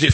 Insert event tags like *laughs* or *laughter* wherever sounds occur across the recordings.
just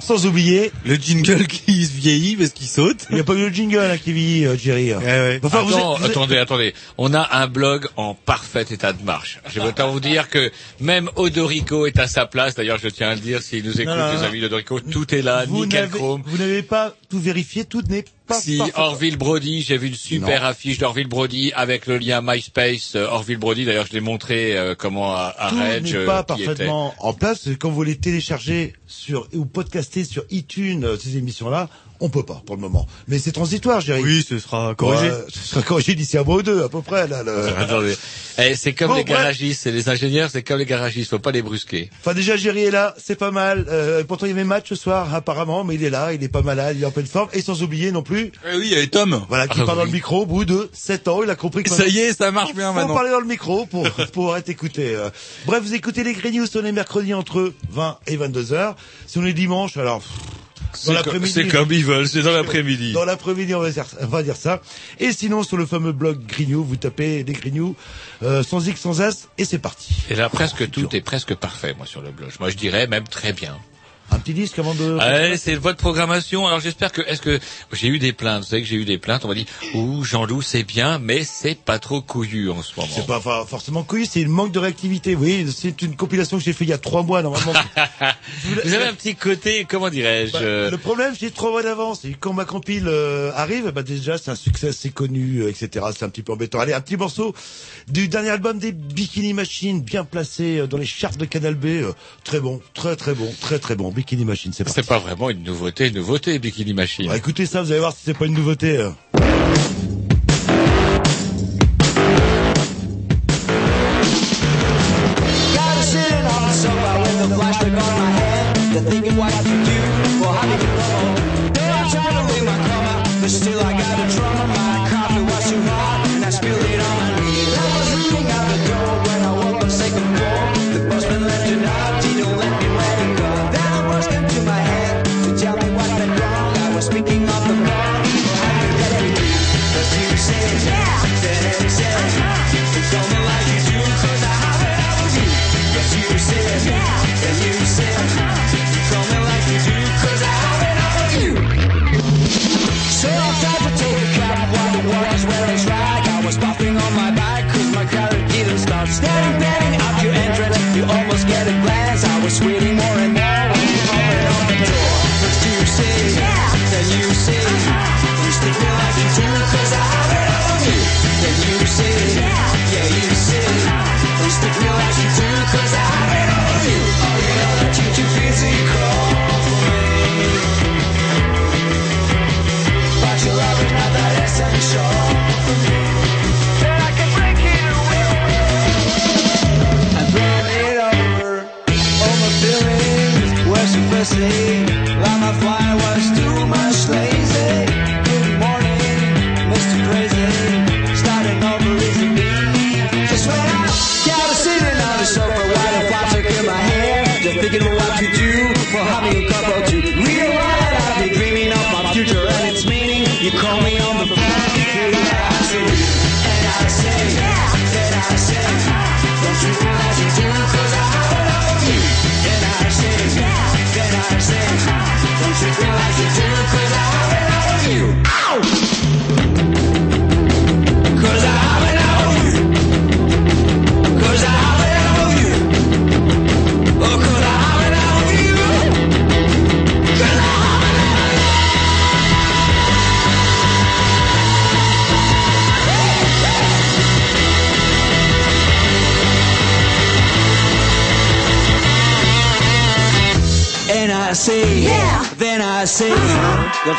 sans oublier, Le jingle *laughs* qui se vieillit parce qu'il saute. il n'y a pas eu le jingle hein, qui vit, euh, Jerry. ouais. Enfin, vous Attends, êtes- vous êtes- attendez, attendez. On a un blog en parfait état de marche. Je veux autant vous dire que même Odorico est à sa place. D'ailleurs, je tiens à le dire, s'il nous écoute, non, les non. amis d'Odorico, tout est là, vous nickel chrome. vous n'avez pas tout vérifié, tout n'est pas Si parfait. Orville Brody, j'ai vu une super Non. affiche d'Orville Brody avec le lien MySpace euh, Orville Brody. D'ailleurs, je l'ai montré euh, comment à, à tout Reg pas qui était. parfaitement en place. Quand vous les téléchargez sur ou podcaster sur iTunes euh, ces émissions-là, on peut pas pour le moment. Mais c'est transitoire, Jerry. Oui, ce sera corrigé. Ouais, ce sera corrigé d'ici à mois ou deux, à peu près. Là, le- Attendez. Eh, c'est comme Bon, les garagistes, c'est les ingénieurs, c'est comme les garagistes, faut pas les brusquer. Enfin déjà Jerry est là, c'est pas mal. Euh, pourtant il y avait match ce soir apparemment, mais il est là, il est pas malade, il est en pleine forme. Et sans oublier non plus, Eh oui, il y avait Tom. voilà, qui Ah, parle dans le micro au bout de 7 ans, il a compris que Ça y est, ça marche bien faut maintenant. parler dans le micro pour *laughs* pouvoir être écouté. euh. Bref, vous écoutez les Green News, on est mercredi entre 20 et 22 heures. Si on est dimanche, alors pff. C'est comme ils veulent, c'est dans l'après-midi. Dans l'après-midi, on va dire, on va dire ça. Et sinon, sur le fameux blog News, vous tapez Green News, euh, sans X, sans S, et c'est parti. Et là, presque tout est presque parfait, moi, sur le blog. Moi, je dirais même très bien. Un petit disque avant de... Ouais, c'est votre programmation. Alors j'espère que est-ce que j'ai eu des plaintes. Vous savez que j'ai eu des plaintes. On m'a dit ouh Jean-Loup c'est bien, mais c'est pas trop couillu en ce moment. C'est pas forcément couillu, c'est une manque de réactivité. Vous voyez, c'est une compilation que j'ai fait il y a trois mois normalement. *laughs* Vous avez un petit côté, comment dirais-je Bah, euh, Le problème, j'ai trois mois d'avance. Et quand ma compile euh, arrive, bah déjà c'est un succès assez connu, euh, etc. C'est un petit peu embêtant. Allez, un petit morceau du dernier album des Bikini Machine, bien placé euh, dans les charts de Canal B. très bon, très très bon, très très bon. Bikini Machine, c'est parti. C'est pas vraiment une nouveauté, une nouveauté Bikini Machine. Bah, écoutez ça, vous allez voir si c'est pas une nouveauté. euh. Still I got a. My coffee was too hot, and I spilled it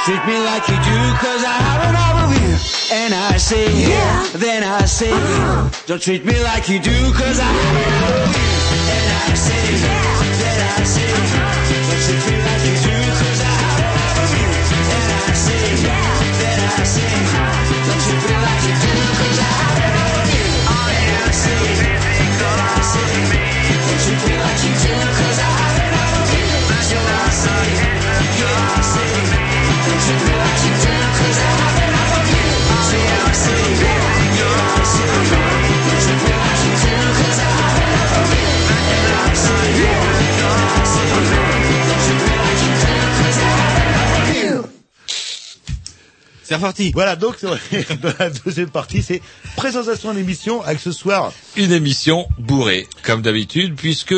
treat me like you do, cause I have enough of you. And I say, yeah. then I say, uh-huh. don't treat me like you do, cause I Voilà, donc *laughs* dans la deuxième partie, c'est présentation de l'émission avec ce soir. Une émission bourrée, comme d'habitude, puisque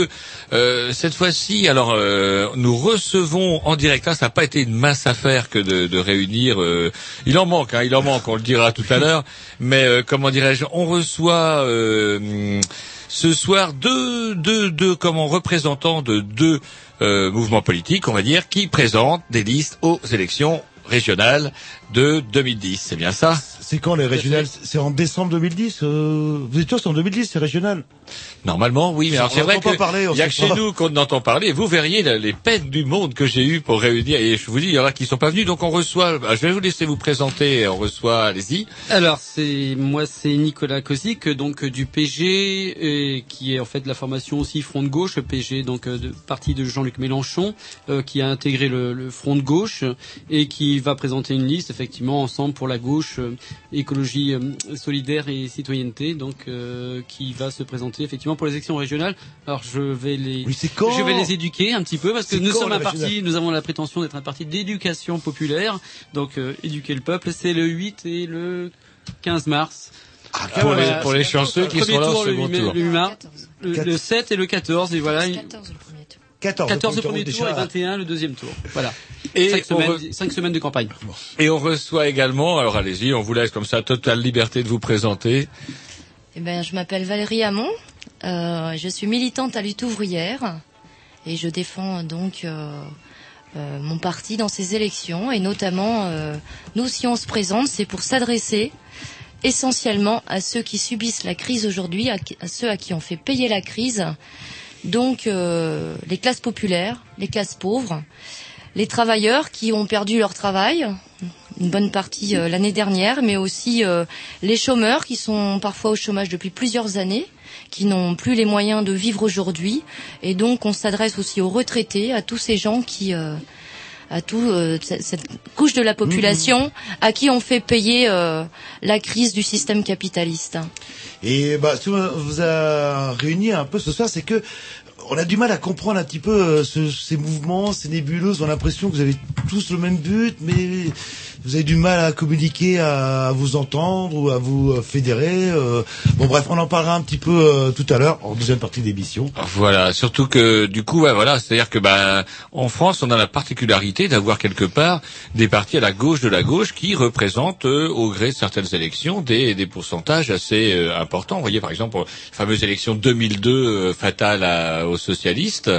euh, cette fois-ci, alors euh, nous recevons en direct. Là, ça n'a pas été une mince affaire que de, de réunir. euh, il en manque, hein, il en manque. On le dira tout à *laughs* l'heure. Mais euh, comment dirais-je On reçoit euh, ce soir deux, deux, deux, comment représentants de deux euh, mouvements politiques, on va dire, qui présentent des listes aux élections régionales de 2010. C'est bien ça? C'est quand les régionales C'est en décembre 2010 euh, Vous êtes sûr c'est en 2010, c'est régional Normalement, oui, mais alors on c'est vrai n'entend que pas parler, on il y a que chez nous qu'on entend parler. Vous verriez les peines du monde que j'ai eues pour réunir. Et je vous dis, il y en a qui sont pas venus. Donc on reçoit. bah, Je vais vous laisser vous présenter. On reçoit. Allez-y. Alors c'est moi c'est Nicolas Kozik donc du PG et qui est en fait de la formation aussi Front de gauche PG donc euh, de parti de Jean-Luc Mélenchon euh, qui a intégré le, le Front de gauche et qui va présenter une liste effectivement ensemble pour la gauche euh, écologie euh, solidaire et citoyenneté donc euh, qui va se présenter effectivement pour les élections régionales. Alors je vais les Oui, c'est quand je vais les éduquer un petit peu parce que nous sommes un parti, nous avons la prétention d'être un parti d'éducation populaire, donc euh, éduquer le peuple. C'est le 8 et le 15 mars. pour, voilà. les, pour les chanceux qui sont là au tour, le second 8 mai- tour. le 8 mars, le, le 7 et le 14 et voilà. 14 le. 14, 14 le donc, premier tour déjà- et 21 le deuxième tour. Voilà. Et 5 on semaines, re- cinq semaines de campagne. Et on reçoit également. Alors allez-y, on vous laisse comme ça totale liberté de vous présenter. Eh ben, je m'appelle Valérie Hamon. Euh, je suis militante à lutte ouvrière et je défends donc euh, euh, mon parti dans ces élections et notamment euh, nous si on se présente c'est pour s'adresser essentiellement à ceux qui subissent la crise aujourd'hui, à, à ceux à qui on fait payer la crise, donc euh, les classes populaires, les classes pauvres, les travailleurs qui ont perdu leur travail, une bonne partie euh, l'année dernière, mais aussi euh, les chômeurs qui sont parfois au chômage depuis plusieurs années, qui n'ont plus les moyens de vivre aujourd'hui. Et donc on s'adresse aussi aux retraités, à tous ces gens qui... à tout euh, cette couche de la population à qui on fait payer euh, la crise du système capitaliste. Et bah, ce qui vous a réuni un peu ce soir, c'est que on a du mal à comprendre un petit peu euh, ce- ces mouvements, ces nébuleuses. On a l'impression que vous avez tous le même but, mais vous avez du mal à communiquer, à, à vous entendre ou à vous euh, fédérer. euh. Bon, bref, on en parlera un petit peu euh, tout à l'heure en deuxième partie d'émission. Voilà, surtout que du coup, ouais, voilà, c'est-à-dire que ben en France, on a la particularité d'avoir quelque part des partis à la gauche de la gauche qui représentent euh, au gré de certaines élections des, des pourcentages assez euh, importants. Vous voyez par exemple la fameuse élection 2002 euh, fatale à- aux socialistes,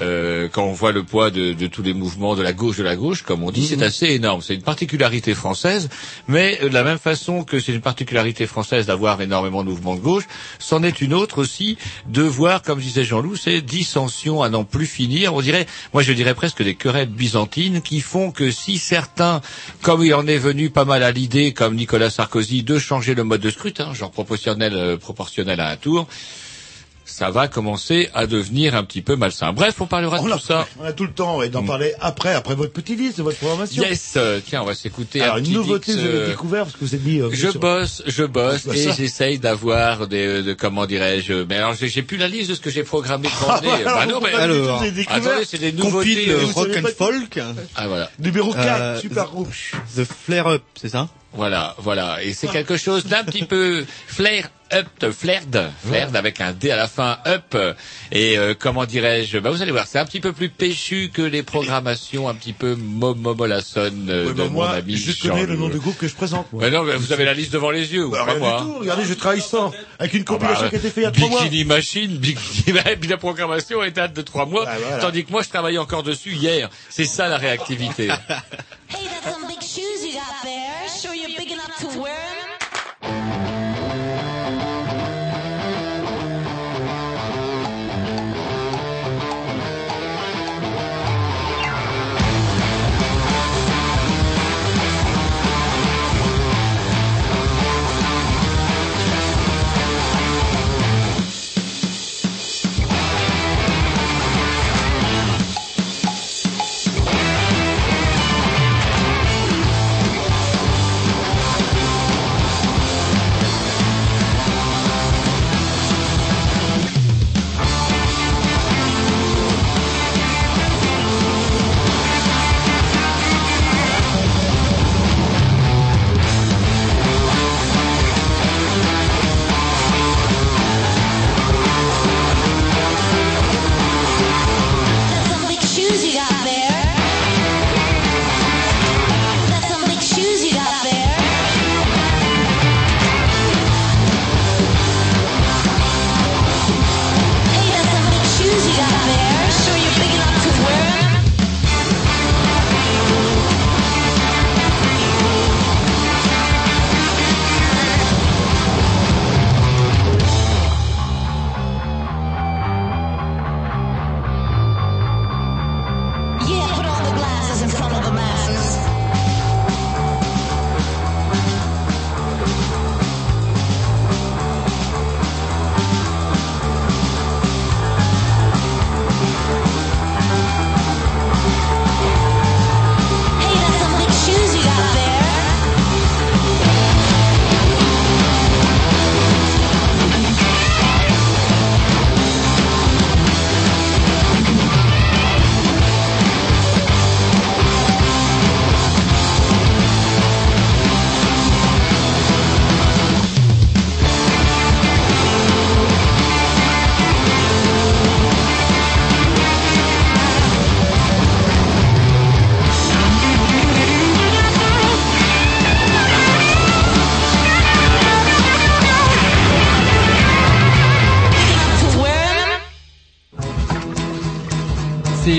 euh, quand on voit le poids de, de tous les mouvements de la gauche de la gauche, comme on dit, c'est assez énorme. C'est une particularité française, mais euh, de la même façon que c'est une particularité française d'avoir énormément de mouvements de gauche, c'en est une autre aussi de voir, comme disait Jean-Loup, ces dissensions à n'en plus finir. On dirait, moi je dirais presque des querelles byzantines qui font que si certains, comme il en est venu pas mal à l'idée, comme Nicolas Sarkozy, de changer le mode de scrutin, genre proportionnel, euh, proportionnel à un tour, ça va commencer à devenir un petit peu malsain. Bref, on parlera de a, tout ça. *laughs* on a tout le temps ouais, d'en Mm. parler après, après votre petite liste de votre programmation. Yes, euh, tiens, on va s'écouter Alors, un une petit nouveauté, Dix, vous avez euh, découvert parce que vous êtes mis. euh, Je sur- bosse, je bosse *laughs* Bah, et ça. j'essaye d'avoir des, de, comment dirais-je, mais alors j'ai j'ai plus la liste de ce que j'ai programmé *laughs* devant Ah, nez. alors, Bah non, mais- alors, attendez, c'est des nouveautés. Compile euh, euh, vous rock and folk. Ah voilà, Numéro 4, Euh, super groupe. The Flare Up, c'est ça? Voilà, voilà. Et c'est quelque chose d'un petit peu flair Up Flared, Flared avec un D à la fin, Up. Et euh, comment dirais-je? Bah vous allez voir, c'est un petit peu plus péchu que les programmations un petit peu momomolasson euh, Ouais, de bah, mon moi, ami je Jean connais le nom du groupe que je présente. moi. Mais non, mais vous avez la liste devant les yeux, ou Bah, pas rien moi du tout. Regardez, je travaille sans. Avec une Ah bah, compilation qui a été faite il y a trois mois. Bikini Machine, Bikini, et *laughs* puis la programmation est date de trois mois, Ah, voilà. tandis que moi je travaillais encore dessus hier. C'est ça la réactivité. *laughs* Hey, that's some big shoes you got there. Sure you're big enough to wear?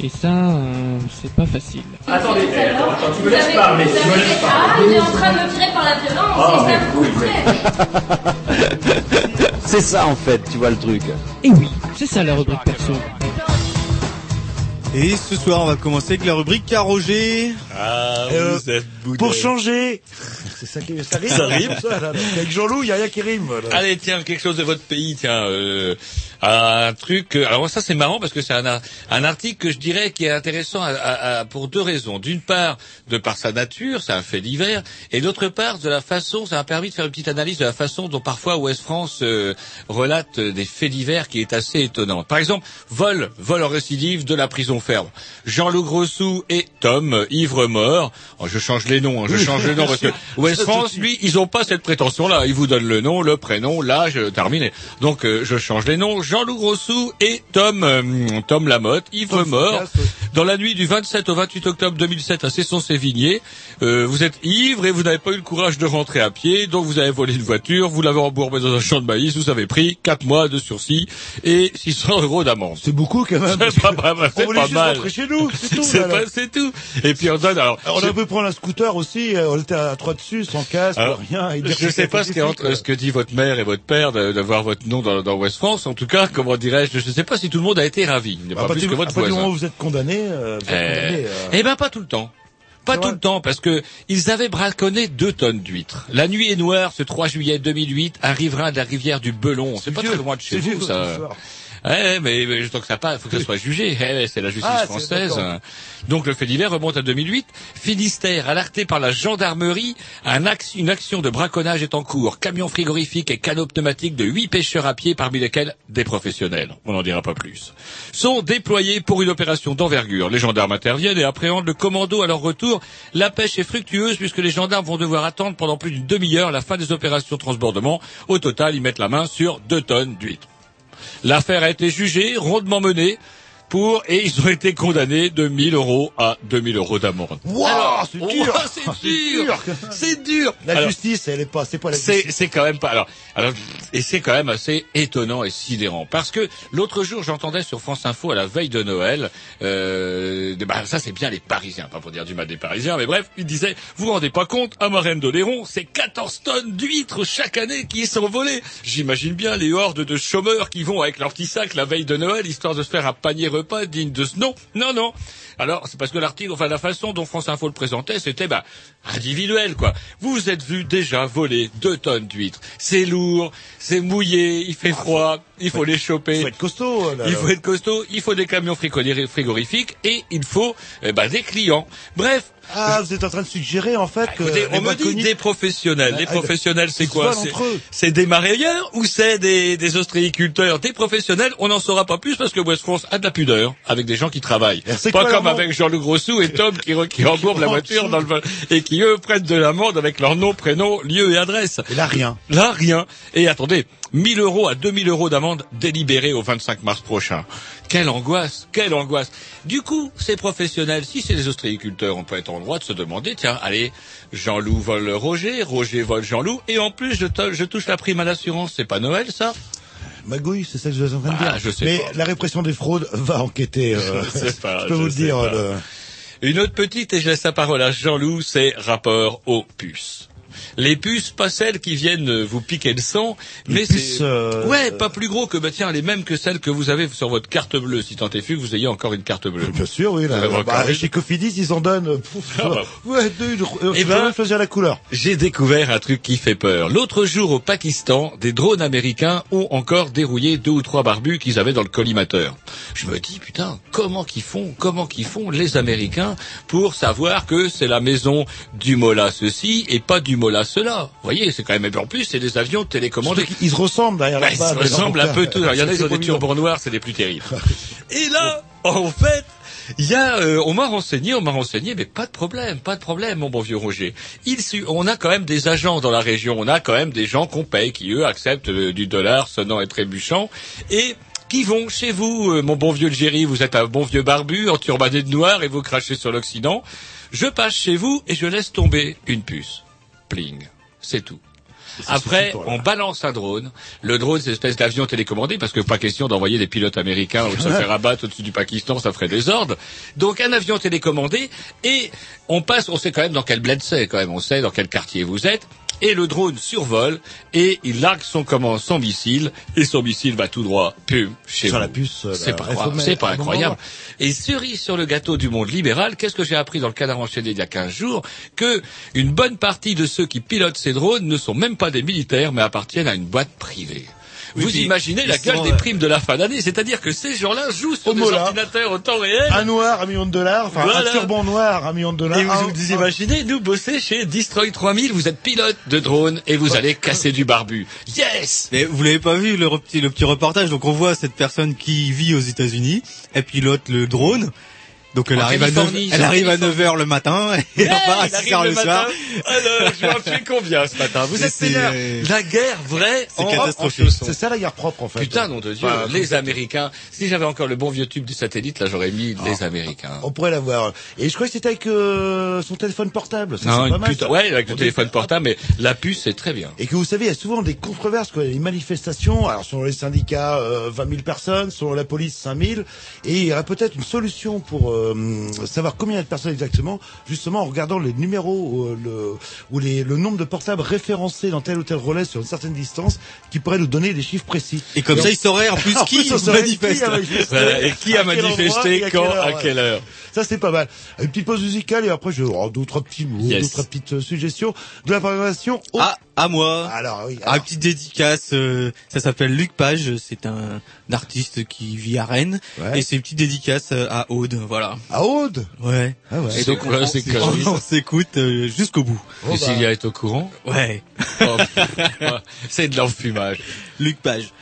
Et ça, euh, c'est pas facile. Attendez, attends, tu me laisses parler, tu me laisses Ah, parler. il est en train de me tirer par la violence, Ah, c'est mais ça contraire. C'est ça en fait, tu vois le truc. Et oui, c'est ça la rubrique perso. Et ce soir, on va commencer avec la rubrique Carogé. Ah, Euh, vous êtes. Pour changer. C'est ça qui ça rime. Ça rime. Ça, là. Avec Jean-Loup, il y a rien qui rime. là. Allez, tiens, quelque chose de votre pays, tiens, euh, un truc. euh, Alors ça, c'est marrant parce que c'est un, un article que je dirais qui est intéressant à- à- à- pour deux raisons. D'une part, de par sa nature, c'est un fait divers, et d'autre part, de la façon, ça m'a permis de faire une petite analyse de la façon dont parfois Ouest France euh, relate des faits divers qui est assez étonnante. Par exemple, vol, vol en récidive de la prison ferme. Jean-Loup Grossou et Tom, euh, ivre mort. Oh, je change les noms, hein, je change les noms parce que *laughs* Ouest France, lui, ils ont pas cette prétention-là. Ils vous donnent le nom, le prénom, l'âge, euh, terminé. Donc, euh, je change les noms. Jean-Loup Grossou et Tom, euh, Tom Lamotte, ivre mort. Dans la nuit du 27 au 28 octobre 2007 à Cesson-Sévigné, euh, vous êtes ivre et vous n'avez pas eu le courage de rentrer à pied, donc vous avez volé une voiture, vous l'avez embourbé dans un champ de maïs, vous avez pris 4 mois de sursis et 600 euros d'amende. C'est beaucoup quand même. C'est pas, pas mal, On pas mal. chez nous, c'est *laughs* tout. C'est pas- tout. Et puis on donne alors. Alors, on a pu prendre un scooter aussi, euh, on était à trois dessus, sans casque, Alors, rien. je sais pas ce, entre- ce que dit votre mère et votre père d'avoir votre nom dans, dans West France. En tout cas, comment dirais-je, je sais pas si tout le monde a été ravi. Pas partir plus du- que à votre partir du voisin. moment où vous êtes condamné, euh, vous êtes condamné, Eh, euh. eh ben pas tout le temps. pas tout le temps, parce que ils avaient braconné deux tonnes d'huîtres. La nuit est noire, ce 3 juillet 2008, un riverain de la rivière du Belon. C'est pas vieux. très loin de chez vous, vieux, ça. Ouais, mais, mais tant que ça pas, faut que ça soit jugé. Eh, ouais, c'est la justice Ah, française. Donc le fait divers remonte à 2008. Finistère, alerté par la gendarmerie, un axe- une action de braconnage est en cours. Camion frigorifique et canot pneumatique de huit pêcheurs à pied, parmi lesquels des professionnels. On n'en dira pas plus. Sont déployés pour une opération d'envergure. Les gendarmes interviennent et appréhendent le commando à leur retour. La pêche est fructueuse puisque les gendarmes vont devoir attendre pendant plus d'une demi-heure la fin des opérations de transbordement. Au total, ils mettent la main sur deux tonnes d'huîtres. L'affaire a été jugée, rondement menée, pour, et ils ont été condamnés de 1000 euros à 2000 euros d'amende. Waouh, Alors, c'est wow, dur. c'est C'est dur, c'est dur. La Alors, justice, elle est pas, c'est pas la justice. c'est quand même pas. Alors, alors, et c'est quand même assez étonnant et sidérant parce que l'autre jour, j'entendais sur France Info à la veille de Noël. Euh, de- bah, ça, c'est bien les Parisiens, pas pour dire du mal des Parisiens, mais bref, ils disaient vous vous rendez pas compte, à Marraine d'Oléron, c'est 14 tonnes d'huîtres chaque année qui sont volées. J'imagine bien les hordes de chômeurs qui vont avec leur petit sac la veille de Noël histoire de se faire un panier repas digne de ce nom. Non, non. Alors, c'est parce que l'article, enfin la façon dont France Info le présentait, c'était bah individuel quoi. Vous vous êtes vu déjà voler deux tonnes d'huîtres. C'est lourd, c'est mouillé, il fait froid, il faut les choper. Il faut être costaud. là. Il faut être costaud, il faut des camions frigori- frigorifiques et il faut eh ben, des clients. Bref, Ah, vous êtes en train de suggérer en fait que Écoutez, on me dit des professionnels. Les Ah, professionnels, c'est quoi C'est- des marailleurs ou c'est des, des ostréiculteurs Des professionnels, on n'en saura pas plus parce que West France a de la pudeur avec des gens qui travaillent. Pas comme avec Jean-Luc Grossou et Tom qui, qui *laughs* la voiture dans le et qui eux prennent de l'amende avec leur nom, prénom, lieu et adresse. Et là, rien. Là, rien. Et attendez, 1000 euros à 2000 euros d'amende délibérée au 25 mars prochain. Quelle angoisse, quelle angoisse. Du coup, ces professionnels, si c'est des ostréiculteurs, on peut être en droit de se demander, tiens, allez, Jean-Loup vole Roger, Roger vole Jean-Loup, et en plus, je, to- je touche la prime à l'assurance. C'est pas Noël, ça? Magouille, c'est ça que je suis en train de dire. Ah, je sais Mais pas. la répression des fraudes va enquêter. euh, *laughs* Je sais pas, je peux je vous le dire. pas. le- Une autre petite, et je laisse la parole à Jean-Loup, c'est rapport aux puces. Les puces, pas celles qui viennent euh, vous piquer le sang, mais c'est euh, ouais, pas plus gros que bah tiens les mêmes que celles que vous avez sur votre carte bleue, si tant est que vous ayez encore une carte bleue. Bien sûr, oui. Là, bah, une chez Cofidis, ils en donnent. euh, pouf, Ah bah. ouais, deux. Euh, Eh ben- choisir la couleur. J'ai découvert un truc qui fait peur. L'autre jour au Pakistan, des drones américains ont encore dérouillé deux ou trois barbus qu'ils avaient dans le collimateur. Je me dis putain, comment qu'ils font, comment qu'ils font les Américains pour savoir que c'est la maison du Mola ceci et pas du Mola cela. Vous voyez, c'est quand même en plus c'est des avions télécommandés. Ils se ressemblent derrière Bah, la ils se ressemblent un peu tous. Il y en a, ils ont des turbans noirs, c'est les plus terribles. *laughs* Et là, en fait, il y a, euh, on m'a renseigné, on m'a renseigné, mais pas de problème, pas de problème, mon bon vieux Roger. Il, on a quand même des agents dans la région, on a quand même des gens qu'on paye, qui eux acceptent euh, du dollar sonnant et trébuchant, et qui vont chez vous, euh, mon bon vieux Jerry, vous êtes un bon vieux barbu, enturbané de noir, et vous crachez sur l'Occident. Je passe chez vous et je laisse tomber une puce. Pling. C'est tout. Après, on balance un drone. Le drone, c'est une espèce d'avion télécommandé, parce que pas question d'envoyer des pilotes américains ou de *laughs* se faire abattre au-dessus du Pakistan, ça ferait des ordres. Donc un avion télécommandé, et on passe, on sait quand même dans quel bled c'est, quand même, on sait dans quel quartier vous êtes. Et le drone survole et il largue son comment, son missile et son missile va tout droit, pum, chez Sur vous. la puce, euh, C'est la- pas, c'est pas incroyable. Et cerise sur le gâteau du monde libéral, qu'est-ce que j'ai appris dans le cadre enchaîné il y a 15 jours? Que une bonne partie de ceux qui pilotent ces drones ne sont même pas des militaires, mais appartiennent à une boîte privée. Oui, Vous puis, imaginez la gueule sont, des euh, primes de la fin d'année, c'est-à-dire que ces gens-là jouent sur des ordinateurs au temps réel. Un noir, un million de dollars. Enfin, Voilà. un turban noir, un million de dollars. Et vous Un- vous un- imaginez, nous bosser chez Destroy 3000, vous êtes pilote de drone et vous allez casser du barbu. Yes Mais vous l'avez pas vu le petit, le petit reportage Donc on voit cette personne qui vit aux États-Unis, elle pilote le drone. Donc elle En arrive à 9, Californie, elle c'est en arrive à Californie. 9 heures le matin et elle repart à il 6 arrive heures le le soir. Alors, je vais en tuer combien ce matin Vous êtes C'est- peinard. La guerre vraie C'est en, catastrophique. C'est ça la guerre propre en fait. Putain, nom de Dieu, les Américains. Si j'avais encore le bon vieux tube du satellite, là, j'aurais mis les Américains. On pourrait l'avoir. Et je crois que c'était avec euh, son téléphone portable. Ça, Non, c'est pas une mal, putain, ouais, avec le On téléphone dit- portable, mais la puce, c'est très bien. Et que vous savez, il y a souvent des controverses, quoi, des manifestations. Alors, selon les syndicats, euh, 20 000 personnes, selon la police, 5 000. Et il y aurait peut-être une solution pour euh, euh, savoir combien il y a de personnes exactement, justement en regardant les numéros euh, le, ou les, le nombre de portables référencés dans tel ou tel relais sur une certaine distance, qui pourrait nous donner des chiffres précis. Et comme ça, il saurait en plus *laughs* En qui on saurait manifeste. qui a manifesté, Voilà, et qui a endroit manifesté, à quand, quelle heure, à quelle heure. Ça c'est pas mal. Une petite pause musicale et après je oh, d'autres petits mots, Yes. d'autres petites suggestions de la programmation. au- Ah, à moi. alors oui. Alors. petite dédicace, euh, ça s'appelle Luc Page, c'est un, artiste qui vit à Rennes, Ouais. et c'est une petite dédicace euh, à Aude, voilà. À Aude? Ouais. Ah ouais. Et donc on, on- s'écoute euh, jusqu'au bout. Bon, Et bah, Sylvia est au courant? Ouais. Oh, pff, C'est de l'enfumage. Luc Page.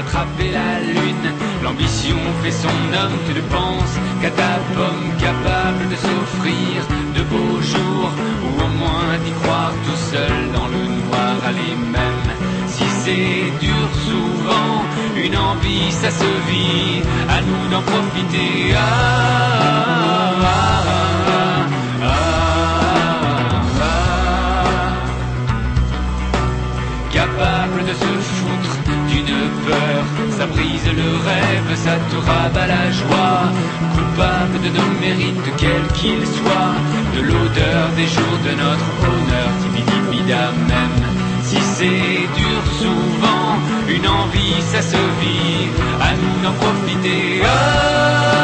Attraper la lune. L'ambition fait son homme, tu ne penses qu'à ta pomme, capable de s'offrir de beaux jours, ou au moins d'y croire tout seul dans le noir. Allez même, si c'est dur souvent, une envie ça se vit, à nous d'en profiter. Ah, ah, ah, ça brise le rêve, ça te rabat la joie. Coupable de nos mérites, quels qu'ils soient, de l'odeur des jours de notre honneur, tibidibida même. Si c'est dur souvent, une envie ça se à nous d'en profiter. Ah,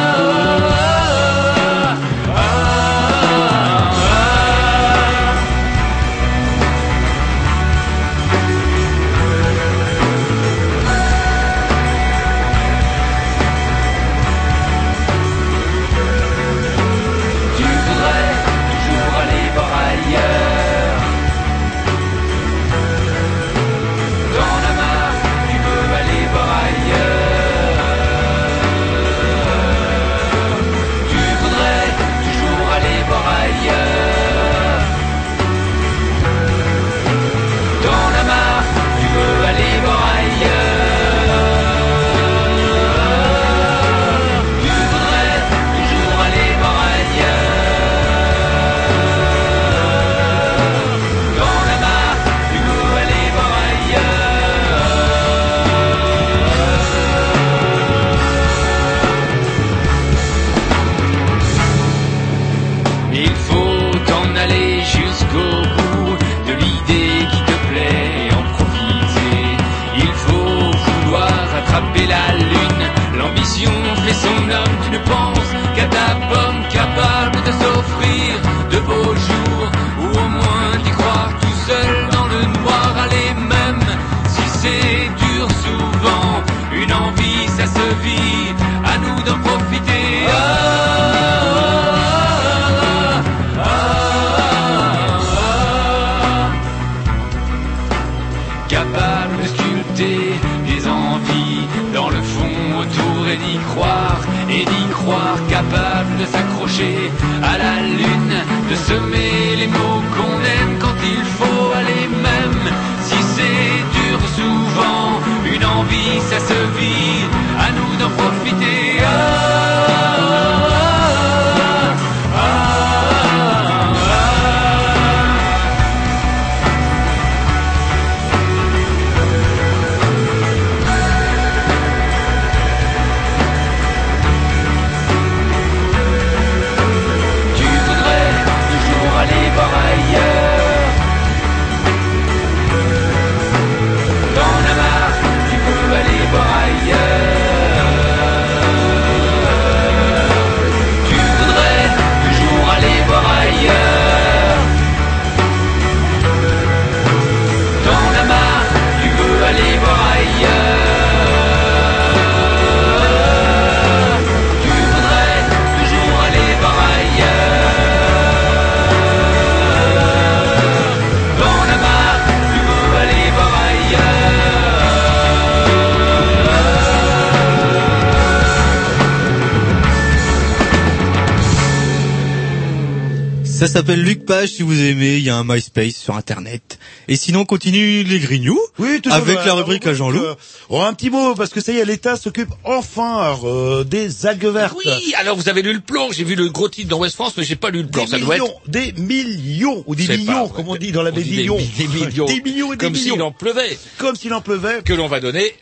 Page si vous aimez, il y a un MySpace sur internet. Et sinon, on continue les grignoux Oui, toujours avec la rubrique à Jean-Loup. euh, oh, un petit mot, parce que ça y est, l'État s'occupe enfin euh, des algues vertes. Oui, alors vous avez lu le plan, j'ai vu le gros titre dans West France, mais j'ai pas lu le plan. Des Ça doit millions, être des millions, ou des millions, pas- comme on dit dans la on des millions. mi- des millions. *laughs* des millions et des comme millions. s'il en pleuvait, Comme s'il en pleuvait. que l'on va donner.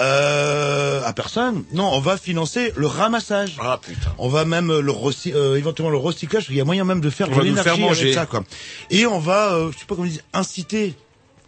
Euh, à personne. Non, on va financer le ramassage. Ah putain. On va même le euh, éventuellement le recyclage. Il y a moyen même de faire On de l'énergie avec ça, quoi. Et on va, euh, je sais pas comment dire, inciter.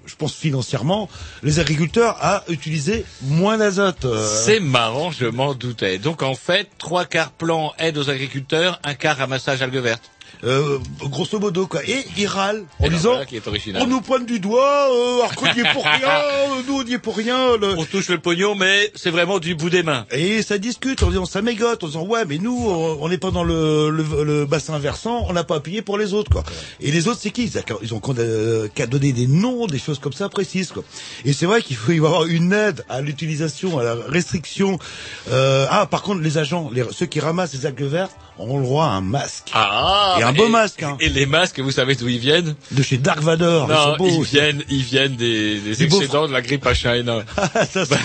Je pense financièrement les agriculteurs à utiliser moins d'azote. euh. C'est marrant, je m'en doutais. Donc en fait, trois quarts plan aide aux agriculteurs, un quart ramassage algues vertes. Euh, grosso modo quoi. Et il râle en disant voilà qui est original. on nous pointe du doigt, euh, alors qu'on n'y est pour *laughs* rien, euh, nous on n'y est pour rien. le- On touche le pognon, mais c'est vraiment du bout des mains. Et ça discute en disant ça mégote, en disant ouais mais nous on n'est pas dans le, le, le bassin versant, on n'a pas appuyé pour les autres quoi. Et les autres c'est qui? Ils ont- Ils euh, qu'à donner des noms, des choses comme ça précises quoi. Et c'est vrai qu'il faut y avoir une aide à l'utilisation, à la restriction. Euh, ah par contre les agents, les, ceux qui ramassent les algues vertes ont le droit à un masque. Ah Et un beau masque, hein. Et les masques, vous savez d'où ils viennent De chez Dark Vador, ils sont Non, beaux. ils viennent, ils viennent des, des excédents de la grippe H1N1. *laughs* Ça, c'est-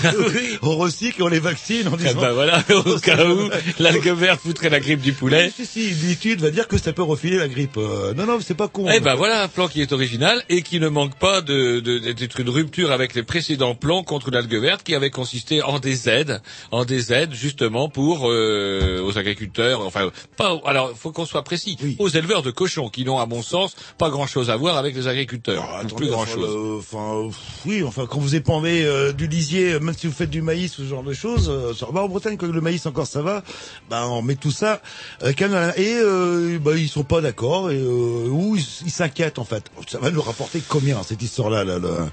On *laughs* recycle on les vaccine Eh disant. ben voilà, *laughs* au cas où l'algue verte foutrait la grippe du poulet. Si, si, l'étude va dire que ça peut refiler la grippe. Euh, non, non, c'est pas con. Eh ben voilà un plan qui est original et qui ne manque pas de de- d'être une rupture avec les précédents plans contre l'algue verte qui avait consisté en des aides, en des aides justement pour euh, aux agriculteurs, enfin pas alors faut qu'on soit précis, aux éleveurs de cochons qui n'ont à mon sens pas grand chose à voir avec les agriculteurs, Attendez, plus grand enfin, euh, oui, enfin, quand vous épandez euh, du lisier, euh, même si vous faites du maïs ou ce genre de choses, euh, bah, en Bretagne, quand le maïs encore ça va, bah, on met tout ça, et bah, ils sont pas d'accord, et ou ils ils s'inquiètent en fait. Ça va nous rapporter combien cette histoire-là là, là?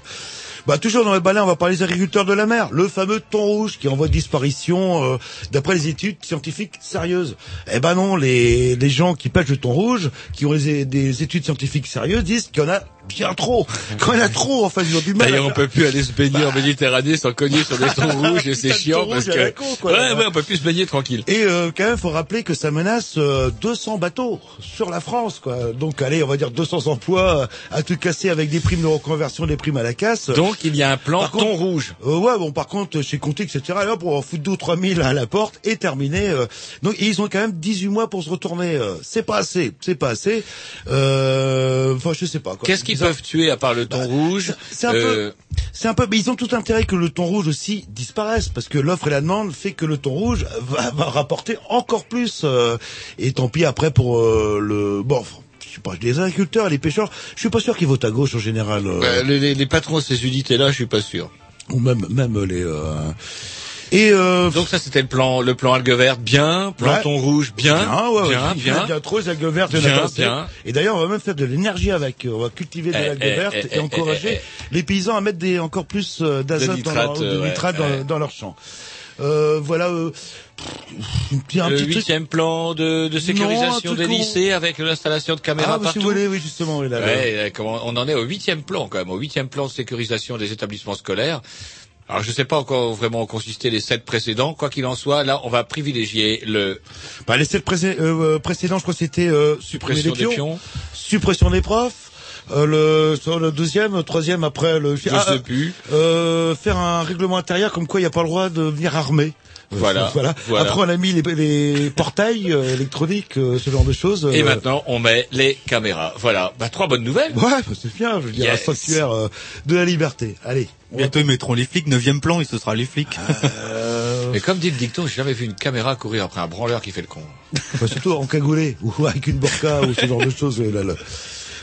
Bah, toujours dans le balai, on va parler des agriculteurs de la mer. Le fameux thon rouge qui envoie disparition euh, d'après les études scientifiques sérieuses. Eh ben non, les, les gens qui pêchent le thon rouge, qui ont des études scientifiques sérieuses, disent qu'il y en a bien trop. Quand il y en a trop, en fait, ils ont du mal. D'ailleurs, on peut plus aller se baigner en Méditerranée sans cogner sur des thons rouges et *laughs* c'est chiant parce que con, quoi, ouais, là. ouais, on peut plus se baigner tranquille. Et euh, quand même, faut rappeler que ça menace euh, 200 bateaux sur la France, quoi. Donc, allez, on va dire 200 emplois à tout casser avec des primes de reconversion, des primes à la casse. Donc il y a un plan Par contre- thon rouge. Euh, ouais, bon, par contre, chez Conti, etc., là, pour en foutre 2 ou 3 000 à la porte, et terminé. euh. donc, ils ont quand même 18 mois pour se retourner. euh. c'est pas assez, c'est pas assez. Euh, Enfin, je sais pas. Qu'est-ce. Peuvent tuer à part le thon rouge C'est un Euh, peu, c'est un peu, mais ils ont tout intérêt que le thon rouge aussi disparaisse, parce que l'offre et la demande fait que le thon rouge va, va rapporter encore plus. euh, et tant pis après pour euh, le, bon, je sais pas, les agriculteurs les pêcheurs, je suis pas sûr qu'ils votent à gauche en général. euh, euh, les, les- les patrons de ces unités-là, je suis pas sûr. ou même, même les. Euh, et euh, Donc ça, c'était le plan, le plan algue verte, bien, plan Ouais. rouge, bien, Bien, ouais, bien, bien, bien. bien trop, les algues vertes, il y en a Bien, bien. Et d'ailleurs, on va même faire de l'énergie avec. On va cultiver de Eh, l'algue eh, verte eh, et eh, encourager les paysans à mettre des encore plus euh, d'azote dans, leur, nitrate, de euh, ouais, nitrate dans, ouais. dans leurs champs. Euh, voilà. Euh, un le petit huitième plan de, de sécurisation des lycées avec l'installation de caméras Ah, bah, si partout. vous voulez, oui, justement, oui, là, là. Ouais, euh, on en est au huitième plan quand même, au huitième plan de sécurisation des établissements scolaires. Alors je sais pas encore vraiment en consistaient les sept précédents. Quoi qu'il en soit, là on va privilégier le Bah, les sept précé- euh, précédents, je crois que c'était euh, suppression des pions, pions. suppression des profs. Euh, le, le deuxième, le troisième après le. Je Ah, sais plus. Euh, faire un règlement intérieur comme quoi il n'y a pas le droit de venir armé. Voilà, *laughs* voilà. voilà. Après on a mis les, les portails euh, électroniques, euh, ce genre de choses. Et Euh, maintenant on met les caméras. Voilà, bah, trois bonnes nouvelles. Ouais, bah, c'est bien. Je veux dire, Yes. un sanctuaire euh, de la liberté. Allez. Bientôt ils mettront les flics, neuvième plan, et ce sera les flics. Euh, *laughs* Mais comme dit le dicton, j'ai jamais vu une caméra courir après un branleur qui fait le con. *laughs* bah, surtout en cagoulé ou avec une burqa ou ce genre de choses. euh, Là, là.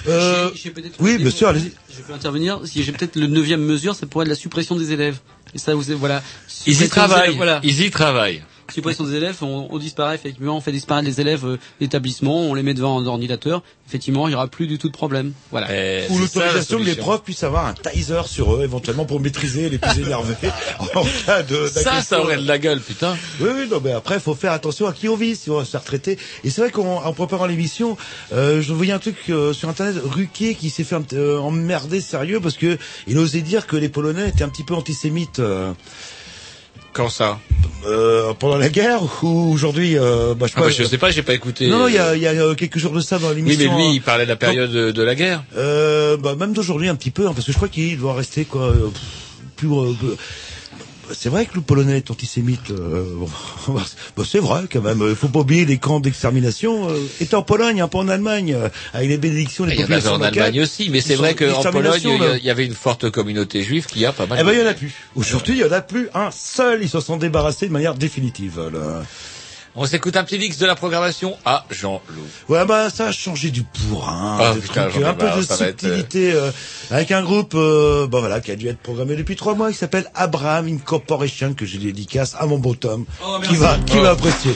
Euh, peut-être- oui, bien sûr, allez-y. Je peux intervenir. Si j'ai peut-être le neuvième mesure, ça pourrait être la suppression des élèves. Et ça, vous voilà. Ils y travaillent. Voilà. Ils y travaillent. Suppression des élèves, on, on disparaît effectivement, on fait disparaître les élèves euh, d'établissement, on les met devant un ordinateur. Effectivement, il y aura plus du tout de problème. Voilà. Eh, Ou l'autorisation que les profs puissent avoir un taser sur eux, éventuellement pour maîtriser les plus énervés *laughs* en cas de. Ça, ça aurait de la gueule, putain. Oui, oui, non, mais après, faut faire attention à qui on vise si on va se faire traiter. Et c'est vrai qu'en en préparant l'émission, euh, je voyais un truc euh, sur internet, Ruquier qui s'est fait euh, emmerder sérieux parce que il osait dire que les Polonais étaient un petit peu antisémites. Euh. Quand ça euh, Pendant la guerre ou aujourd'hui euh, bah, je, sais ah pas, bah, Je sais pas, j'ai pas écouté. Non, il y a, il y a euh, quelques jours de ça dans Oui, l'émission. mais lui, hein. il parlait de la période de, de la guerre. Euh, bah, même d'aujourd'hui un petit peu, hein, parce que je crois qu'il doit rester quoi, euh, pff, plus. Euh, c'est vrai que le polonais est antisémite. euh, bon, bah, c'est vrai quand même. Il faut pas oublier les camps d'extermination. Euh, étaient en Pologne, hein, pas en Allemagne, euh, avec les bénédictions, les Il y en avait populations en locales. Allemagne aussi, mais c'est vrai qu'en Pologne, il il y avait une forte communauté juive qui a pas mal. Eh ben, il y en a plus. Aujourd'hui, il y en a plus un seul. Ils se sont débarrassés de manière définitive. là. On s'écoute un petit mix de la programmation à Jean-Loup. Ouais, bah ça a changé du Ah, putain, trucs, j'en ai un peu de être, subtilité, euh, avec un groupe, euh, bah voilà, qui a dû être programmé depuis trois mois, qui s'appelle Abraham Incorporation, que j'ai dédicace à mon beau Tom, Oh, qui va, qui Oh. va apprécier.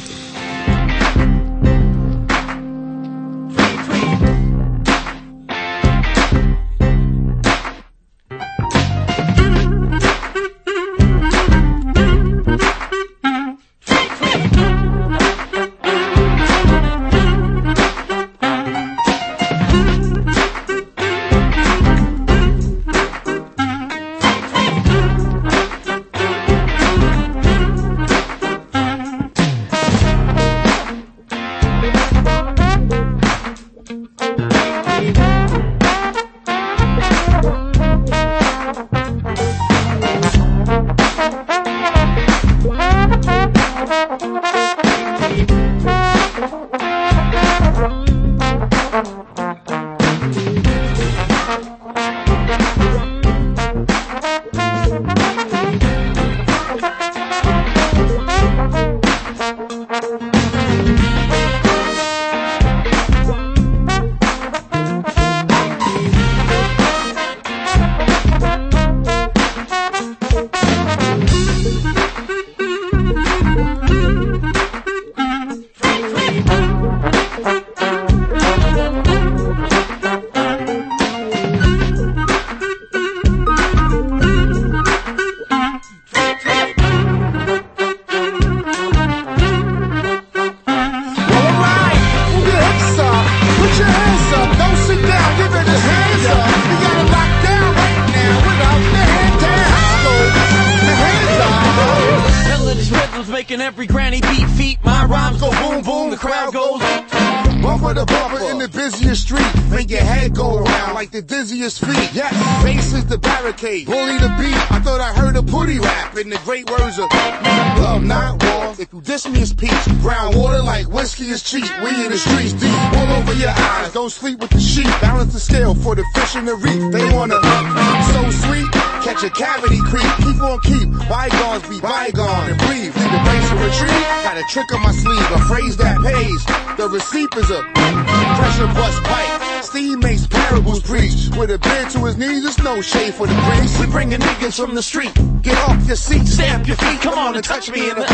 From the street. Get off your seat, stamp your feet. Come on and touch me in the.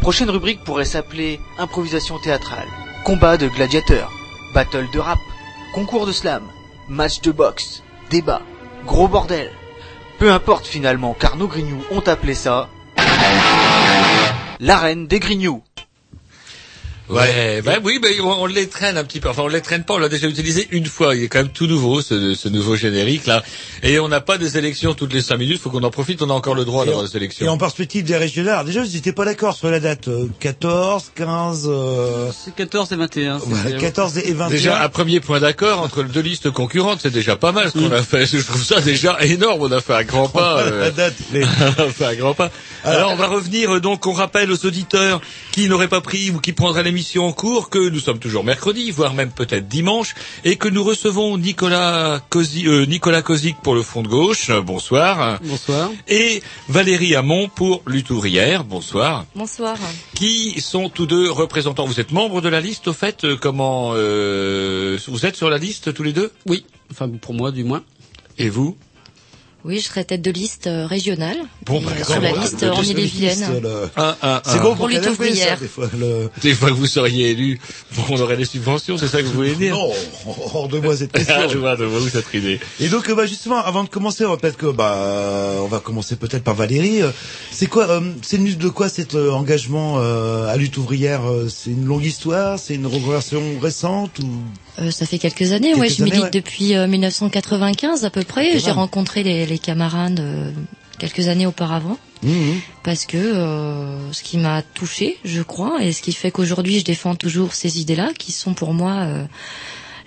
Prochaine rubrique pourrait s'appeler improvisation théâtrale, combat de gladiateurs, battle de rap, concours de slam, match de boxe, débat, gros bordel. Peu importe finalement, car nos grignoux ont appelé ça l'arène des grignoux. Ouais, bah oui, mais on, les traîne un petit peu. Enfin, on les traîne pas. On l'a déjà utilisé une fois. Il est quand même tout nouveau ce nouveau générique là. Et on n'a pas des élections toutes les cinq minutes. Faut qu'on en profite. On a encore le droit d'avoir des élections. Et en perspective des régionales, déjà, vous n'étiez pas d'accord sur la date. euh, 14, 15... euh, C'est 14 et 21. c'est- voilà, 14 et 21. Déjà un premier point d'accord entre deux listes concurrentes, c'est déjà pas mal ce qu'on a fait. Je trouve ça déjà énorme. On a fait un grand *laughs* pas. euh, la date, *laughs* mais- on a fait un grand pas. Alors on va revenir euh, donc. On rappelle aux auditeurs qui n'auraient pas pris ou qui prendraient l'émission en cours que nous sommes toujours mercredi, voire même peut-être dimanche, et que nous recevons Nicolas Kosi, euh, Nicolas Kozik pour le Front de gauche. Euh, bonsoir. Bonsoir. Et Valérie Hamon pour Lutte ouvrière. Bonsoir. Bonsoir. Qui sont tous deux représentants? Vous êtes membre de la liste au fait? Euh, Comment euh, vous êtes sur la liste tous les deux? Oui. Enfin, pour moi, du moins. Et vous? Oui, je serai tête de liste euh, régionale. Bon, bah, euh, sur la Bon, liste le- en le- Ille-et-Vilaine. le- Un, un, C'est un. bon Pour lutte Canal+, ça, ouvrière. des fois, le- *laughs* Des fois que vous seriez élu, on aurait des subventions, c'est ça que vous voulez dire Non, hors de moi cette *laughs* question. Ah, je vois, je vois où cette idée. Et donc, euh, bah, justement, avant de commencer, on va peut-être que, bah, euh, on va commencer peut-être par Valérie. Euh, C'est quoi, euh, c'est venu de quoi cet euh, engagement euh, à lutte ouvrière euh, C'est une longue histoire C'est une reconversion récente ou Euh, ça fait quelques années, Quelques ouais, je années, milite ouais. depuis euh, 1995 à peu près. J'ai rencontré les, les camarades euh, quelques années auparavant. Mhm. Parce que euh, ce qui m'a touché, je crois, et ce qui fait qu'aujourd'hui je défends toujours ces idées-là, qui sont pour moi euh,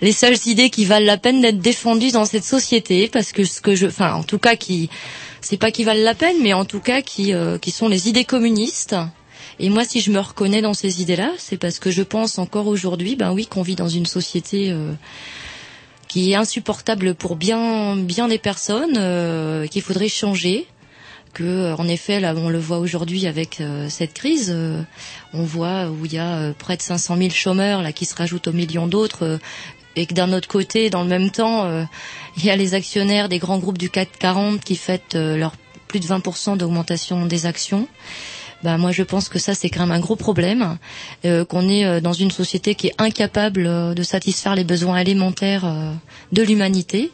les seules idées qui valent la peine d'être défendues dans cette société, parce que ce que je, enfin, en tout cas, qui, c'est pas qui valent la peine, mais en tout cas qui, euh, qui sont les idées communistes. Et moi, si je me reconnais dans ces idées-là, c'est parce que je pense encore aujourd'hui, ben oui, qu'on vit dans une société euh, qui est insupportable pour bien, bien des personnes, euh, qu'il faudrait changer que euh, en effet là on le voit aujourd'hui avec euh, cette crise euh, on voit où il y a euh, près de 500 000 chômeurs là qui se rajoutent aux millions d'autres et que d'un autre côté dans le même temps euh, il y a les actionnaires des grands groupes du CAC 40 qui fêtent euh, leur plus de 20% d'augmentation des actions bah moi je pense que ça c'est quand même un gros problème euh, qu'on est euh, dans une société qui est incapable euh, de satisfaire les besoins élémentaires euh, de l'humanité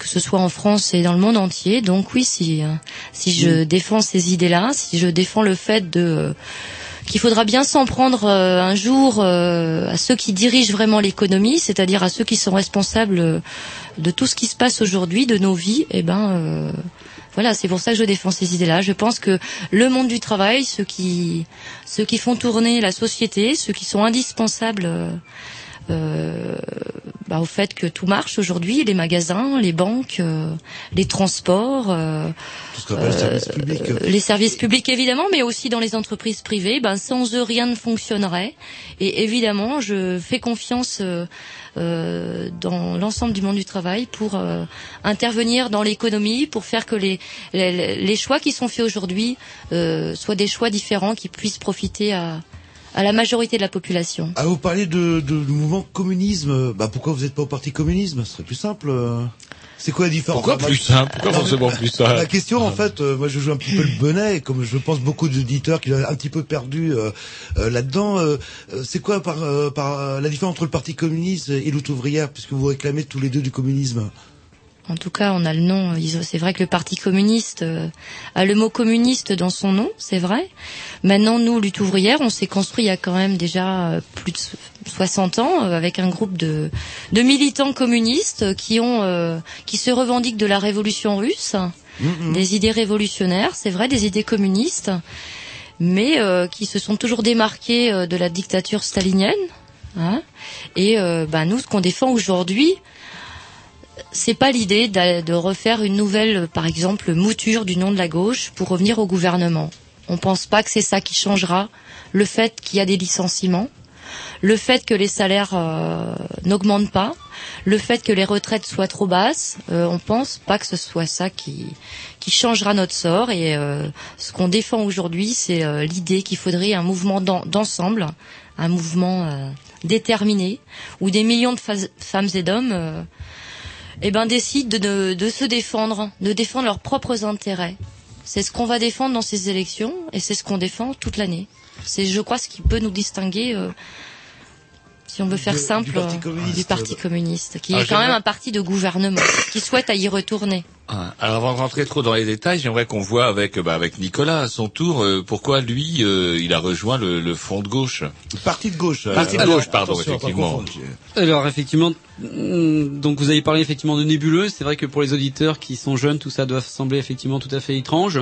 que ce soit en France et dans le monde entier. Donc oui, si si je défends ces idées-là, si je défends le fait de qu'il faudra bien s'en prendre euh, un jour euh, à ceux qui dirigent vraiment l'économie, c'est-à-dire à ceux qui sont responsables de tout ce qui se passe aujourd'hui, de nos vies, et ben euh, voilà, c'est pour ça que je défends ces idées-là. Je pense que le monde du travail, ceux qui ceux qui font tourner la société, ceux qui sont indispensables euh, bah, au fait que tout marche aujourd'hui, les magasins, les banques, euh, les transports, euh, tout ce euh, les services publics évidemment, mais aussi dans les entreprises privées. Ben, sans eux, rien ne fonctionnerait. Et évidemment, je fais confiance euh, euh, dans l'ensemble du monde du travail pour euh, intervenir dans l'économie, pour faire que les, les, les choix qui sont faits aujourd'hui euh, soient des choix différents qui puissent profiter à, à la majorité de la population. Ah, vous parlez de, de, du mouvement communisme. Bah, pourquoi vous n'êtes pas au parti communisme Ce serait plus simple. C'est quoi la différence? Pourquoi plus simple? Pourquoi forcément plus simple? La question, en fait, euh, moi je joue un petit peu le bonnet, et comme je pense beaucoup d'auditeurs qui l'ont un petit peu perdu euh, euh, là-dedans, euh, euh, c'est quoi par, euh, par euh, la différence entre le Parti communiste et lutte ouvrière, puisque vous réclamez tous les deux du communisme En tout cas, on a le nom. ont- C'est vrai que le Parti communiste euh, a le mot communiste dans son nom, c'est vrai. Maintenant, nous, lutte ouvrière, on s'est construit il y a quand même déjà euh, plus de so- 60 ans euh, avec un groupe de, de militants communistes euh, qui ont, euh, qui se revendiquent de la révolution russe, des idées révolutionnaires, c'est vrai, des idées communistes, mais euh, qui se sont toujours démarqués euh, de la dictature stalinienne. hein. Et euh, ben, nous, ce qu'on défend aujourd'hui, c'est pas l'idée de refaire une nouvelle, par exemple, mouture du nom de la gauche pour revenir au gouvernement. On pense pas que c'est ça qui changera le fait qu'il y a des licenciements, le fait que les salaires euh, n'augmentent pas, le fait que les retraites soient trop basses. euh, on pense pas que ce soit ça qui qui changera notre sort. Et euh, ce qu'on défend aujourd'hui, c'est euh, l'idée qu'il faudrait un mouvement d'en- d'ensemble, un mouvement euh, déterminé, où des millions de femmes et d'hommes euh, eh ben, décident de, de, de se défendre, de défendre leurs propres intérêts. C'est ce qu'on va défendre dans ces élections et c'est ce qu'on défend toute l'année. C'est, je crois, ce qui peut nous distinguer, euh, si on veut faire simple, du Parti euh, communiste. du Parti communiste, qui Ah, est quand même un parti de gouvernement, qui souhaite à y retourner. Ah, Alors avant de rentrer trop dans les détails, j'aimerais qu'on voit avec bah, avec Nicolas à son tour euh, pourquoi lui euh, il a rejoint le, le front de gauche. Parti de gauche. Parti de Alors, gauche, pardon, effectivement. Alors effectivement, donc vous avez parlé effectivement de nébuleuse. C'est vrai que pour les auditeurs qui sont jeunes, tout ça doit sembler effectivement tout à fait étrange.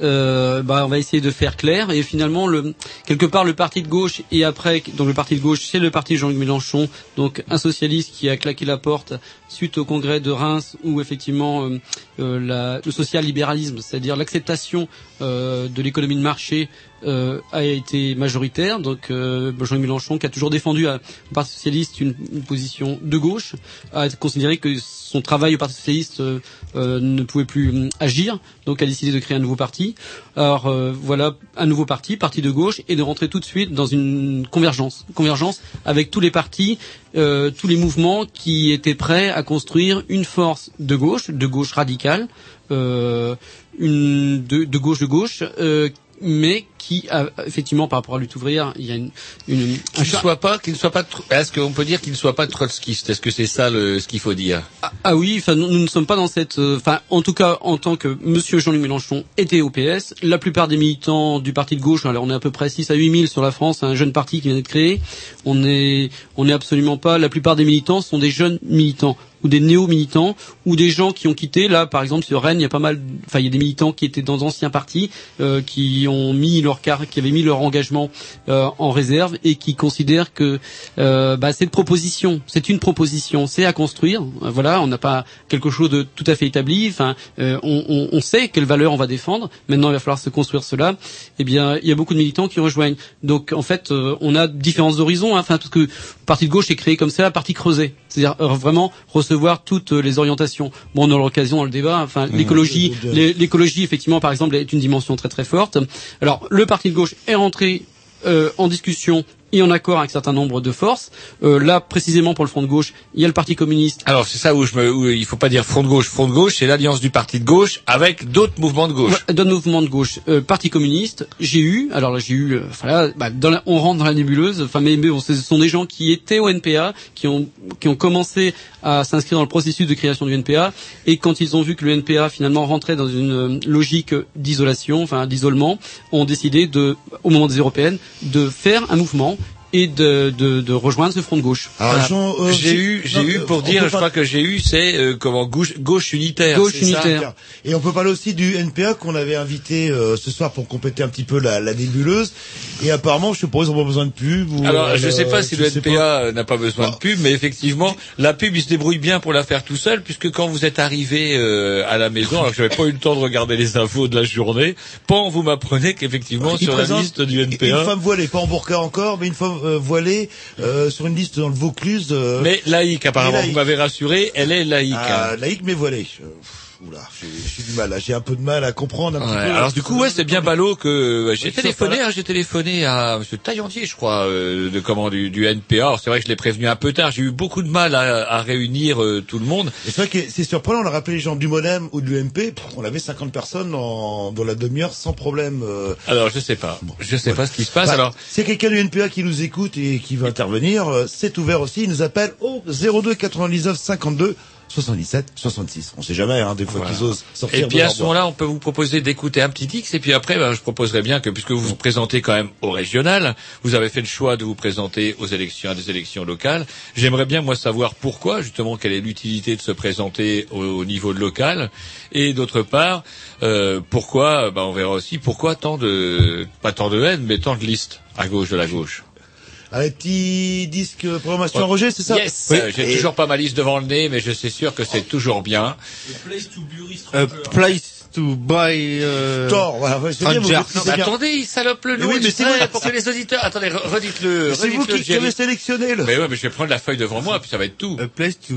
Euh, bah, on va essayer de faire clair. Et finalement, le, quelque part, le parti de gauche et après, donc le parti de gauche, c'est le parti de Jean-Luc Mélenchon, donc un socialiste qui a claqué la porte suite au congrès de Reims, où effectivement euh, euh, le social-libéralisme, c'est-à-dire l'acceptation euh, de l'économie de marché, euh, a été majoritaire. Donc euh, Jean-Luc Mélenchon, qui a toujours défendu à, au Parti socialiste une position de gauche, a considéré que son travail au Parti socialiste euh, euh, ne pouvait plus hum, agir, donc a décidé de créer un nouveau parti. Alors euh, voilà, un nouveau parti, parti de gauche, et de rentrer tout de suite dans une convergence, convergence avec tous les partis, euh, tous les mouvements qui étaient prêts à construire une force de gauche, de gauche radicale, euh, une de, gauche de gauche. euh, mais qui a effectivement par rapport à la lutte ouvrière, il y a une, une Qu'il ne soit pas, qu'il soit pas. Est-ce qu'on peut dire qu'il ne soit pas trotskiste? Est-ce que c'est ça le, ce qu'il faut dire? Ah oui, enfin nous, nous ne sommes pas dans cette, euh, enfin en tout cas en tant que Monsieur Jean-Luc Mélenchon était au PS, la plupart des militants du parti de gauche, alors on est à peu près 6 à 8 000 sur la France, un jeune parti qui vient d'être créé, on est, on est absolument pas, la plupart des militants sont des jeunes militants ou des néo-militants ou des gens qui ont quitté. Là, par exemple, sur Rennes, il y a pas mal, enfin, il y a des militants qui étaient dans d'anciens partis, euh, qui ont mis leur car, qui avaient mis leur engagement euh, en réserve et qui considèrent que euh, bah, cette proposition, c'est une proposition, c'est à construire. Voilà, on n'a pas quelque chose de tout à fait établi. Enfin, euh, on, on, on sait quelles valeurs on va défendre. Maintenant, il va falloir se construire cela. Eh bien, il y a beaucoup de militants qui rejoignent. Donc, en fait, euh, on a différents horizons. hein. Enfin, parce que parti de gauche est créé comme ça, parti creusé, c'est-à-dire euh, vraiment recevoir toutes les orientations. Bon, on aura l'occasion dans le débat. Enfin, l'écologie, l'écologie, effectivement, par exemple, est une dimension très très forte. Alors, le parti de gauche est rentré euh, en discussion et en accord avec un certain nombre de forces. Euh, là, précisément pour le Front de gauche, il y a le Parti communiste. Alors c'est ça où je me, où il faut pas dire front de gauche, front de gauche, c'est l'alliance du parti de gauche avec d'autres mouvements de gauche. Ouais, D'autres mouvements de gauche. Euh, Parti communiste, j'ai eu, alors là j'ai eu, euh, voilà, bah, dans la- on rentre dans la nébuleuse, enfin mais, mais bon, ce sont des gens qui étaient au NPA, qui ont, qui ont commencé à s'inscrire dans le processus de création du NPA, et quand ils ont vu que le NPA finalement rentrait dans une euh, logique d'isolation, enfin d'isolement, ont décidé de, au moment des européennes, de faire un mouvement et de, de, de rejoindre ce front de gauche. Voilà. Jean, euh, j'ai eu, j'ai eu euh, pour on dire, je pas- crois que j'ai eu, c'est euh, comment gauche, gauche unitaire. Gauche ça unitaire. Et on peut parler aussi du NPA qu'on avait invité euh, ce soir pour compléter un petit peu la, la nébuleuse. Et apparemment, je ils ont pas besoin de pub. Ou, Alors, euh, je sais pas si le NPA euh, n'a pas besoin de pub, mais effectivement, la pub, il se débrouille bien pour la faire tout seul, puisque quand vous êtes arrivé euh, à la maison, alors que j'avais pas eu le temps de regarder les infos de la journée, pan, vous m'apprenez qu'effectivement, sur la liste du Une NPA, femme voilée, pas en burqa encore, mais une femme euh, voilée euh, sur une liste dans le Vaucluse. euh, mais laïque, apparemment, laïque. vous m'avez rassuré, elle est laïque. ah, hein. laïque mais voilée. Oula, j'ai du mal, là, j'ai un peu de mal à comprendre un petit Ouais, peu. alors du coup, ouais, c'est bien ballot que euh, j'ai téléphoné, hein, j'ai téléphoné à Monsieur Taillandier, je crois, euh, de comment du, du NPA. Alors c'est vrai que je l'ai prévenu un peu tard. J'ai eu beaucoup de mal à, à réunir euh, tout le monde. Et c'est vrai que c'est surprenant, on a rappelé les gens du Modem ou de l'UMP, on avait 50 personnes dans, dans la demi-heure sans problème. euh. Alors je sais pas, je sais pas ce qui se passe. Bah, alors a quelqu'un du NPA qui nous écoute et qui veut intervenir, euh, c'est ouvert aussi, il nous appelle au 02 99 52 77 66. On sait jamais, hein, des fois Voilà. qu'ils osent sortir Et de puis à ce moment-là, on peut vous proposer d'écouter un petit X, et puis après, ben, je proposerais bien que, puisque vous vous présentez quand même au régional, vous avez fait le choix de vous présenter aux élections, à des élections locales. J'aimerais bien, moi, savoir pourquoi, justement, quelle est l'utilité de se présenter au, au niveau local, et d'autre part, euh, pourquoi, ben, on verra aussi, pourquoi tant de, pas tant de haine, mais tant de listes à gauche de la gauche. Allez, petit disque euh, programmation Ouais. Roger, c'est ça Yes, Oui. Euh, j'ai Et- toujours pas ma liste devant le nez, mais je suis sûr que c'est toujours bien. A place to buy. Euh, Thor, voilà, ouais, c'est bien, vous Strangers. maîtrisez Non, mais bien. attendez, il salope le Mais nom. oui, mais c'est vous, pour que les auditeurs. Attendez, re- redites-le. C'est vous qui, qui avez sélectionné le. Mais ouais, mais je vais prendre la feuille devant moi, puis ça va être tout. A place to.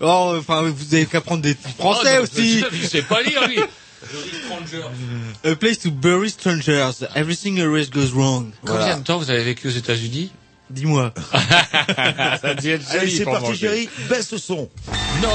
Oh, enfin, vous avez qu'à prendre des titres français Oh, aussi. Je sais pas lire, lui. A place to bury strangers. Everything always goes wrong. Combien de temps vous avez vécu aux États-Unis Dis-moi. *laughs* Ça a dû être Allez, c'est parti. Jerry, baisse le son. Non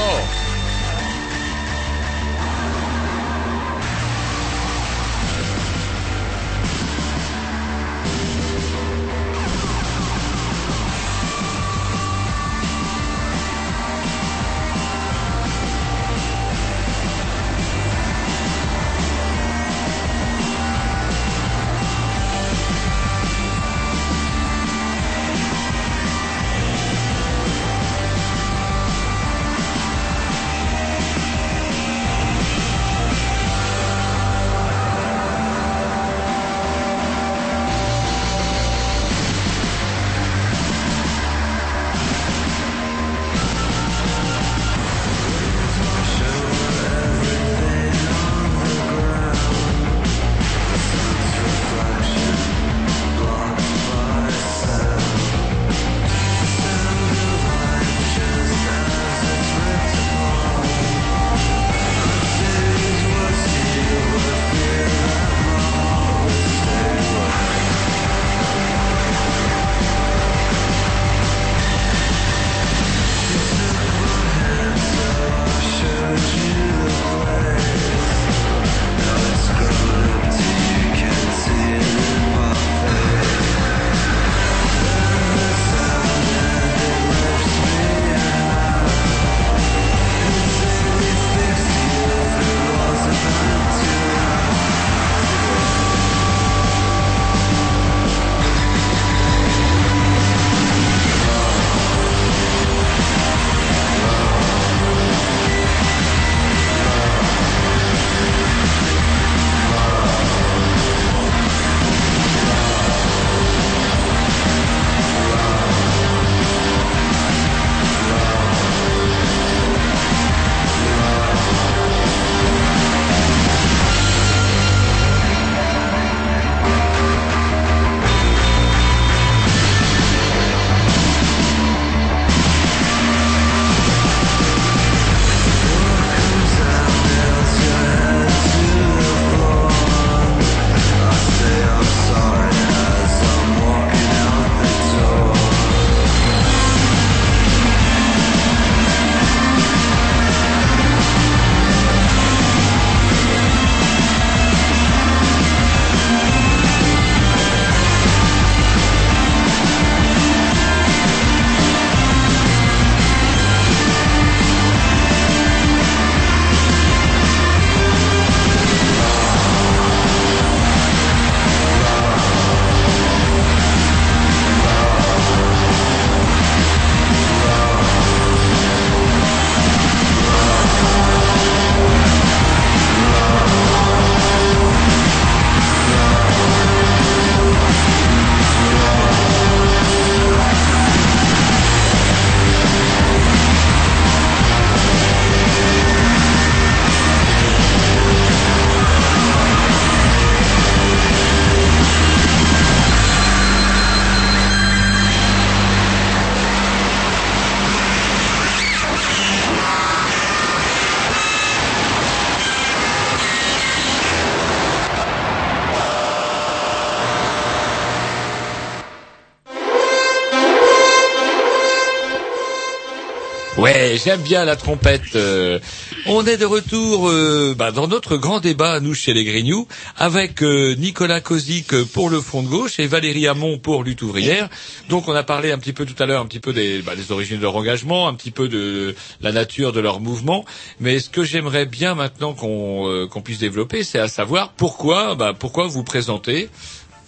j'aime bien la trompette. euh. on est de retour euh, bah, dans notre grand débat, nous, chez les Grignoux, avec euh, Nicolas Kozik pour le Front de Gauche et Valérie Hamon pour Lutte Ouvrière. Donc on a parlé un petit peu tout à l'heure, un petit peu des, bah, origines de leur engagement, un petit peu de la nature de leur mouvement. Mais ce que j'aimerais bien maintenant qu'on qu'on puisse développer, c'est à savoir pourquoi, bah, pourquoi vous présentez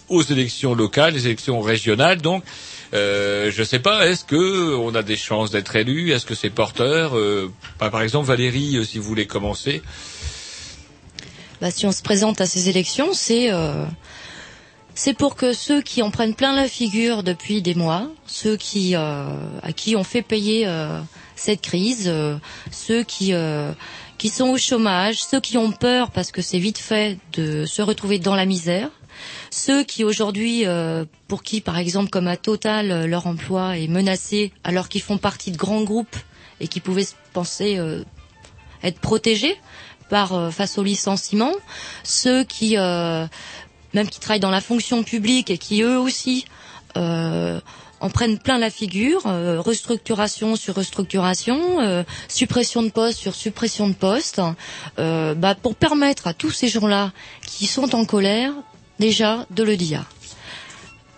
aux élections locales, les élections régionales, donc euh, je sais pas, est-ce que on a des chances d'être élu? Est-ce que c'est porteur? Euh, bah, Par exemple, Valérie, euh, si vous voulez commencer. Bah, si on se présente à ces élections, c'est euh, c'est pour que ceux qui en prennent plein la figure depuis des mois, ceux qui euh, à qui on fait payer cette crise, ceux qui qui sont au chômage, ceux qui ont peur parce que c'est vite fait de se retrouver dans la misère, ceux qui aujourd'hui, euh, pour qui par exemple comme à Total, euh, leur emploi est menacé alors qu'ils font partie de grands groupes et qui pouvaient se penser euh, être protégés par euh, face au licenciement, ceux qui euh, même qui travaillent dans la fonction publique et qui eux aussi euh, en prennent plein la figure, euh, restructuration sur restructuration, euh, suppression de postes sur suppression de postes, euh, bah, pour permettre à tous ces gens-là qui sont en colère déjà de le dire.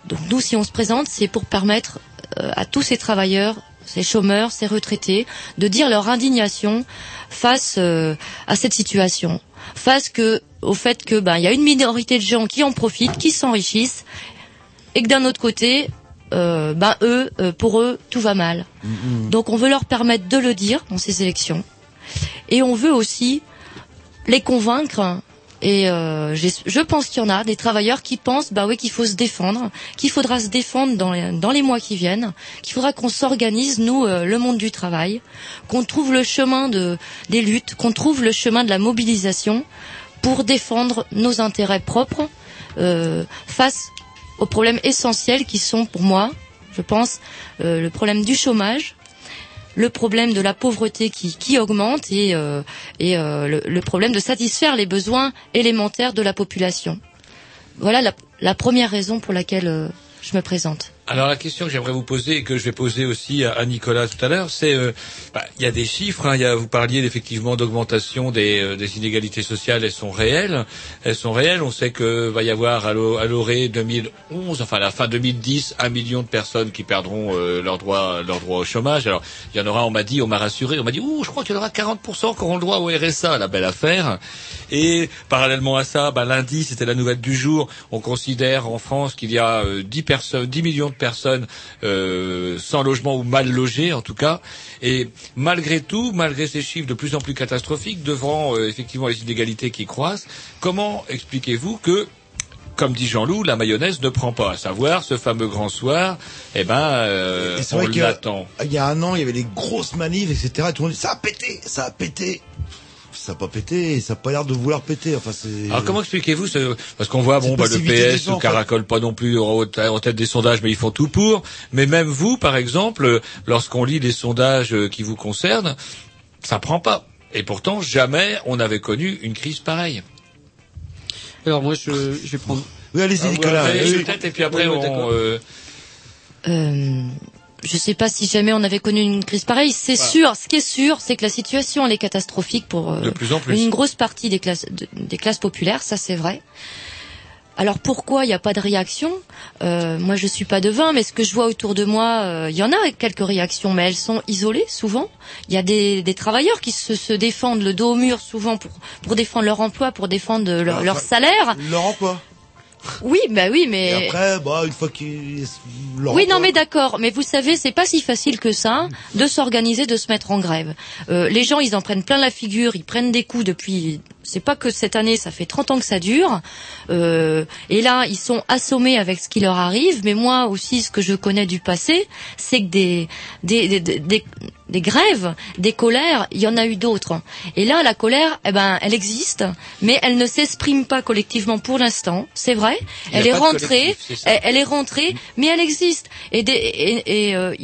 Donc nous, si on se présente, c'est pour permettre euh, à tous ces travailleurs, ces chômeurs, ces retraités, de dire leur indignation face euh, à cette situation, face que au fait que ben il y a une minorité de gens qui en profitent, qui s'enrichissent, et que d'un autre côté, euh, ben eux, euh, pour eux, tout va mal. Donc on veut leur permettre de le dire dans ces élections, et on veut aussi les convaincre. Et euh, je pense qu'il y en a des travailleurs qui pensent, bah oui, qu'il faut se défendre, qu'il faudra se défendre dans les, dans les mois qui viennent, qu'il faudra qu'on s'organise nous, euh, le monde du travail, qu'on trouve le chemin de des luttes, qu'on trouve le chemin de la mobilisation pour défendre nos intérêts propres euh, face aux problèmes essentiels qui sont pour moi, je pense, le problème du chômage, le problème de la pauvreté qui, qui augmente et, euh, et euh, le, problème de satisfaire les besoins élémentaires de la population. Voilà la, la première raison pour laquelle euh, je me présente. Alors la question que j'aimerais vous poser et que je vais poser aussi à, Nicolas tout à l'heure, c'est euh, bah, il y a des chiffres. hein, y a, vous parliez effectivement d'augmentation des, euh, des inégalités sociales. Elles sont réelles. Elles sont réelles. On sait que va y avoir à l'o- à l'orée 2011, enfin à la fin 2010, un million de personnes qui perdront euh, leur droit leur droit au chômage. Alors il y en aura. On m'a dit, on m'a rassuré. On m'a dit, ouh, je crois qu'il y en aura 40 qui auront le droit au RSA. La belle affaire. Et parallèlement à ça, bah, lundi, c'était la nouvelle du jour. On considère en France qu'il y a euh, 10 personnes, 10 millions de personnes euh, sans logement ou mal logées en tout cas. Et malgré tout, malgré ces chiffres de plus en plus catastrophiques, devant euh, effectivement les inégalités qui croissent, comment expliquez-vous que comme dit Jean-Loup, la mayonnaise ne prend pas? À savoir, ce fameux grand soir, eh ben, euh, on l'attend. Il y a un an, il y avait des grosses manifs, etc. Et tout le monde dit, ça a pété, ça a pété. Ça a pas pété, ça a pas l'air de vouloir péter. Enfin, c'est. Alors comment expliquez-vous ce... Parce qu'on voit, bon, bah, le des PS ne en fait. caracole pas non plus en tête- des sondages, mais ils font tout pour. Mais même vous, par exemple, lorsqu'on lit les sondages euh, qui vous concernent, ça prend pas. Et pourtant, jamais on n'avait connu une crise pareille. Alors moi, je, je vais prendre. Oui, allez-y, Ah, Nicolas. ouais, et puis après, Oui, on... euh, Euh, je sais pas si jamais on avait connu une crise pareille. C'est Voilà. sûr. Ce qui est sûr, c'est que la situation elle est catastrophique pour euh, De plus en plus. une grosse partie des classes de- des classes populaires. Ça, c'est vrai. Alors pourquoi il n'y a pas de réaction? Euh, Moi, je suis pas devin, mais ce que je vois autour de moi, euh, il y en a quelques réactions, mais elles sont isolées souvent. Il y a des, des travailleurs qui se, se défendent le dos au mur souvent pour pour défendre leur emploi, pour défendre leur, leur Enfin, salaire. Leur emploi. Oui, bah oui, mais Et après, bah, une fois qu'ils. oui, non, mais d'accord. Mais vous savez, c'est pas si facile que ça de s'organiser, de se mettre en grève. Euh, les gens, ils en prennent plein la figure, ils prennent des coups depuis. C'est pas que cette année, ça fait 30 ans que ça dure. Euh, et là, ils sont assommés avec ce qui leur arrive. Mais moi aussi, ce que je connais du passé, c'est que des des, des, des, des- grèves, des colères, il y en a eu d'autres. Et là, la colère, eh ben, elle existe, mais elle ne s'exprime pas collectivement pour l'instant. C'est vrai. Elle est rentrée. Elle, est rentrée, mais elle existe. Et, des, et, et, euh,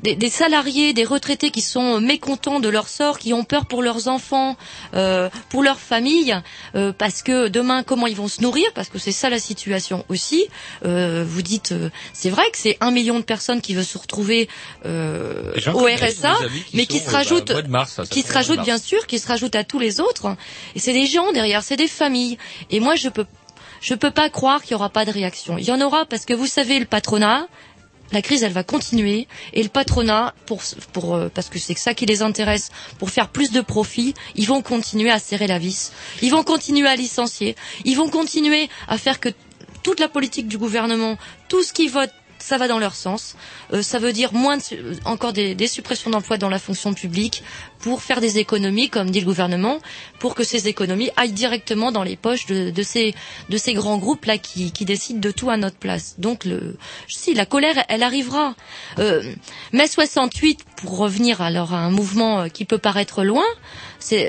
des, des salariés, des retraités qui sont mécontents de leur sort, qui ont peur pour leurs enfants, euh, pour leur famille, euh, parce que demain comment ils vont se nourrir, parce que c'est ça la situation aussi. Euh, vous dites, euh, c'est vrai que c'est un million de personnes qui veulent se retrouver euh, au RSA, qui mais qui se bah, rajoutent, mars, ça, ça qui se rajoutent bien sûr, qui se rajoutent à tous les autres. Et c'est des gens derrière, c'est des familles. Et moi je peux je peux pas croire qu'il y aura pas de réaction. Il y en aura parce que vous savez le patronat, la crise elle va continuer et le patronat pour pour euh, parce que c'est ça qui les intéresse pour faire plus de profit, ils vont continuer à serrer la vis. Ils vont continuer à licencier, ils vont continuer à faire que toute la politique du gouvernement, tout ce qui vote ça va dans leur sens. Euh, ça veut dire moins de encore des, suppressions d'emplois dans la fonction publique pour faire des économies, comme dit le gouvernement, pour que ces économies aillent directement dans les poches de, ces grands groupes là qui, décident de tout à notre place. Donc le si la colère elle arrivera. Euh, mai 68 pour revenir alors à un mouvement euh, qui peut paraître loin,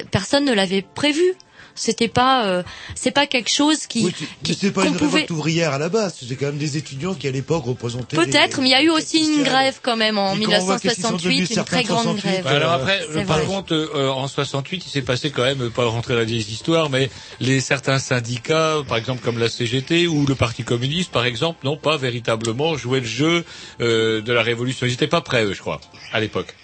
personne ne l'avait prévu. C'était pas euh, c'est pas quelque chose qui, qui c'est pas une pouvait révolte ouvrière à la base, c'était quand même des étudiants qui à l'époque représentaient. Peut-être, mais il y a eu aussi une grève quand même en Et quand on voit qu'est-ce qu'ils sont 1968, devenus, une très grande 68, grève. Bah, alors après, C'est par vrai. contre, euh, en 68, il s'est passé quand même, pas rentrer dans les histoires, mais les certains syndicats, par exemple comme la CGT ou le Parti communiste, par exemple, n'ont pas véritablement joué le jeu euh, de la révolution. Ils n'étaient pas prêts, eux, je crois, à l'époque.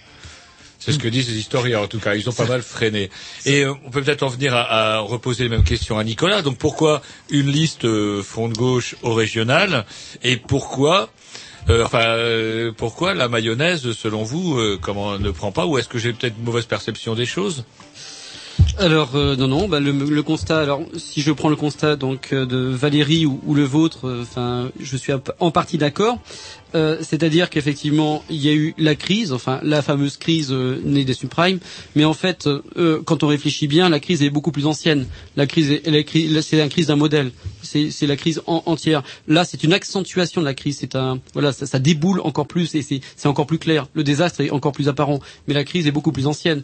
C'est ce que disent les historiens, en tout cas. Ils ont pas mal freiné. Et euh, on peut peut-être en venir à, à reposer les mêmes questions à Nicolas. Donc pourquoi une liste euh, front de gauche au régional Et pourquoi euh, enfin, euh, pourquoi la mayonnaise, selon vous, euh, comment ne prend pas? Ou est-ce que j'ai peut-être une mauvaise perception des choses? Alors euh, non non bah, le, le constat alors si je prends le constat donc de Valérie ou, ou le vôtre euh, enfin je suis en partie d'accord Euh, c'est-à-dire qu'effectivement il y a eu la crise enfin la fameuse crise euh, née des subprimes. Mais en fait euh, quand on réfléchit bien la crise est beaucoup plus ancienne. La crise est, c'est la crise d'un modèle. C'est la crise en- entière. Là c'est une accentuation de la crise. C'est un voilà ça, ça déboule encore plus et c'est encore plus clair. Le désastre est encore plus apparent. Mais la crise est beaucoup plus ancienne.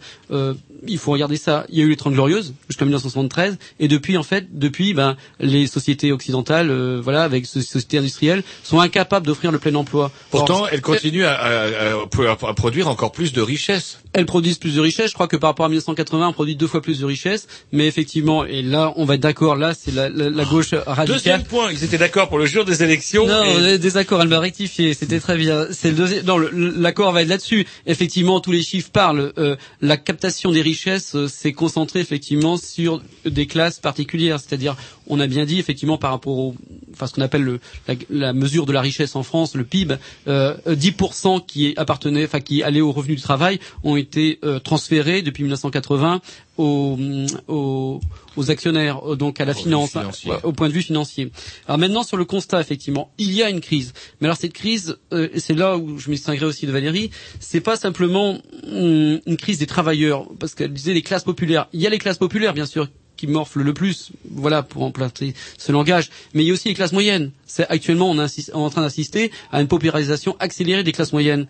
Il faut regarder ça. Il y a eu les Trente Glorieuses jusqu'en 1973, et depuis en fait, depuis, ben, les sociétés occidentales, voilà, avec ces sociétés industrielles, sont incapables d'offrir le plein emploi. Pourtant, Or, elles continuent à, à- à- à produire encore plus de richesses. elles produisent plus de richesses. Je crois que par rapport à 1980, on produit deux fois plus de richesses. Mais effectivement, et là, on va être d'accord. Là, c'est la, la, la gauche radicale. Deuxième point, ils étaient d'accord pour le jour des élections. Non, et- désaccord, elle m'a rectifié, c'était très bien. C'est le deuxième. Non, l'accord va être là-dessus. Effectivement, tous les chiffres parlent. Euh, la captation des richesses euh, s'est concentrée effectivement sur des classes particulières, c'est-à-dire, on a bien dit effectivement par rapport au, enfin ce qu'on appelle le, la, la mesure de la richesse en France, le PIB, euh, 10% qui appartenaient, enfin qui allaient au revenu du travail, ont été euh, transférés depuis 1980 aux, aux, aux actionnaires, euh, donc à la finance, financier. au point de vue financier. Alors maintenant sur le constat, effectivement, il y a une crise. Mais alors cette crise, euh, c'est là où je me distinguerai aussi de Valérie, c'est pas simplement hum, une crise des travailleurs, parce qu'elle disait les classes populaires. Il y a les classes populaires, bien sûr, qui morflent le plus, voilà, pour emprunter ce langage. Mais il y a aussi les classes moyennes. C'est actuellement on, est en train d'assister à une paupérisation accélérée des classes moyennes.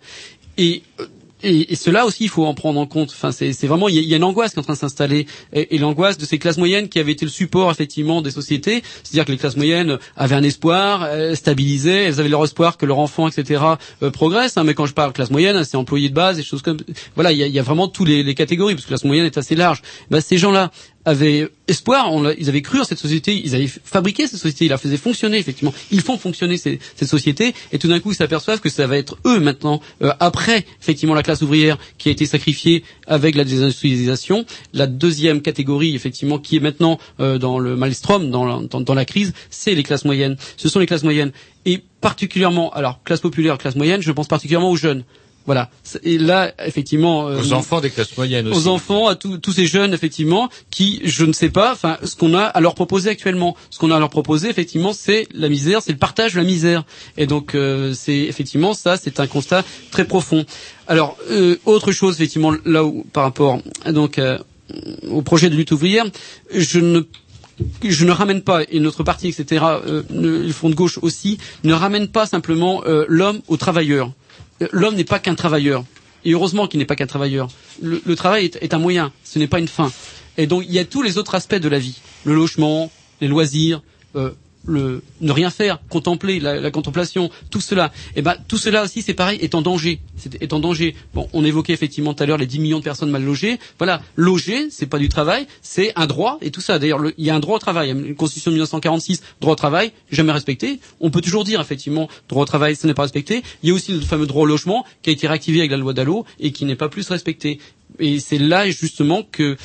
Et euh, et, et cela aussi, il faut en prendre en compte. Enfin, c'est vraiment, il y, a, il y a une angoisse qui est en train de s'installer, et, l'angoisse de ces classes moyennes qui avaient été le support effectivement des sociétés. C'est-à-dire que les classes moyennes avaient un espoir, elles stabilisaient, elles avaient leur espoir que leur enfant, etc., euh, progresse. hein. mais quand je parle classe moyenne, c'est employé de base, des choses comme, voilà, il y a, il y a vraiment tous les, les catégories parce que la classe moyenne est assez large. Ben, ces gens-là avaient espoir, ils avaient cru en cette société, ils avaient fabriqué cette société, ils la faisaient fonctionner effectivement. Ils font fonctionner cette société et tout d'un coup ils s'aperçoivent que ça va être eux maintenant, euh, après effectivement la classe ouvrière qui a été sacrifiée avec la désindustrialisation. La deuxième catégorie effectivement qui est maintenant euh, dans le maelstrom, dans la, dans la crise, c'est les classes moyennes. Ce sont les classes moyennes et particulièrement, alors classe populaire, classe moyenne, je pense particulièrement aux jeunes. Voilà. Et là, effectivement, euh, Aux enfants des classes moyennes aussi. aux enfants, à tous tous ces jeunes effectivement qui, je ne sais pas, enfin, ce qu'on a à leur proposer actuellement, ce qu'on a à leur proposer effectivement, c'est la misère, c'est le partage de la misère. Et donc, euh, c'est effectivement ça, c'est un constat très profond. Alors, euh, autre chose effectivement là où par rapport donc au projet de lutte ouvrière, je ne je ne ramène pas, et notre parti, etc., euh, le Front de gauche aussi, ne ramène pas simplement euh, l'homme au travailleur. L'homme n'est pas qu'un travailleur. Et heureusement qu'il n'est pas qu'un travailleur. Le, travail est, est un moyen, ce n'est pas une fin. Et donc il y a tous les autres aspects de la vie. Le logement, les loisirs, euh, le ne rien faire, contempler la, la contemplation, tout cela, et ben tout cela aussi c'est pareil est en danger, c'est est en danger. Bon, on évoquait effectivement tout à l'heure les 10 millions de personnes mal logées. Voilà, loger, c'est pas du travail, c'est un droit et tout ça. D'ailleurs, le- il y a un droit au travail, une constitution de 1946, droit au travail, jamais respecté. On peut toujours dire effectivement droit au travail, ce n'est pas respecté. Il y a aussi le fameux droit au logement qui a été réactivé avec la loi Dallot et qui n'est pas plus respecté. Et c'est là justement que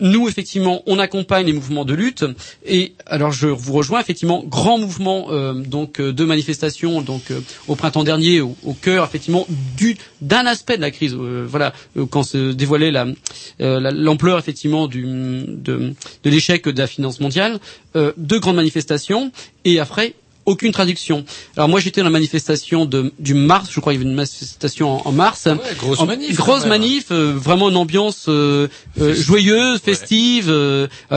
nous, effectivement, on accompagne les mouvements de lutte. Et alors, je vous rejoins effectivement, grand mouvement euh, donc euh, de manifestation, donc euh, au printemps dernier, au, cœur effectivement du d'un aspect de la crise. voilà, quand se dévoilait la la- l'ampleur effectivement de, de l'échec de la finance mondiale, deux grandes manifestations et après aucune traduction. Alors moi j'étais dans la manifestation de, du mars, je crois qu'il y avait une manifestation en, en mars. grosse En- manif, Grosse quand même. manif, euh, vraiment une ambiance euh, euh, joyeuse, festive. euh, euh,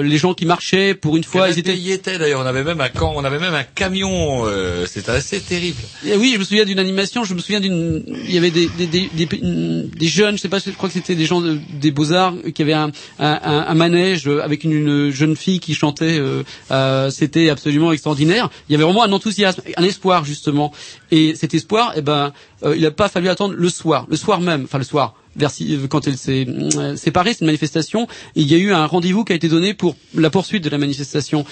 euh, les gens qui marchaient pour une fois, ils étaient y étaient d'ailleurs? On avait même un camp, on avait même un camion. euh, C'était assez terrible. Et oui, je me souviens d'une animation, je me souviens d'une, il y avait des, des, des, des, des jeunes, je sais pas, je crois que c'était des gens de- des beaux-arts qui avaient un, un, un, un manège avec une, une jeune fille qui chantait, c'était absolument extraordinaire. Il y avait vraiment un enthousiasme, un espoir justement. Et cet espoir, eh ben, euh, il n'a pas fallu attendre le soir, le soir même, enfin le soir. Si- quand elle s'est euh, séparée, cette manifestation, il y a eu un rendez-vous qui a été donné pour la poursuite de la manifestation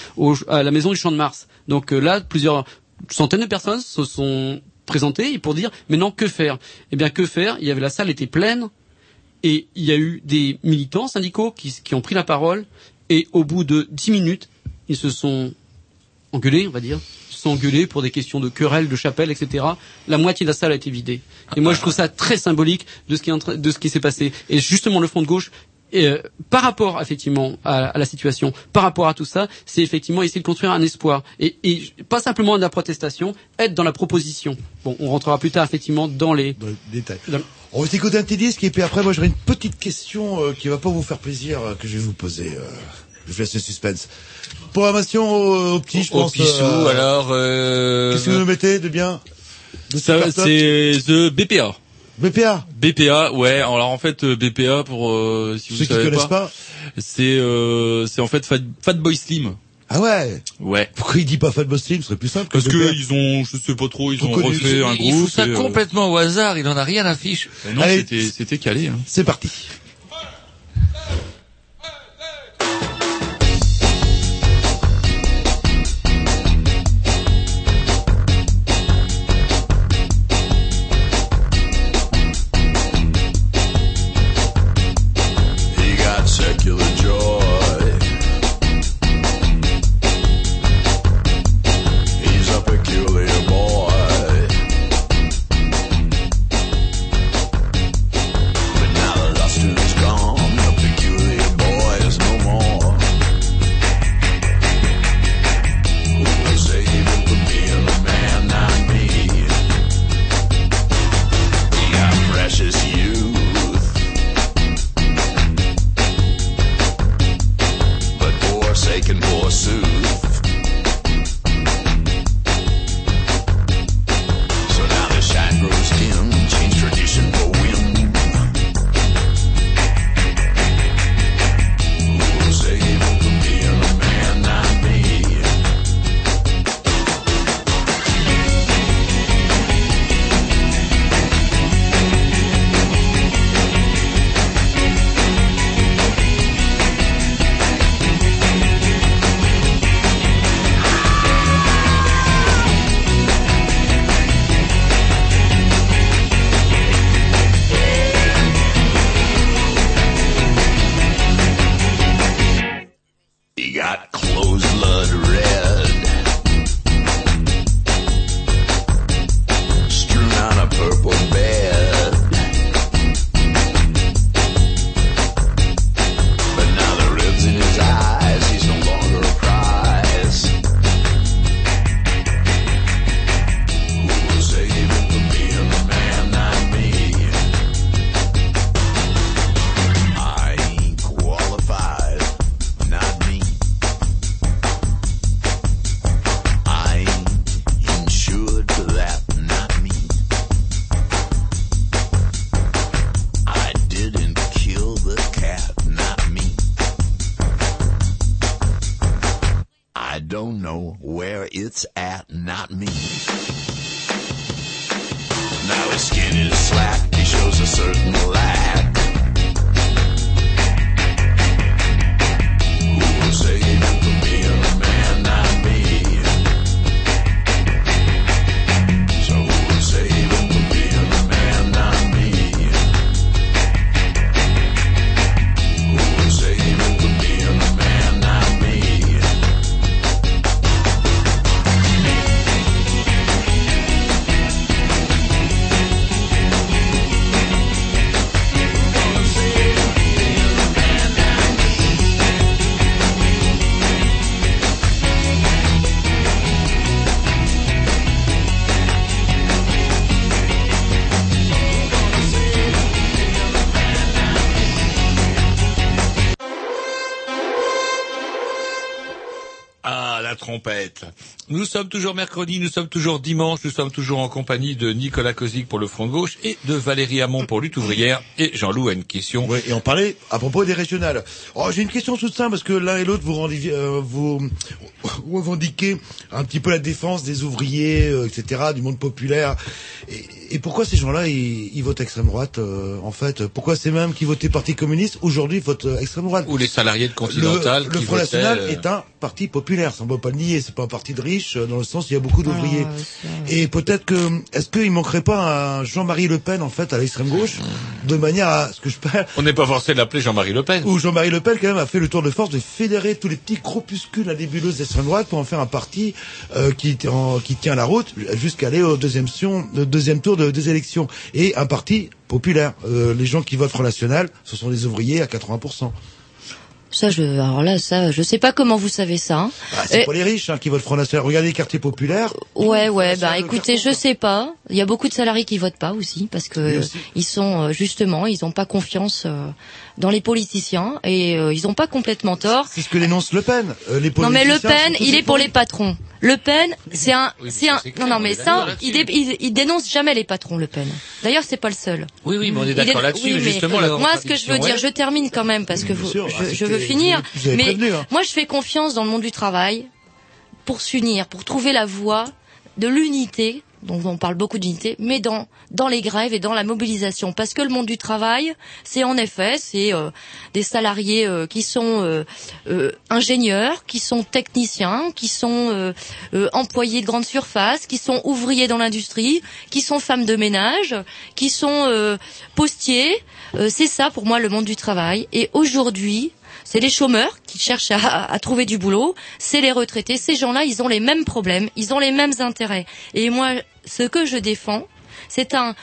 à la maison du Champ de Mars. Donc euh, là, plusieurs centaines de personnes se sont présentées pour dire mais non que faire? Eh bien que faire? Il y avait la salle était pleine et il y a eu des militants syndicaux qui, qui ont pris la parole et au bout de dix minutes ils se sont engueulés, on va dire, ils se sont engueulés pour des questions de querelles, de chapelle, etc. La moitié de la salle a été vidée. Et moi je trouve ça très symbolique de ce qui est de ce qui s'est passé. Et justement le front de gauche euh, par rapport effectivement à, à la situation, par rapport à tout ça, c'est effectivement essayer de construire un espoir et, et pas simplement de la protestation, être dans la proposition. Bon, on rentrera plus tard effectivement dans les détails. On va s'écouter un petit disque et puis après moi j'aurai une petite question euh, qui va pas vous faire plaisir euh, que je vais vous poser. euh, je vous laisse le suspense. Programmation au, au petit, je Au pense. Pichou, alors. Euh... Qu'est-ce que vous nous mettez de bien De Ça, c'est The BPA. BPA BPA, ouais. Alors en fait, euh, BPA pour euh, si vous Ceux qui savez connaissent pas. c'est euh, c'est en fait Fat, Fatboy Slim. Ah ouais Ouais. Pourquoi il dit pas Fatboy Slim? Ce serait plus simple. Parce que ils ont, je sais pas trop, ils ont refait un Il fout groupe. ça et, euh, complètement au hasard. Il en a rien à fiche. mais non, c'était calé. Hein. C'est parti. Nous sommes toujours mercredi, nous sommes toujours dimanche, nous sommes toujours en compagnie de Nicolas Kozik pour le Front Gauche et de Valérie Hamon pour Lutte Ouvrière. Et Jean-Loup a une question. Oui, et on parlait à propos des régionales. Oh, j'ai une question toute simple parce que l'un et l'autre vous, euh, revendiquez un petit peu la défense des ouvriers, euh, etc., du monde populaire. Et, pourquoi ces gens-là ils, ils votent extrême droite euh, en fait? Pourquoi ces mêmes qui votaient Parti communiste aujourd'hui votent euh, extrême droite? Ou les salariés de Continental Le, le qui Front votaient, National euh, est un parti populaire, ça on peut pas le nier. C'est pas un parti de riches euh, dans le sens où il y a beaucoup d'ouvriers. Ah, Et peut-être que est-ce qu'il manquerait pas un Jean-Marie Le Pen en fait à l'extrême gauche de manière à ce que je parle On n'est pas forcé de l'appeler Jean-Marie Le Pen. où Jean-Marie Le Pen quand même a fait le tour de force de fédérer tous les petits groupuscules indébuleuses d'extrême droite pour en faire un parti euh, qui, en- qui tient la route jusqu'à aller au deuxième, sion- deuxième tour de, des élections. Et un parti populaire. Euh, les gens qui votent Front National, ce sont des ouvriers à 80%. Ça, je, alors là, ça, je sais pas comment vous savez ça. hein. Ah, c'est Et- pas les riches hein, qui votent Front National. Regardez les quartiers populaires. Ouais, ouais, bah écoutez, je sais pas. Il y a beaucoup de salariés qui votent pas aussi parce que euh, aussi. ils sont euh, justement, ils ont pas confiance euh, dans les politiciens et euh, ils ont pas complètement tort. C'est ce que dénonce Le Pen. Euh, les Non mais Le Pen, il est pour les patrons. Le Pen, c'est un, Oui, c'est un, non non on mais ça, il, dé- il, il dénonce jamais les patrons, Le Pen. D'ailleurs, c'est pas le seul. Oui, oui, mais on est d'accord là-dessus. oui, justement, moi, ce que je veux dire, je termine quand même parce que vous, sûr, je, ah, je veux finir. vous avez Mais prévenu, hein. moi, je fais confiance dans le monde du travail pour s'unir, pour trouver la voie de l'unité. Donc on parle beaucoup d'unité, mais dans dans les grèves et dans la mobilisation, parce que le monde du travail, c'est en effet, c'est euh, des salariés euh, qui sont euh, ingénieurs, qui sont techniciens, qui sont employés de grande surface, qui sont ouvriers dans l'industrie, qui sont femmes de ménage, qui sont postiers. C'est ça pour moi le monde du travail. Et aujourd'hui, c'est les chômeurs qui cherchent à, à trouver du boulot, c'est les retraités. Ces gens-là, ils ont les mêmes problèmes, ils ont les mêmes intérêts. Et moi, ce que je défends, c'est un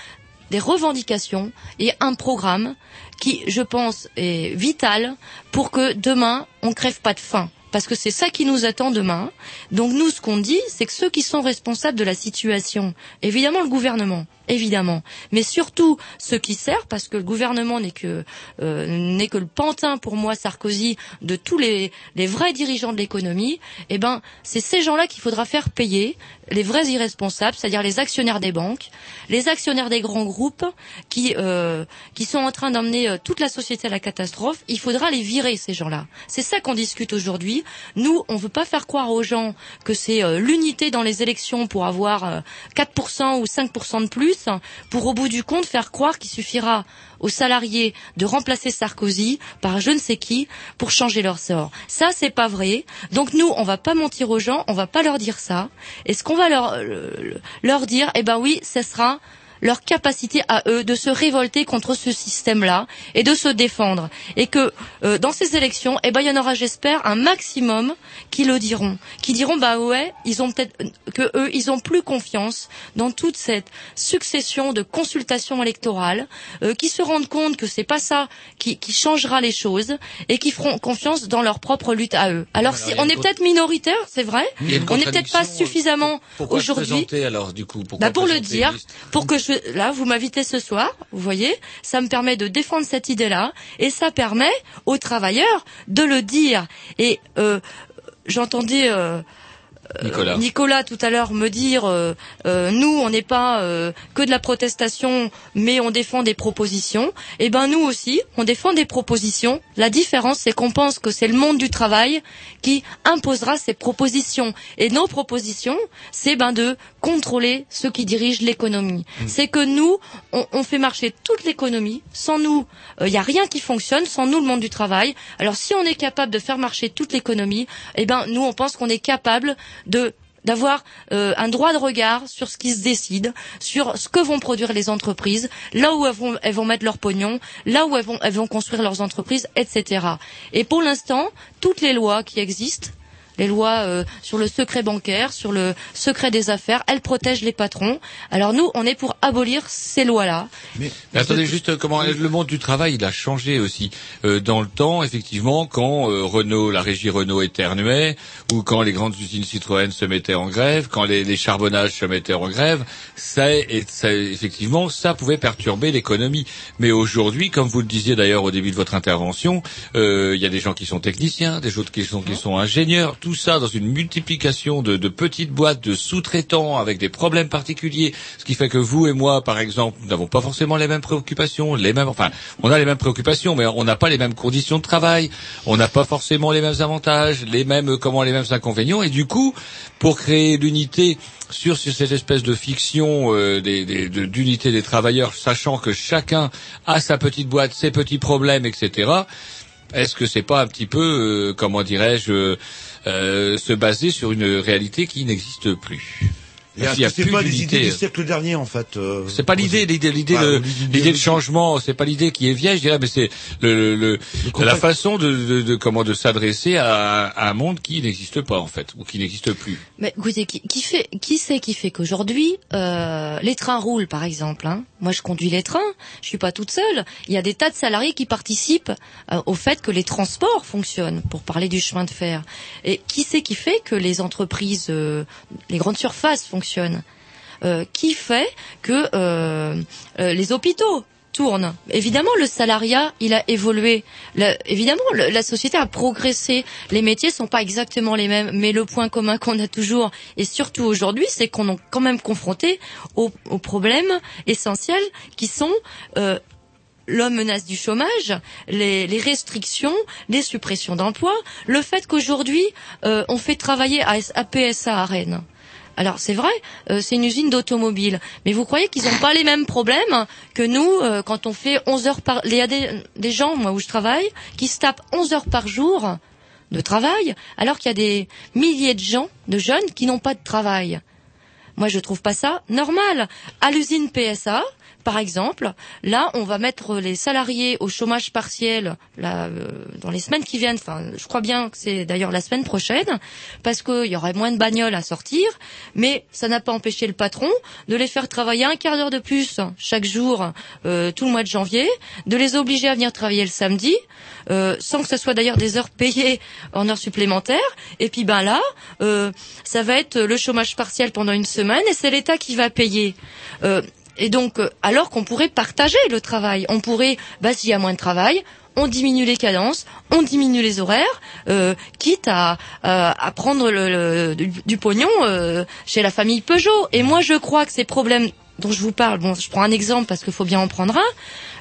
des revendications et un programme qui, je pense, est vital pour que demain, on crève pas de faim. Parce que c'est ça qui nous attend demain. Donc nous, ce qu'on dit, c'est que ceux qui sont responsables de la situation, évidemment le gouvernement, évidemment, mais surtout ceux qui servent, parce que le gouvernement n'est que euh, n'est que le pantin pour moi Sarkozy de tous les les vrais dirigeants de l'économie. Eh ben, c'est ces gens-là qu'il faudra faire payer les vrais irresponsables, c'est-à-dire les actionnaires des banques, les actionnaires des grands groupes qui euh, qui sont en train d'emmener euh, toute la société à la catastrophe. Il faudra les virer ces gens-là. C'est ça qu'on discute aujourd'hui. Nous, on veut pas faire croire aux gens que c'est euh, l'unité dans les élections pour avoir euh, 4% ou 5% de plus, pour au bout du compte faire croire qu'il suffira aux salariés de remplacer Sarkozy par je ne sais qui pour changer leur sort. Ça, c'est pas vrai. Donc nous, on va pas mentir aux gens, on va pas leur dire ça. Et ce qu'on va leur, leur dire, eh ben oui, ce sera leur capacité à eux de se révolter contre ce système-là et de se défendre. Et que euh, dans ces élections, eh ben il y en aura, j'espère, un maximum qui le diront, qui diront bah ouais, ils ont peut-être que eux, ils ont plus confiance dans toute cette succession de consultations électorales, euh, qui se rendent compte que c'est pas ça qui, qui changera les choses et qui feront confiance dans leur propre lutte à eux. Alors, Alors, si, on est peut-être minoritaire, c'est vrai, on n'est peut-être pas contradiction, suffisamment aujourd'hui. alors du coup? Bah pour le dire, pour que je, là, vous m'invitez ce soir, vous voyez, ça me permet de défendre cette idée-là, et ça permet aux travailleurs de le dire. Et euh, j'entendais euh, Nicolas. Nicolas tout à l'heure me dire euh, euh, nous on n'est pas euh, que de la protestation mais on défend des propositions et ben nous aussi on défend des propositions. La différence c'est qu'on pense que c'est le monde du travail qui imposera ses propositions. Et nos propositions c'est ben de contrôler ceux qui dirigent l'économie. C'est que nous on, on fait marcher toute l'économie. Sans nous il n'y a rien qui fonctionne. Sans nous le monde du travail. Alors si on est capable de faire marcher toute l'économie eh ben nous on pense qu'on est capable de d'avoir euh, un droit de regard sur ce qui se décide, sur ce que vont produire les entreprises, là où elles vont, elles vont mettre leur pognon, là où elles vont, elles vont construire leurs entreprises, etc. Et pour l'instant, toutes les lois qui existent, les lois euh, sur le secret bancaire, sur le secret des affaires, elles protègent les patrons. Alors nous, on est pour abolir ces lois-là. Mais attendez juste comment le monde du travail il a changé aussi Euh, dans le temps effectivement quand euh, Renault la régie Renault éternuait ou quand les grandes usines Citroën se mettaient en grève quand les, les charbonnages se mettaient en grève ça, et ça effectivement ça pouvait perturber l'économie. Mais aujourd'hui comme vous le disiez d'ailleurs au début de votre intervention euh, il y a des gens qui sont techniciens des autres qui sont qui sont ingénieurs tout ça dans une multiplication de, de petites boîtes de sous-traitants avec des problèmes particuliers ce qui fait que vous et moi par exemple n'avons pas forcément les mêmes préoccupations les mêmes enfin on a les mêmes préoccupations mais on n'a pas les mêmes conditions de travail on n'a pas forcément les mêmes avantages les mêmes euh, comment les mêmes inconvénients et du coup pour créer l'unité sur, cette espèce de fiction euh, des, des, de- d'unité des travailleurs, sachant que chacun a sa petite boîte, ses petits problèmes, etc. Est-ce que c'est pas un petit peu, euh, comment dirais-je, euh, euh, se baser sur une réalité qui n'existe plus? C'est pas les d'unité. idées du siècle dernier, en fait euh, C'est pas l'idée, l'idée, l'idée, de, l'idée- de changement. C'est pas l'idée qui est vieille, je dirais, mais c'est le, le, le- la façon de, de, de- comment de s'adresser à, à un monde qui n'existe pas en fait ou qui n'existe plus. Mais écoutez, qui, qui fait, qui c'est qui fait qu'aujourd'hui euh, les trains roulent, par exemple hein Moi, je conduis les trains. Je suis pas toute seule. Il y a des tas de salariés qui participent euh, au fait que les transports fonctionnent. Pour parler du chemin de fer. Et qui c'est qui fait que les entreprises, euh, les grandes surfaces fonctionnent Euh, Qui fait que euh, euh, les hôpitaux tournent. Évidemment, le salariat, il a évolué. Évidemment, la société a progressé. Les métiers sont pas exactement les mêmes, mais le point commun qu'on a toujours, et surtout aujourd'hui, c'est qu'on est quand même confronté aux, problèmes essentiels qui sont euh, la menace du chômage, les, restrictions, les suppressions d'emplois, le fait qu'aujourd'hui on fait travailler à, à PSA à Rennes. Alors c'est vrai, euh, c'est une usine d'automobile, mais vous croyez qu'ils n'ont pas les mêmes problèmes que nous euh, quand on fait 11 heures par... Il y a des, des gens, moi où je travaille, qui se tapent 11 heures par jour de travail, alors qu'il y a des milliers de gens, de jeunes, qui n'ont pas de travail. Moi, je trouve pas ça normal. À l'usine PSA, par exemple, là, on va mettre les salariés au chômage partiel là, euh, dans les semaines qui viennent. Enfin, je crois bien que c'est d'ailleurs la semaine prochaine, parce qu'il y aurait moins de bagnoles à sortir. Mais ça n'a pas empêché le patron de les faire travailler un quart d'heure de plus chaque jour, euh, tout le mois de janvier, de les obliger à venir travailler le samedi, euh, sans que ce soit d'ailleurs des heures payées en heures supplémentaires. Et puis ben là, euh, ça va être le chômage partiel pendant une semaine et c'est l'État qui va payer. Euh, et donc, euh, alors qu'on pourrait partager le travail, on pourrait, bah, s'il y a moins de travail, on diminue les cadences, on diminue les horaires, euh, quitte à, à prendre du, pognon euh, chez la famille Peugeot. Et moi, je crois que ces problèmes dont je vous parle, bon, je prends un exemple parce qu'il faut bien en prendre un,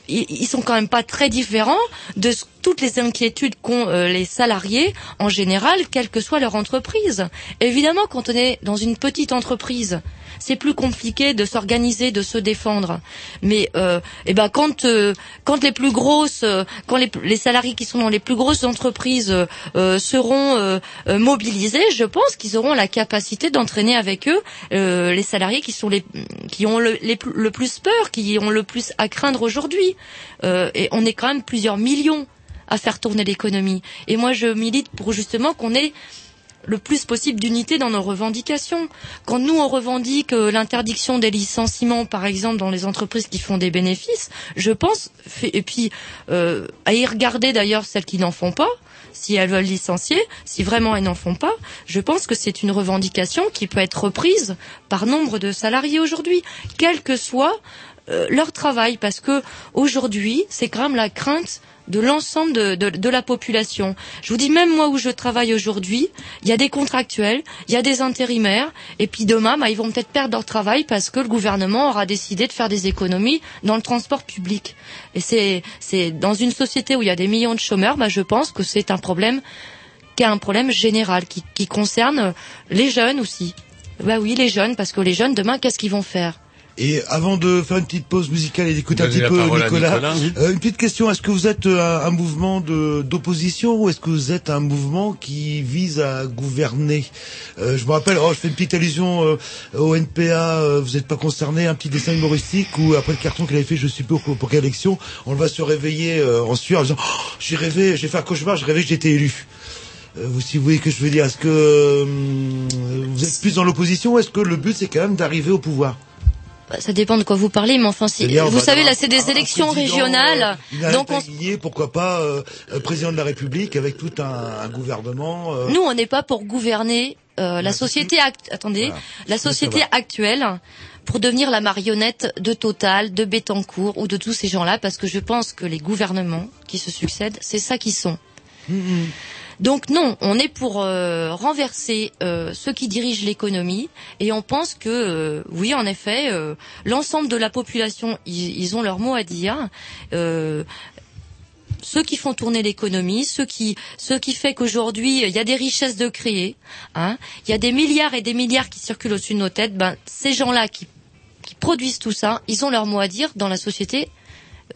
ils, sont quand même pas très différents de toutes les inquiétudes qu'ont euh, les salariés en général, quelle que soit leur entreprise. Évidemment, quand on est dans une petite entreprise, c'est plus compliqué de s'organiser, de se défendre. Mais euh, eh ben quand euh, quand les plus grosses, euh, quand les, salariés qui sont dans les plus grosses entreprises seront mobilisés, je pense qu'ils auront la capacité d'entraîner avec eux les salariés qui sont les qui ont le, plus- peur, qui ont le plus à craindre aujourd'hui. Et on est quand même plusieurs millions à faire tourner l'économie. Et moi, je milite pour justement qu'on ait le plus possible d'unité dans nos revendications. Quand nous, on revendique euh, l'interdiction des licenciements, par exemple, dans les entreprises qui font des bénéfices, je pense, et puis euh, à y regarder d'ailleurs celles qui n'en font pas, si elles veulent licencier, si vraiment elles n'en font pas, je pense que c'est une revendication qui peut être reprise par nombre de salariés aujourd'hui, quel que soit euh, leur travail, parce que aujourd'hui, c'est quand même la crainte de l'ensemble de, de, la population. Je vous dis même moi où je travaille aujourd'hui, il y a des contractuels, il y a des intérimaires, et puis demain, bah, ils vont peut-être perdre leur travail parce que le gouvernement aura décidé de faire des économies dans le transport public. Et c'est, c'est dans une société où il y a des millions de chômeurs, bah, je pense que c'est un problème qui est un problème général, qui, qui concerne les jeunes aussi. Bah oui, les jeunes, parce que les jeunes, demain, qu'est-ce qu'ils vont faire? Et avant de faire une petite pause musicale et d'écouter un petit peu Nicolas, Nicolas. euh, une petite question est-ce que vous êtes euh, un, un mouvement d'opposition ou est-ce que vous êtes un mouvement qui vise à gouverner? Euh, Je me rappelle, oh, je fais une petite allusion euh, au NPA. vous n'êtes pas concerné Un petit dessin humoristique où après le carton qu'il avait fait, je pas pour, pour quelle élection, on va se réveiller en sueur en disant oh, j'ai rêvé, j'ai fait un cauchemar, j'ai rêvé que j'étais élu. Vous, si vous voyez que je veux dire, est-ce que euh, vous êtes plus dans l'opposition ou est-ce que le but c'est quand même d'arriver au pouvoir? Ça dépend de quoi vous parlez, mais enfin, si, vous bah, savez, là, c'est des un élections régionales, euh, donc on, Taguillet, pourquoi pas euh, président de la République avec tout un, un gouvernement. euh, nous, on n'est pas pour gouverner euh, la société. act- Attendez, Voilà. la société actuelle pour devenir la marionnette de Total, de Bettencourt ou de tous ces gens-là, parce que je pense que les gouvernements qui se succèdent, c'est ça qu'ils sont. Donc non, on est pour euh, renverser euh, ceux qui dirigent l'économie et on pense que euh, oui, en effet, l'ensemble de la population, ils, ils ont leur mot à dire. Ceux qui font tourner l'économie, ceux qui, ceux qui fait qu'aujourd'hui il y a des richesses de créer, hein, il y a des milliards et des milliards qui circulent au-dessus de nos têtes. Ben ces gens-là qui, qui produisent tout ça, ils ont leur mot à dire dans la société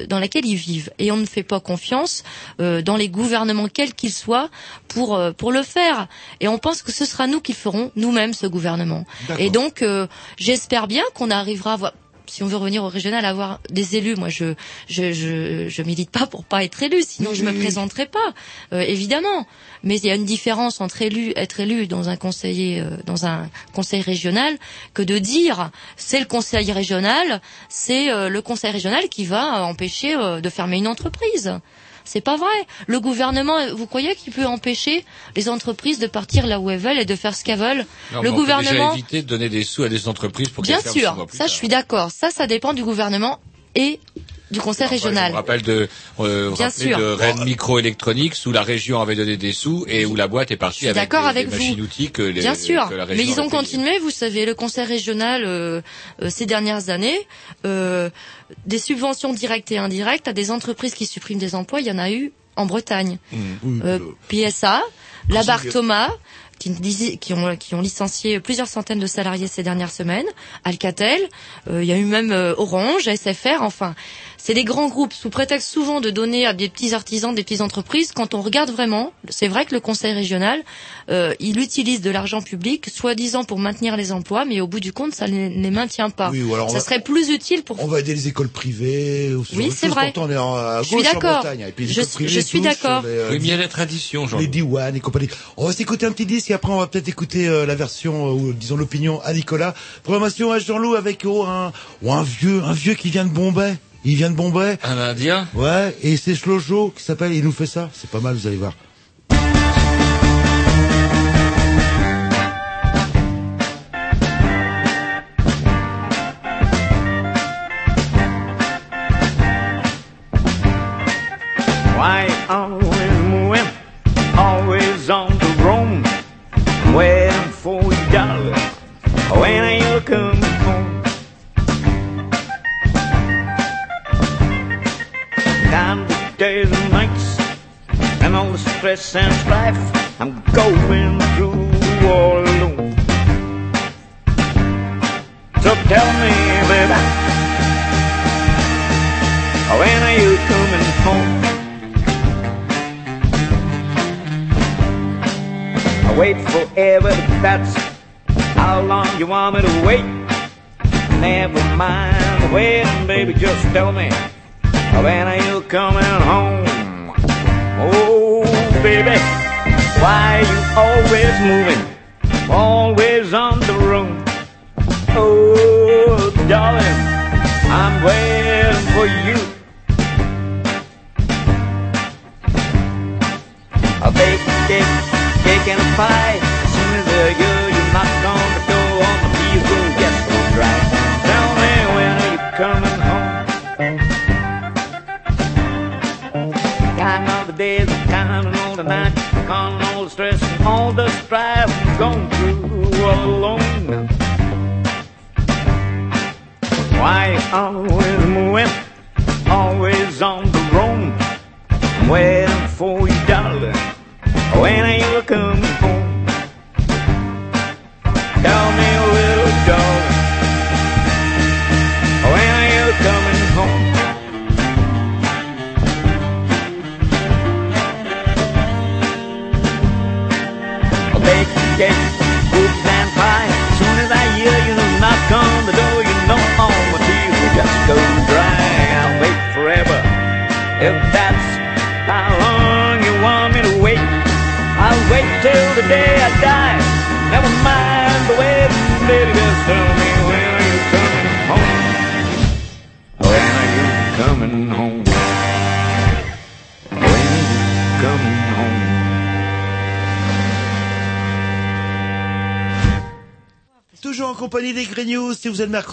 dans laquelle ils vivent. Et on ne fait pas confiance euh, dans les gouvernements, quels qu'ils soient, pour, euh, pour le faire. Et on pense que ce sera nous qui ferons nous-mêmes ce gouvernement. Et donc, euh, j'espère bien qu'on arrivera à voir si on veut revenir au régional, avoir des élus, moi je je je, je milite pas pour pas être élu, sinon je me présenterai pas, euh, évidemment. Mais il y a une différence entre élu, être élu dans un conseiller, euh, dans un conseil régional, que de dire c'est le conseil régional, c'est euh, le conseil régional qui va empêcher de fermer une entreprise. C'est pas vrai. Le gouvernement, vous croyez qu'il peut empêcher les entreprises de partir là où elles veulent et de faire ce qu'elles veulent Non, Le mais on peut déjà gouvernement, éviter de donner des sous à des entreprises pour bien sûr, ça je suis d'accord. Ça, ça dépend du gouvernement et du conseil Je me régional. rappelle de, euh, Bien sûr. de Rennes Microélectronique où la région avait donné des sous et où la boîte est partie avec des, avec des machines-outils que, les, Bien sûr, que la mais région ils ont continué, vous savez, le conseil régional euh, euh, ces dernières années, euh, des subventions directes et indirectes à des entreprises qui suppriment des emplois, il y en a eu en Bretagne. PSA, la qui, dis- qui, ont, qui ont licencié plusieurs centaines de salariés ces dernières semaines, Alcatel, euh, il y a eu même euh, Orange, SFR, enfin, c'est des grands groupes sous prétexte souvent de donner à des petits artisans, des petites entreprises. Quand on regarde vraiment, c'est vrai que le conseil régional, euh, il utilise de l'argent public, soi-disant pour maintenir les emplois, mais au bout du compte, ça ne les maintient pas. Oui, ou alors on ça va- serait plus utile pour On va aider les écoles privées. Ou ce Oui, genre de c'est choses. vrai. Pourtant, on est en- à Je suis gauche en d'accord. Bretagne. Et puis les Je écoles suis- privées je suis d'accord. les, euh, Oui, mais il y a la tradition, Jean. les Diwan et compagnie. On va s'écouter un petit disque et après on va peut-être écouter euh, la version, euh, ou disons l'opinion à Nicolas. Programmation à Jean-Loup avec oh, un, oh, un vieux, un vieux qui vient de Bombay. Il vient de Bombay. Un Indien Ouais, et c'est Shlojo qui s'appelle, il nous fait ça. C'est pas mal, vous allez voir. Why always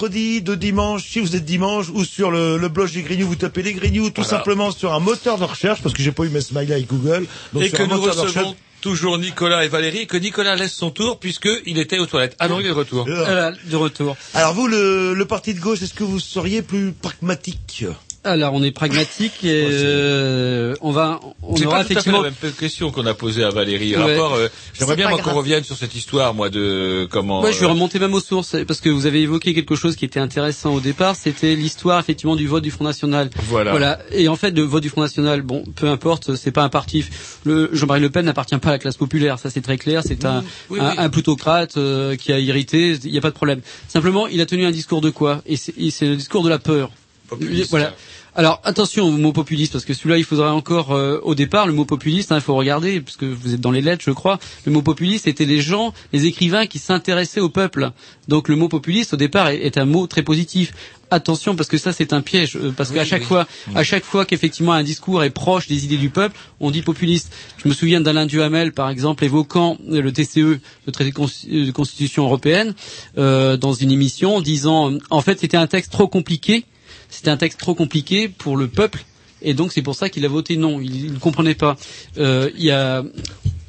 mercredi, de dimanche, si vous êtes dimanche, ou sur le, le blog des Grignoux, vous tapez les Grignoux, tout Voilà. simplement sur un moteur de recherche, parce que j'ai pas eu mes smileys avec Google. Donc et sur que un nous moteur recevons toujours Nicolas et Valérie, et que Nicolas laisse son tour puisqu'il était aux toilettes. Ah non, il est de retour. Voilà, de retour. Alors vous, le, le parti de gauche, est-ce que vous seriez plus pragmatique? Alors on est pragmatique et euh, on va, on C'est aura pas tout à fait effectivement. la même question qu'on a posée à Valérie. Ouais. Rapport, euh, J'aimerais bien qu'on revienne sur cette histoire, moi, de comment. Ouais, je vais euh, remonter même aux sources parce que vous avez évoqué quelque chose qui était intéressant au départ, c'était l'histoire effectivement du vote du Front National. Voilà. Voilà. Et en fait, le vote du Front National, bon, peu importe, c'est pas un parti. Le Jean-Marie Le Pen n'appartient pas à la classe populaire, ça c'est très clair. C'est un, oui, un, oui. un plutocrate euh, qui a irrité. Il n'y a pas de problème. Simplement, il a tenu un discours de quoi? Et c'est et c'est le discours de la peur. Populiste, Voilà. ça. Alors attention au mot populiste parce que celui-là il faudrait encore euh, au départ le mot populiste hein, il faut regarder puisque vous êtes dans les lettres je crois le mot populiste c'était les gens les écrivains qui s'intéressaient au peuple donc le mot populiste au départ est, est un mot très positif attention parce que ça c'est un piège euh, parce Oui, qu'à chaque oui. fois à chaque fois qu'effectivement un discours est proche des idées du peuple on dit populiste je me souviens d'Alain Duhamel par exemple évoquant euh, le TCE le traité de Cons- de constitution européenne euh, dans une émission disant en fait c'était un texte trop compliqué c'était un texte trop compliqué pour le peuple et donc c'est pour ça qu'il a voté non. Il ne comprenait pas. Euh,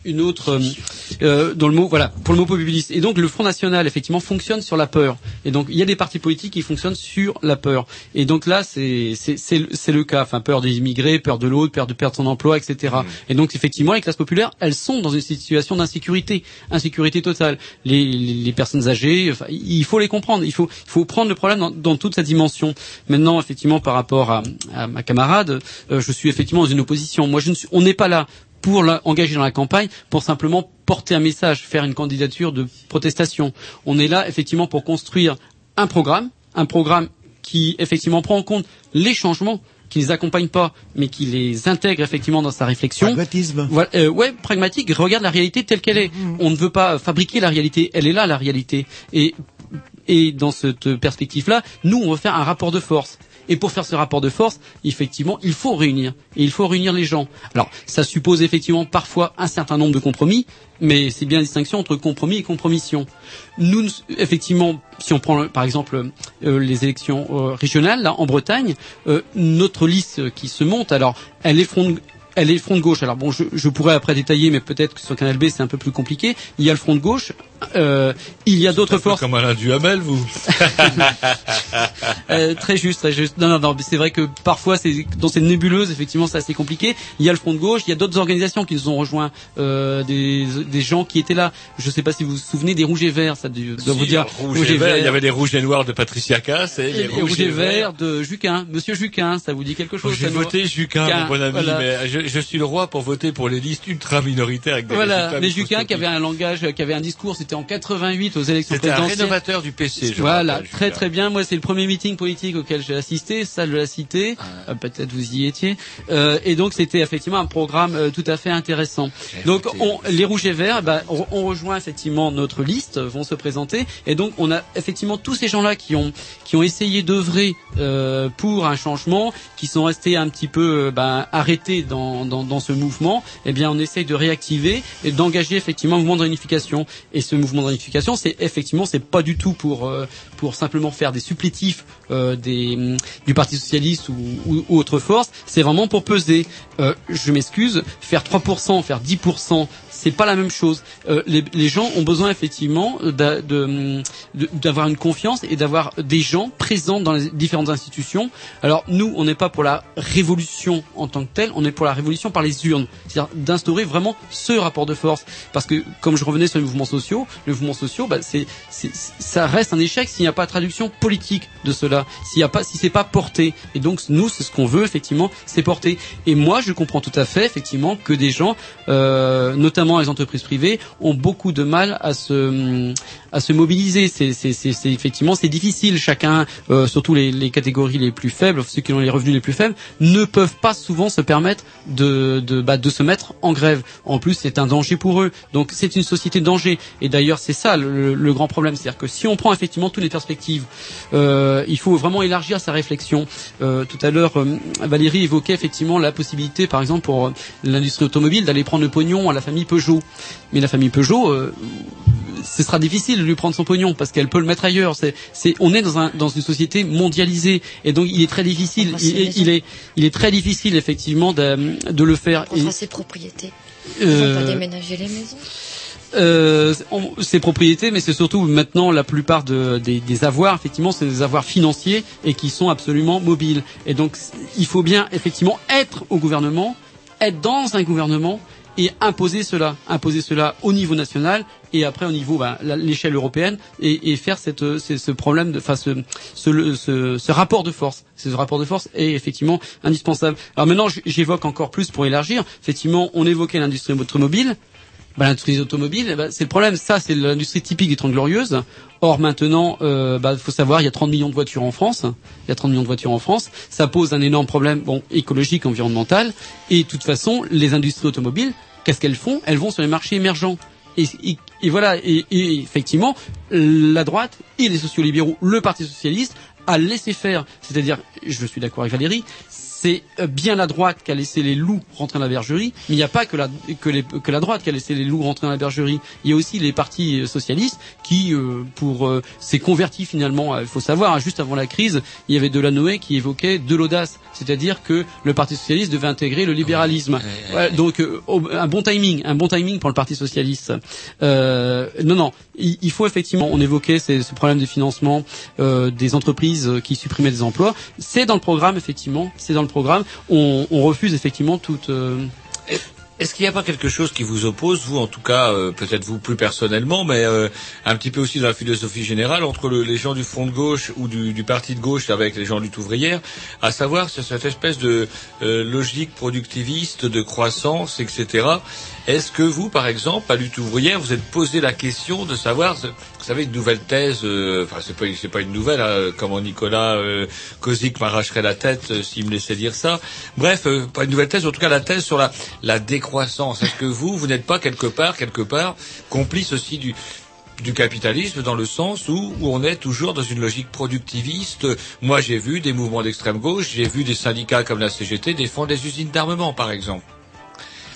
une autre euh, euh, dans le mot voilà pour le mot populiste. Et donc le Front National effectivement fonctionne sur la peur. Et donc il y a des partis politiques qui fonctionnent sur la peur. Et donc là c'est c'est c'est le- c'est le cas. Enfin peur des immigrés peur de l'autre peur de perdre son emploi etc et donc effectivement les classes populaires elles sont dans une situation d'insécurité insécurité totale. Les, les, les personnes âgées enfin, il faut les comprendre. Il faut il faut prendre le problème dans, dans toute sa dimension. Maintenant effectivement par rapport à, à ma camarade euh, je suis effectivement dans une opposition. Moi je ne suis on n'est pas là pour la- engager dans la campagne, pour simplement porter un message, faire une candidature de protestation. On est là effectivement pour construire un programme, un programme qui effectivement prend en compte les changements, qui les accompagne pas, mais qui les intègre effectivement dans sa réflexion. Pragmatisme. Voilà, euh, ouais, pragmatique. Regarde la réalité telle qu'elle est. On ne veut pas fabriquer la réalité. Elle est là, la réalité. Et et dans cette perspective-là, nous, on veut faire un rapport de force. Et pour faire ce rapport de force, effectivement, il faut réunir. Et il faut réunir les gens. Alors, ça suppose effectivement parfois un certain nombre de compromis, mais c'est bien la distinction entre compromis et compromission. Nous, effectivement, si on prend par exemple euh, les élections euh, régionales, là, en Bretagne, euh, notre liste qui se monte, alors, elle est front le front de gauche. Alors bon, je, je pourrais après détailler, mais peut-être que sur Canal B c'est un peu plus compliqué. Il y a le front de gauche, euh, il y a d'autres forces. Comme Alain Duhamel, vous. *laughs* Euh, très juste, très juste. Non, non, non. C'est vrai que parfois, c'est dans cette nébuleuse, effectivement, c'est assez compliqué. Il y a le Front de gauche, il y a d'autres organisations qui nous ont rejoints, euh, des, des gens qui étaient là. Je ne sais pas si vous vous souvenez des Rouges et Verts, ça doit vous dire. rouge, et vert. Il y avait les rouges et noirs de Patricia Cass et les Et les rouges et verts. de Juquin, Monsieur Juquin, ça vous dit quelque chose J'ai voté Juquin, mon bon ami, voilà. mais je, je suis le roi pour voter pour les listes ultra minoritaires avec des Voilà, mais Juquin qui avait un langage, qui avait un discours, c'était en 88 aux élections C'était un présidentielles. rénovateur du PC, je Voilà, rappelle, très très bien. Moi, c'est le premier meeting politique auquel j'ai assisté. Ça, je l'ai cité. Euh, Peut-être vous y étiez. Euh, et donc, c'était effectivement un programme euh, tout à fait intéressant. Donc, on, les rouges et verts, bah, on, on rejoint effectivement notre liste, vont se présenter. Et donc, on a effectivement tous ces gens-là qui ont qui ont essayé d'œuvrer pour un changement, qui sont restés un petit peu ben, arrêtés dans, dans, dans ce mouvement. Eh bien, on essaye de réactiver et d'engager effectivement un mouvement de réunification. Et ce mouvement de réunification, c'est effectivement, c'est pas du tout pour euh, pour simplement faire des supplétifs euh, des, du Parti socialiste ou, ou autre force, c'est vraiment pour peser. Euh, je m'excuse, faire 3%, faire 10%, c'est pas la même chose. Euh, les, gens ont besoin effectivement de- de- d'avoir une confiance et d'avoir des gens présents dans les différentes institutions. Alors nous, on n'est pas pour la révolution en tant que telle, on est pour la révolution par les urnes, c'est-à-dire d'instaurer vraiment ce rapport de force. Parce que comme je revenais sur les mouvements sociaux, les mouvements sociaux, bah, c'est, ça reste un échec s'il n'y a pas de traduction politique de cela, s'il y a pas, si c'est pas porté. Et donc nous, c'est ce qu'on veut effectivement, c'est porter. Et moi, je comprends tout à fait effectivement que des gens, euh, notamment les entreprises privées, ont beaucoup de mal à se à se mobiliser. C'est, effectivement c'est difficile. Chacun, euh, surtout les, les catégories les plus faibles, ceux qui ont les revenus les plus faibles, ne peuvent pas souvent se permettre de de, bah, de se mettre en grève. En plus, c'est un danger pour eux. Donc c'est une société de danger. Et d'ailleurs, c'est ça le, le grand problème, c'est-à-dire que si on prend effectivement toutes les perspectives, euh, il faut vraiment élargir sa réflexion. Euh, tout à l'heure, euh, Valérie évoquait effectivement la possibilité, par exemple, pour euh, l'industrie automobile, d'aller prendre le pognon à la famille Peugeot. Mais la famille Peugeot, euh, ce sera difficile de lui prendre son pognon parce qu'elle peut le mettre ailleurs. C'est, c'est, on est dans, un, dans une société mondialisée et donc il est très difficile. Contre ses Il, est- il est, il est très difficile effectivement de, de le faire. Et- ses propriétés. Ils vont Euh, pas déménager les maisons. euh, on- c'est propriété, mais c'est surtout maintenant la plupart de- des, des avoirs, effectivement, c'est des avoirs financiers et qui sont absolument mobiles. Et donc, il faut bien effectivement être au gouvernement, être dans un gouvernement et imposer cela, imposer cela au niveau national et après au niveau ben, l'échelle européenne et, et faire cette, euh, ce, problème, de, enfin ce, ce, ce, ce rapport de force. Ce rapport de force est effectivement indispensable. Alors maintenant, j'évoque encore plus pour élargir. Effectivement, on évoquait l'industrie automobile. Ben, l'industrie automobile, ben, c'est le problème. Ça, c'est l'industrie typique des Trente Glorieuses. Or, maintenant, il bah, faut savoir, il y a 30 millions de voitures en France. Il y a 30 millions de voitures en France. Ça pose un énorme problème bon, écologique, environnemental. Et de toute façon, les industries automobiles, qu'est-ce qu'elles font? Elles vont sur les marchés émergents. Et voilà, et, effectivement, la droite et les sociolibéraux, le Parti socialiste, a laissé faire. C'est-à-dire, je suis d'accord avec Valérie, c'est euh, bien la droite qui a laissé les loups rentrer dans la bergerie, mais il n'y a pas que la, que, les- que la droite qui a laissé les loups rentrer dans la bergerie. Il y a aussi les partis euh, socialistes qui, euh, pour euh, s'est converti finalement. euh, Il faut savoir, hein, juste avant la crise, il y avait Delanoë qui évoquait de l'audace, c'est-à-dire que le Parti socialiste devait intégrer le libéralisme. Ouais, donc euh, un bon timing, un bon timing pour le Parti socialiste. Euh, non, non, il, il faut effectivement, on évoquait ces- ce problème de financement euh, des entreprises euh, qui supprimaient des emplois. C'est dans le programme effectivement, c'est dans le On, refuse effectivement toute. euh, Est-ce qu'il n'y a pas quelque chose qui vous oppose, vous en tout cas, euh, peut-être vous plus personnellement, mais euh, un petit peu aussi dans la philosophie générale, entre le- les gens du front de gauche ou du, du parti de gauche avec les gens lutte ouvrière, à savoir cette espèce de logique productiviste, de croissance, etc. Est-ce que vous, par exemple, à lutte ouvrière, vous êtes posé la question de savoir, vous savez, une nouvelle thèse, euh, enfin c'est pas pas une nouvelle, hein, comment Nicolas euh, m'arracherait la tête euh, s'il me laissait dire ça. Bref, euh, pas une nouvelle thèse, en tout cas la thèse sur la décroissance. Est-ce que vous, vous n'êtes pas quelque part, quelque part, complice aussi du du capitalisme dans le sens où, où on est toujours dans une logique productiviste? Moi, j'ai vu des mouvements d'extrême gauche, j'ai vu des syndicats comme la CGT défendre des usines d'armement, par exemple.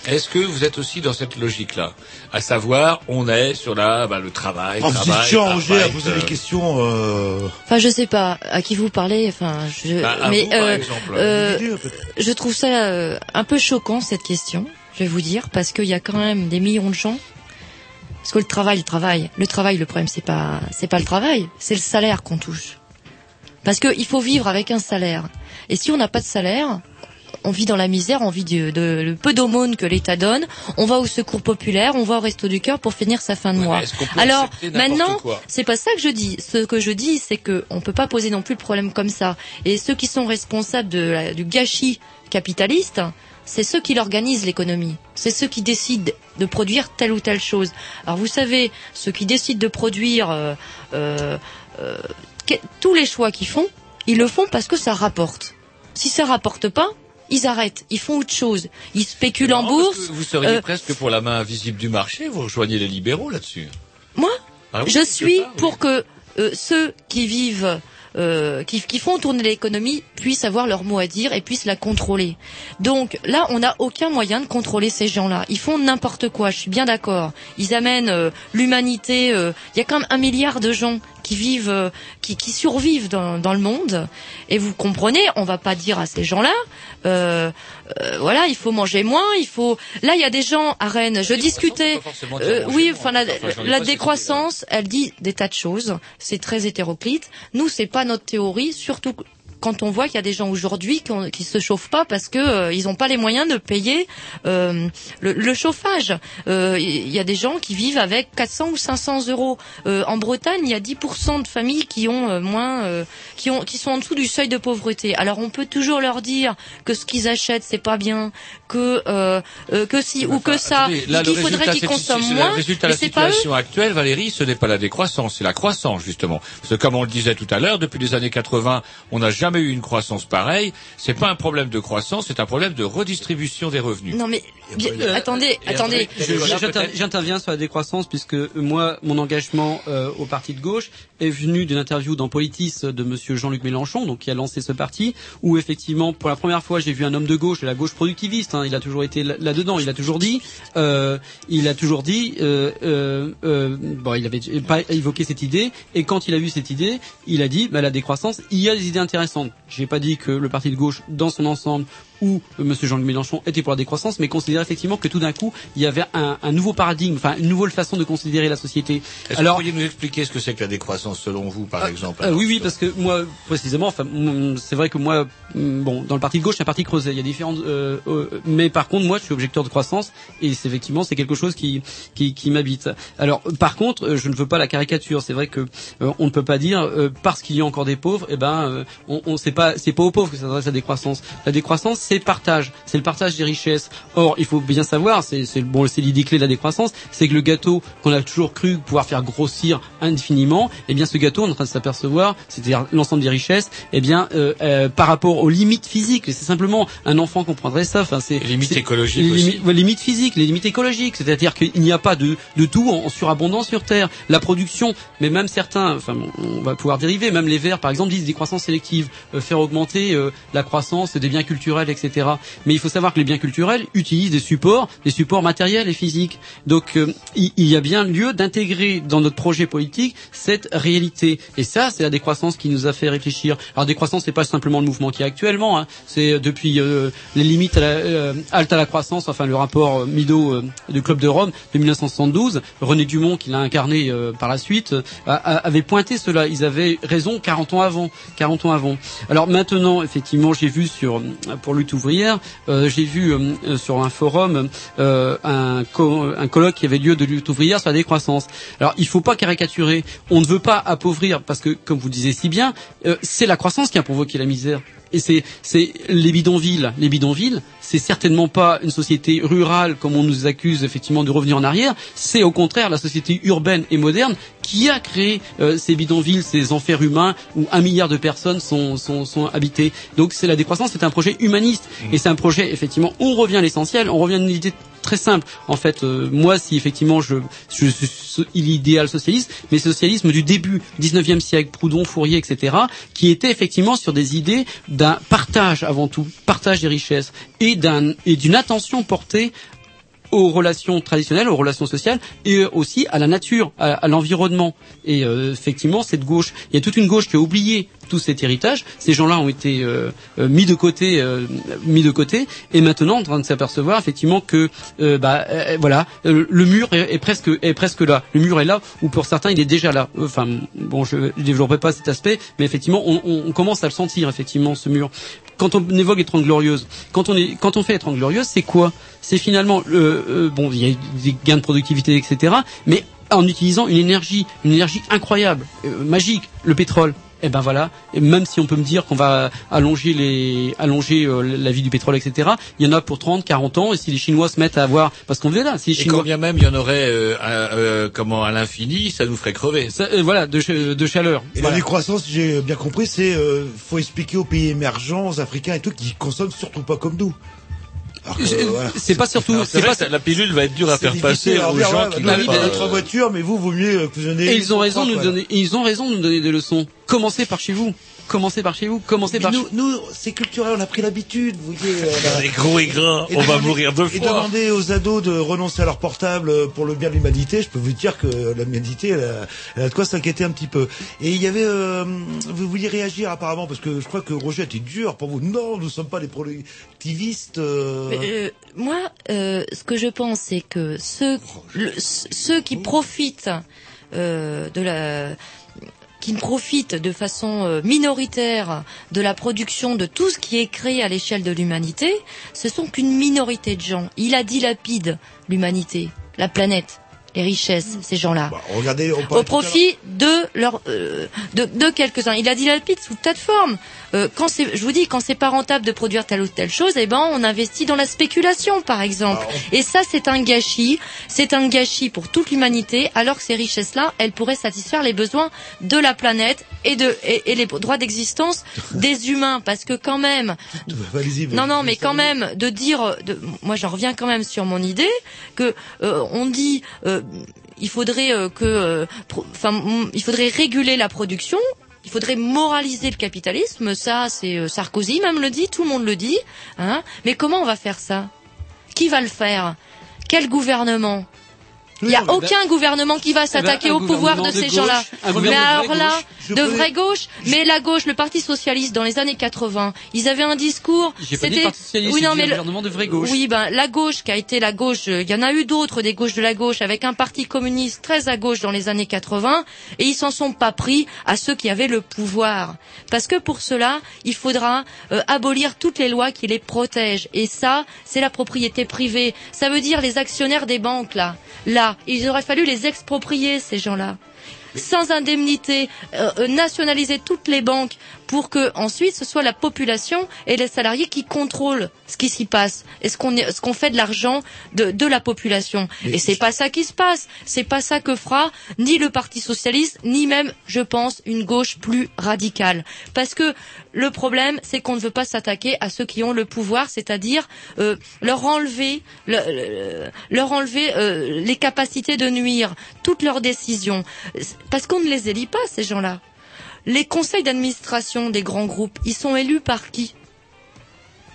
Est-ce que vous êtes aussi dans cette logique-là À savoir, on est sur la, bah, le travail, Oh, vous travail, êtes changé à poser euh, des questions. Euh... Enfin, je sais pas à qui vous parlez. Enfin, je. Bah, à mais vous, par euh, exemple. euh, je trouve ça euh, un peu choquant cette question. Je vais vous dire parce qu'il y a quand même des millions de gens. Parce que le travail, le travail, le travail, le problème c'est pas, c'est pas le travail, c'est le salaire qu'on touche. Parce qu'il faut vivre avec un salaire. Et si on n'a pas de salaire, on vit dans la misère, on vit de, de- le peu d'aumônes que l'État donne, on va au secours populaire, on va au resto du cœur pour finir sa fin de mois. Alors maintenant, c'est pas ça que je dis. Ce que je dis, c'est que on peut pas poser non plus le problème comme ça. Et ceux qui sont responsables de la- du gâchis capitaliste, c'est ceux qui l'organisent l'économie. C'est ceux qui décident de produire telle ou telle chose. Alors vous savez, ceux qui décident de produire euh, euh, euh, que- tous les choix qu'ils font, ils le font parce que ça rapporte. Si ça rapporte pas, ils arrêtent, ils font autre chose. Ils spéculent en bourse. Vous seriez Euh, presque pour la main invisible du marché, vous rejoignez les libéraux là-dessus. Moi, Ah oui, je suis part, oui. pour que euh, ceux qui vivent, euh, qui, qui font tourner l'économie, puissent avoir leur mot à dire et puissent la contrôler. Donc là, on n'a aucun moyen de contrôler ces gens-là. Ils font n'importe quoi. Je suis bien d'accord. Ils amènent euh, l'humanité. euh, Il y a quand même un milliard de gens qui vivent, euh, qui, qui survivent dans, dans le monde. Et vous comprenez, on va pas dire à ces gens-là, euh, euh, voilà, il faut manger moins, il faut. Là, il y a des gens à Rennes. Je discutais. euh, oui, enfin la, la décroissance, elle dit des tas de choses. C'est très hétéroclite. Nous, c'est pas notre théorie, surtout quand on voit qu'il y a des gens aujourd'hui qui, qui se chauffent pas parce que euh, ils n'ont pas les moyens de payer euh, le, le chauffage. Euh, Il y a des gens qui vivent avec 400 ou 500 euros. Euh, en Bretagne, il y a 10% de familles qui ont euh, moins, euh, qui ont, qui sont en dessous du seuil de pauvreté. Alors on peut toujours leur dire que ce qu'ils achètent c'est pas bien, que euh, euh, que si ou que ça, qu'il faudrait qu'ils consomment moins. Le résultat de la pas situation actuelle, Valérie, ce n'est pas la décroissance, c'est la croissance, justement. Parce que comme on le disait tout à l'heure, depuis les années 80, on n'a jamais eu une croissance pareille. C'est pas un problème de croissance, c'est un problème de redistribution des revenus. Non mais bien- Euh, attendez, attendez. J'interviens sur la décroissance puisque euh, moi, mon engagement euh, au parti de gauche est venu d'une interview dans Politis de Monsieur Jean-Luc Mélenchon, donc qui a lancé ce parti, où effectivement, pour la première fois, j'ai vu un homme de gauche, de la gauche productiviste. hein, il a toujours été là- là-dedans. Il a toujours dit, euh, il a toujours dit, euh, euh, euh, bon, il avait pas évoqué cette idée, et quand il a vu cette idée, il a dit, bah, la décroissance, il y a des idées intéressantes. J'ai pas dit que le parti de gauche, dans son ensemble, où euh, Monsieur Jean-Luc Mélenchon était pour la décroissance, mais considérait effectivement que tout d'un coup, il y avait un, un nouveau paradigme, enfin une nouvelle façon de considérer la société. Est-ce que vous pourriez nous expliquer ce que c'est que la décroissance selon vous, par exemple Euh, oui, oui, parce que moi, précisément, enfin, c'est vrai que moi, bon, dans le parti de gauche, c'est un parti creusé. Il y a différentes, euh, euh, mais par contre, moi, je suis objecteur de croissance, et c'est effectivement, c'est quelque chose qui, qui, qui m'habite. Alors, par contre, je ne veux pas la caricature. C'est vrai que euh, on ne peut pas dire euh, parce qu'il y a encore des pauvres, eh ben, on, on c'est pas, c'est pas aux pauvres que s'adresse la décroissance. La décroissance, c'est le partage, c'est le partage des richesses. Or, il faut bien savoir, c'est, bon, c'est l'idée clé de la décroissance, c'est que le gâteau qu'on a toujours cru pouvoir faire grossir indéfiniment, eh bien, ce gâteau, on est en train de s'apercevoir, c'est-à-dire l'ensemble des richesses, eh bien, euh, euh, par rapport aux limites physiques, c'est simplement un enfant comprendrait ça. Enfin, c'est Les limites écologiques les limites, physiques, les limites écologiques, c'est-à-dire qu'il n'y a pas de, de tout en, en surabondance sur Terre. La production, mais même certains, enfin, on va pouvoir dériver, même les Verts, par exemple, disent des croissances sélectives, euh, faire augmenter euh, la croissance des biens culturels, etc. Mais il faut savoir que les biens culturels utilisent des supports, des supports matériels et physiques. Donc, euh, il, y a bien lieu d'intégrer dans notre projet politique cette réalité. Et ça, c'est la décroissance qui nous a fait réfléchir. Alors, décroissance, c'est pas simplement le mouvement qui est actuellement. Hein. C'est euh, depuis euh, les limites à la, euh, halte à la croissance, enfin le rapport euh, Mido du Club de Rome de 1972. René Dumont, qui l'a incarné par la suite, avait pointé cela. Ils avaient raison 40 ans avant. 40 ans avant. Alors maintenant, effectivement, j'ai vu sur pour lutte ouvrière, euh, j'ai vu euh, sur un forum euh, un, un colloque qui avait lieu de lutte ouvrière sur la décroissance. Alors il faut pas caricaturer. On ne veut pas appauvrir parce que, comme vous disiez si bien, c'est la croissance qui a provoqué la misère. Et c'est les bidonvilles. Les bidonvilles, c'est certainement pas une société rurale comme on nous accuse effectivement de revenir en arrière. C'est au contraire la société urbaine et moderne qui a créé euh, ces bidonvilles, ces enfers humains où un milliard de personnes sont sont, sont habitées. Donc c'est la décroissance, c'est un projet humaniste et c'est un projet effectivement. On revient à l'essentiel. On revient à une idée très simple. En fait, euh, moi, si effectivement je, je suis l'idéal socialiste, mais socialisme du début 19e siècle, Proudhon, Fourier, etc., qui était effectivement sur des idées d'un partage avant tout, partage des richesses et d'un et d'une attention portée aux relations traditionnelles, aux relations sociales et aussi à la nature, à, à l'environnement. Et euh, effectivement, cette gauche, il y a toute une gauche qui a oublié tout cet héritage. Ces gens-là ont été euh, euh, mis de côté, euh, mis de côté, et maintenant en train de s'apercevoir effectivement que, euh, bah, euh, voilà, le mur est, est presque est presque là. Le mur est là, ou pour certains, il est déjà là. Enfin, bon, je développerai pas cet aspect, mais effectivement, on, on- on commence à le sentir effectivement ce mur. Quand on évoque les Trente Glorieuses, quand on est, quand on fait les Trente Glorieuses, c'est quoi? C'est finalement, le, euh, bon, il y a des gains de productivité, etc. Mais en utilisant une énergie, une énergie incroyable, euh, magique, le pétrole. Et ben voilà. Et même si on peut me dire qu'on va allonger les, allonger euh, la vie du pétrole, etc. Il y en a pour 30, 40 ans. Et si les Chinois se mettent à avoir, parce qu'on verra, si les Et Chinois quand bien même il y en aurait euh, un- euh, comment à l'infini, ça nous ferait crever. Ça, euh, voilà, de, de chaleur. Et Voilà. la décroissance, j'ai bien compris, c'est euh, faut expliquer aux pays émergents, aux Africains et tout, qui consomment surtout pas comme nous. Voilà. C'est pas surtout, c'est pas. la pilule va être dure à faire passer aux gens ouais, qui bah, n'ont oui, pas. notre euh, voiture, mais vous, vaut mieux que vous donnez. Et ils ont raison de nous donner, et ils ont raison de nous donner des leçons. commencez par chez vous. Commencez par chez vous. Commencez par. nous, nous c'est culturel, on a pris l'habitude, vous voyez. euh, On est gros et gras, Et on va mourir deux Et fois. demander aux ados de renoncer à leur portable euh, pour le bien de l'humanité, je peux vous dire que l'humanité, elle, a- elle a de quoi s'inquiéter un petit peu. Et il y avait, euh, vous vouliez réagir apparemment, parce que je crois que Roger était dur pour vous. Non, nous ne sommes pas des productivistes. euh, Mais, euh, moi, euh, ce que je pense, c'est que ceux, le- ceux qui profitent euh, de la qui profitent de façon euh, minoritaire de la production de tout ce qui est créé à l'échelle de l'humanité, ce sont qu'une minorité de gens. Il a dilapide l'humanité, la planète, les richesses, ces gens-là Regardez, on au profit de leur euh, de, de quelques-uns. Il a dit dilapide sous tas de formes. Euh, quand c'est, je vous dis, quand c'est pas rentable de produire telle ou telle chose, eh ben on investit dans la spéculation, par exemple. Et ça, c'est un gâchis. C'est un gâchis pour toute l'humanité, alors que ces richesses-là, elles pourraient satisfaire les besoins de la planète et de et, et les droits d'existence *laughs* des humains, parce que quand même, non, non, mais quand même, de dire, de, moi j'en reviens quand même sur mon idée que euh, on dit, euh, il faudrait euh, que, euh, enfin, il faudrait réguler la production. Il faudrait moraliser le capitalisme, ça c'est euh, Sarkozy même le dit, tout le monde le dit. Hein mais comment on va faire ça? Qui va le faire? Quel gouvernement? Il n'y a aucun gouvernement qui va ben, s'attaquer au pouvoir de ces gens-là. Mais alors là, de vraie gauche, mais la gauche, le Parti socialiste dans les années 80, ils avaient un discours. C'était- oui, non, mais le- gouvernement de vraie gauche. Oui, ben la gauche qui a été la gauche, euh, il y en a eu d'autres des gauches de la gauche avec un parti communiste très à gauche dans les années 80 et ils s'en sont pas pris à ceux qui avaient le pouvoir. Parce que pour cela, il faudra euh, abolir toutes les lois qui les protègent et ça, c'est la propriété privée. Ça veut dire les actionnaires des banques là. Là, il aurait fallu les exproprier ces gens-là. Sans indemnité, euh, euh, nationaliser toutes les banques pour que ensuite ce soit la population et les salariés qui contrôlent ce qui s'y passe et ce qu'on est- ce qu'on fait de l'argent de, de la population. Et c'est pas ça qui se passe. C'est pas ça que fera ni le Parti socialiste ni même, je pense, une gauche plus radicale. Parce que le problème, c'est qu'on ne veut pas s'attaquer à ceux qui ont le pouvoir, c'est-à-dire euh, leur enlever, le- le- leur enlever euh, les capacités de nuire, toutes leurs décisions, parce qu'on ne les élit pas ces gens-là. Les conseils d'administration des grands groupes, ils sont élus par qui?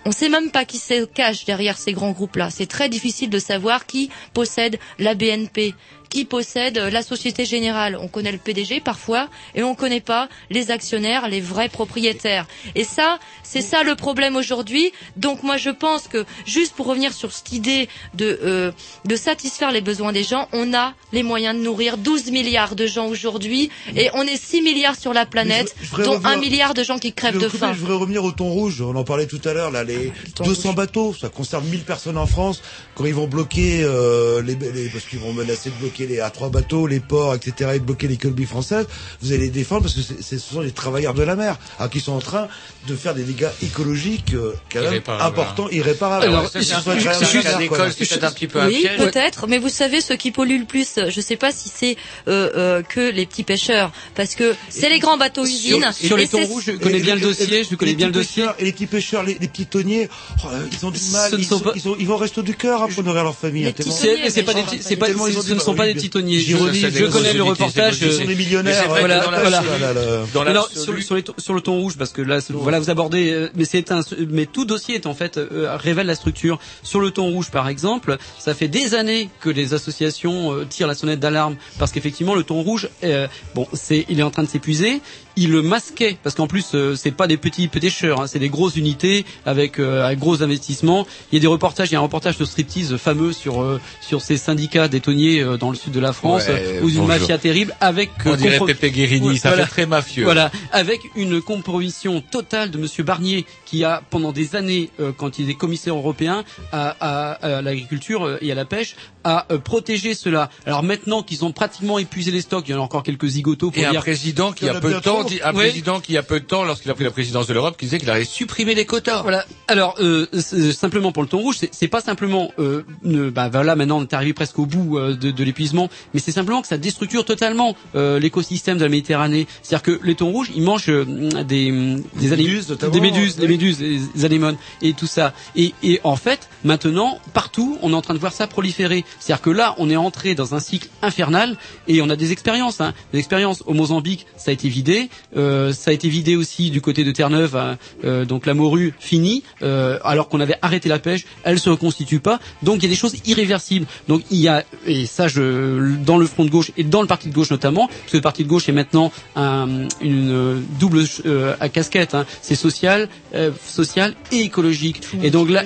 On ne sait même pas qui se cache derrière ces grands groupes-là. C'est très difficile de savoir qui possède la BNP, qui possède euh, la Société Générale. On connaît le PDG parfois et on ne connaît pas les actionnaires, les vrais propriétaires. Et ça, c'est ça le problème aujourd'hui. Donc moi je pense que juste pour revenir sur cette idée de, euh, de satisfaire les besoins des gens, on a les moyens de nourrir 12 milliards de gens aujourd'hui et on est 6 milliards sur la planète, je dont revenir- 1 milliard de gens qui crèvent de faim. Je voudrais revenir au thon rouge. On en parlait tout à l'heure. Là, les 200 bateaux, ça concerne 1000 personnes en France. Quand ils vont bloquer euh, les, les- parce qu'ils vont menacer de bloquer les A3 bateaux, les ports, etc., et de bloquer les colonies françaises, vous allez les défendre parce que c'est- c'est- ce sont les travailleurs de la mer, alors qui sont en train de faire des dégâts écologiques euh, quand même Irréparables. importants, irréparables. Alors, c'est juste peut-être un petit peu oui, peut-être, mais vous savez, ce qui pollue le plus, je ne sais pas si c'est euh, euh, que les petits pêcheurs, parce que c'est les grands bateaux usines. sur les thons rouges, je connais bien le dossier, je connais bien le dossier. Et les petits pêcheurs, les, les petits tonniers, oh, ils ont du mal. Ils, sont pas- ils, sont- ils vont rester du cœur hein, pour nourrir leur famille. hein, tellement- C'est pas des petits- c'est pas, ce ne sont pas des petits tonniers. Je, connais le reportage. Ce sont des millionnaires, dans la voilà, voilà. Dans sur, sur les, sur le ton rouge, parce que là, voilà, vous abordez, euh, mais c'est un, mais tout dossier est en fait euh, révèle la structure. Sur le ton rouge, par exemple, ça fait des années que les associations euh, tirent la sonnette d'alarme parce qu'effectivement, le ton rouge, euh, bon, c'est, il est en train de s'épuiser. Il le masquait parce qu'en plus, euh, c'est pas des petits pêcheurs, hein, c'est des grosses unités avec euh, un gros investissement. Il y a des reportages, il y a un reportage de striptease fameux sur euh, sur ces syndicats des tonniers euh, dans le sud de la France Ouais, où une mafia terrible avec On dirait comprom- Pepe Guérini, ça Voilà. fait très mafieux. Voilà, avec une compromission totale de Monsieur Barnier, qui a pendant des années, euh, quand il est commissaire européen à, à- à l'agriculture euh, et à la pêche, euh, protégé cela. Alors maintenant qu'ils ont pratiquement épuisé les stocks, il y en a encore quelques zigotos pour Et un dire. président qui a peu de temps, dit- un président qui a peu de temps, lorsqu'il a pris la présidence de l'Europe, qui disait qu'il allait supprimer les quotas. Voilà. Alors euh, c'est- simplement pour le thon rouge, c'est- c'est pas simplement, euh, ne- bah voilà, maintenant on est arrivé presque au bout euh, de, de l'épuisement, mais c'est simplement que ça déstructure totalement euh, l'écosystème de la Méditerranée. C'est-à-dire que les thons rouges, ils mangent euh, des des, méduses, des méduses, ouais. les méduses, les anémones et tout ça. Et, et en fait, maintenant partout, on est en train de voir ça proliférer. C'est-à-dire que là, on est entré dans un cycle infernal et on a des expériences, hein, des expériences au Mozambique, ça a été vidé. Euh, ça a été vidé aussi du côté de Terre-Neuve, hein, euh, donc la morue finie, euh, alors qu'on avait arrêté la pêche, elle se reconstitue pas. Donc il y a des choses irréversibles. Donc il y a et ça je dans le front de gauche et dans le parti de gauche notamment, parce que le parti de gauche est maintenant un- une double à casquette, hein, c'est social, social et écologique. Et donc là.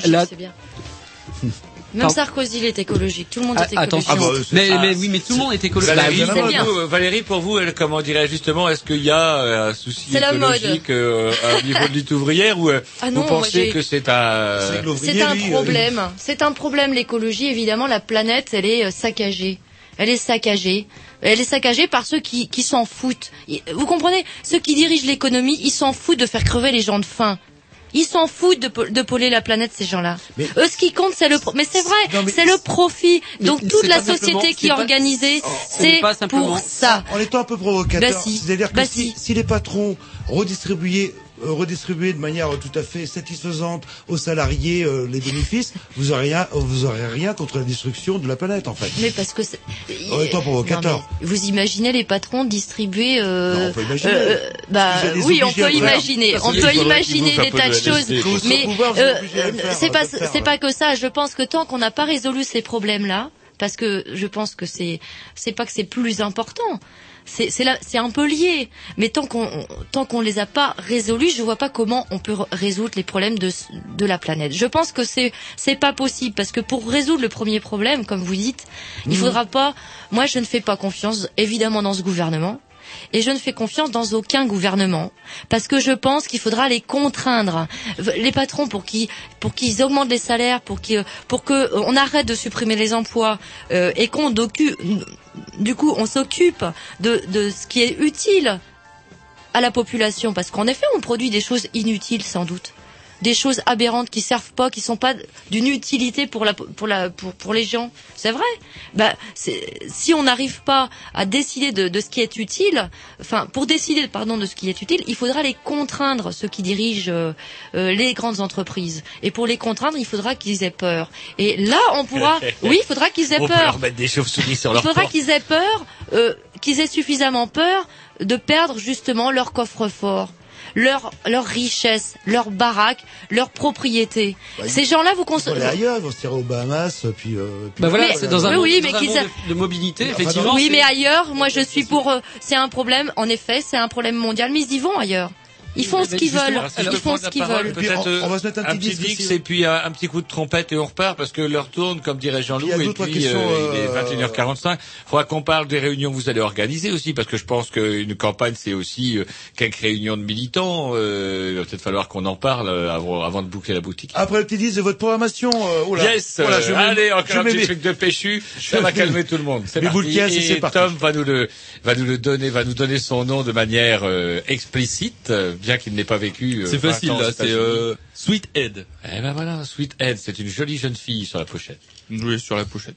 Même. Sarkozy, il est écologique. Tout le monde Ah, est écologique. attention. mais, mais oui, mais tout le monde est écologique. Valérie, Bah pour bien. vous, euh, Valérie, pour vous, elle, comment dirais justement, est-ce qu'il y a euh, un souci écologique euh, au niveau de lutte ouvrière ou euh, Ah non, vous pensez que c'est un C'est un problème. C'est un problème l'écologie. Évidemment, la planète, elle est saccagée. Elle est saccagée. Elle est saccagée par ceux qui, qui s'en foutent. Vous comprenez? Ceux qui dirigent l'économie, ils s'en foutent de faire crever les gens de faim. Ils s'en foutent de, po- de polluer la planète, ces gens-là. Eux, ce qui compte, c'est le... pro- Mais c'est vrai, c'est le profit. Donc toute la société qui est organisée, n'est c'est pour ça. En étant un peu provocateur, Bah si, c'est-à-dire que bah si, les patrons redistribuaient redistribuer de manière euh, tout à fait satisfaisante aux salariés euh, les bénéfices, vous aurez rien, vous aurez rien contre la destruction de la planète en fait. Mais parce que c'est... En étant provocateur. Non, mais vous imaginez les patrons distribuer euh, Non, on peut imaginer. bah oui, on peut le faire. imaginer, Parce on peut imaginer des tas de de choses, mais euh, c'est pas c'est pas que ça. Je pense que tant qu'on n'a pas résolu ces problèmes-là, parce que je pense que c'est c'est pas que c'est plus important. C'est c'est là c'est un peu lié, mais tant qu'on tant qu'on les a pas résolus, je vois pas comment on peut re- résoudre les problèmes de de la planète. Je pense que c'est c'est pas possible parce que pour résoudre le premier problème, comme vous dites, il Mhm. faudra pas. Moi, je ne fais pas confiance évidemment dans ce gouvernement. Et je ne fais confiance dans aucun gouvernement parce que je pense qu'il faudra les contraindre, les patrons pour qu'ils pour qu'ils augmentent les salaires, pour qu'ils pour que euh, on arrête de supprimer les emplois euh, et qu'on docu- du coup on s'occupe de de ce qui est utile à la population. Parce qu'en effet on produit des choses inutiles sans doute des choses aberrantes qui servent pas qui sont pas d'une utilité pour la pour la pour pour les gens. C'est vrai. Bah si on n'arrive pas à décider de, de ce qui est utile enfin pour décider pardon de ce qui est utile il faudra les contraindre ceux qui dirigent euh, euh, les grandes entreprises. Et pour les contraindre il faudra qu'ils aient peur. Et là on pourra *laughs* oui il faudra qu'ils aient On peut peur. leur mettre des chauves-souris sur il leur faudra porte. qu'ils aient peur, euh, qu'ils aient suffisamment peur de perdre justement leur coffre-fort. Leur, leur richesse, leur baraque, leur propriété. Bah, Ces gens-là, vous aller consommez. ailleurs, ils vont se tirer aux Bahamas, puis. Euh, puis Bah voilà, Mais- c'est dans un oui, oui, monde, mais dans un qu'ils monde a- de, de mobilité, Enfin, effectivement. oui, c'est- mais ailleurs, moi je suis pour. euh, c'est un problème, en effet, c'est un problème mondial, mais ils y vont ailleurs. Ils font ce qu'ils veulent. Ils font ce qu'ils veulent. Peut-être on- on va se mettre un petit disque et puis un, un petit coup de trompette et on repart parce que l'heure tourne, comme dirait Jean-Loup, Il et puis questions, euh, il est euh, 21h45. Il faudra qu'on parle des réunions que vous allez organiser aussi parce que je pense qu'une campagne c'est aussi euh, quelques réunions de militants. Euh, il va peut-être falloir qu'on en parle euh, avant, avant de boucler la boutique. Après le petit disque de votre programmation, euh, oh là, yes, oh là, euh, je allez, je encore un mets petit truc de péchu, je ça va calmer tout le monde. C'est parti. et. Tom va nous le, va nous le donner, va nous donner son nom de manière euh, explicite, euh, bien qu'il n'ait pas vécu. euh, C'est 20 facile ans là, c'est euh, Sweet Head. Eh ben voilà, Sweet Head, c'est une jolie jeune fille sur la pochette. Oui, sur la pochette.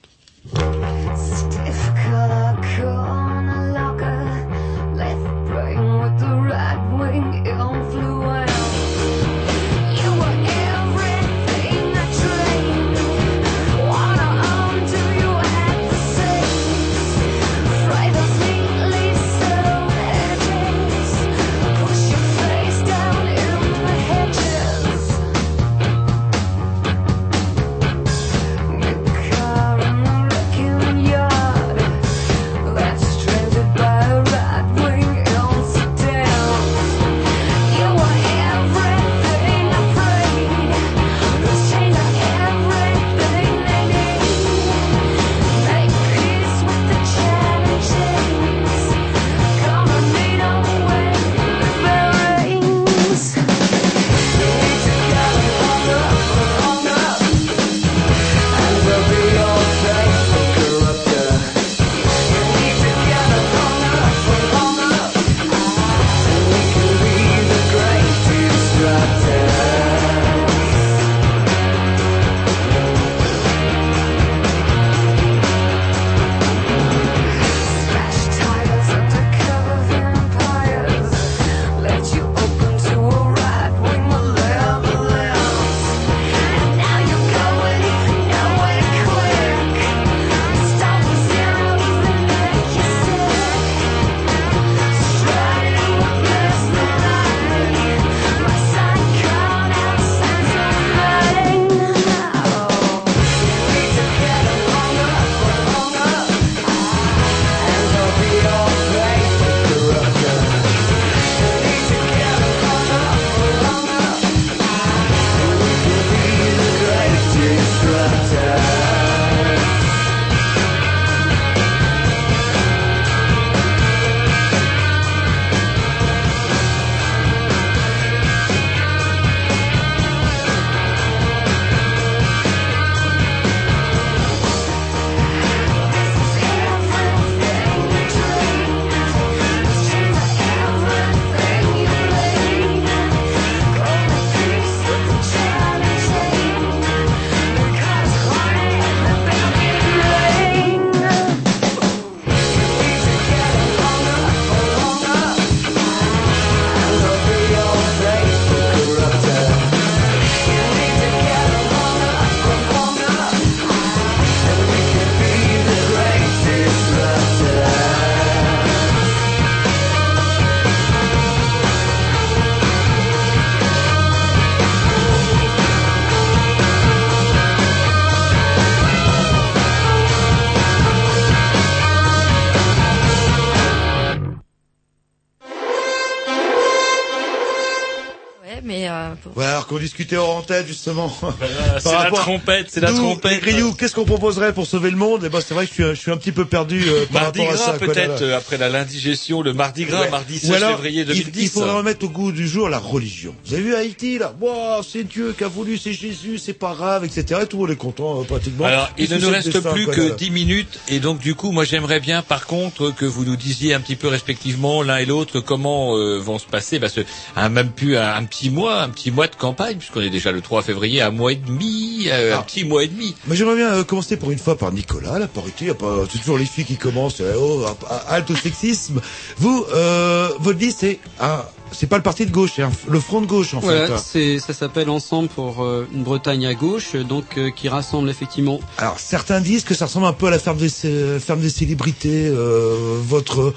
Hors antenne, justement. *laughs* c'est la trompette, c'est la trompette. Ryu, qu'est-ce qu'on proposerait pour sauver le monde? Eh ben, c'est vrai que je suis, un- je suis un petit peu perdu euh, par Mardi rapport à gras ça. peut-être euh, après la l'indigestion, le mardi gras, Ouais. mardi Ou 16 alors, février il- 2010. Il faudrait remettre au goût du jour la religion. Vous avez vu Haïti, là Wow, c'est Dieu qui a voulu, c'est Jésus, c'est pas grave, etc. Et tout le monde est content, euh, pratiquement. Alors, il ne nous reste destin, plus quoi, que là, là 10 minutes et donc du coup, moi j'aimerais bien par contre que vous nous disiez un petit peu respectivement l'un et l'autre comment euh, vont se passer parce que un, même plus un, un petit mois, un petit mois de campagne puisqu'on est déjà le 3 février, un mois et demi, euh, Ah. un petit mois et demi. Mais j'aimerais bien euh, commencer pour une fois par Nicolas, la parité. y a pas- C'est toujours les filles qui commencent. euh, oh, halte au sexisme. Vous, euh, votre liste, c'est un, c'est pas le parti de gauche, c'est le front de gauche en Voilà, fait. c'est ça s'appelle Ensemble pour euh, une Bretagne à gauche, donc euh, qui rassemble effectivement. Alors certains disent que ça ressemble un peu à la ferme des, cé- ferme des célébrités. euh, votre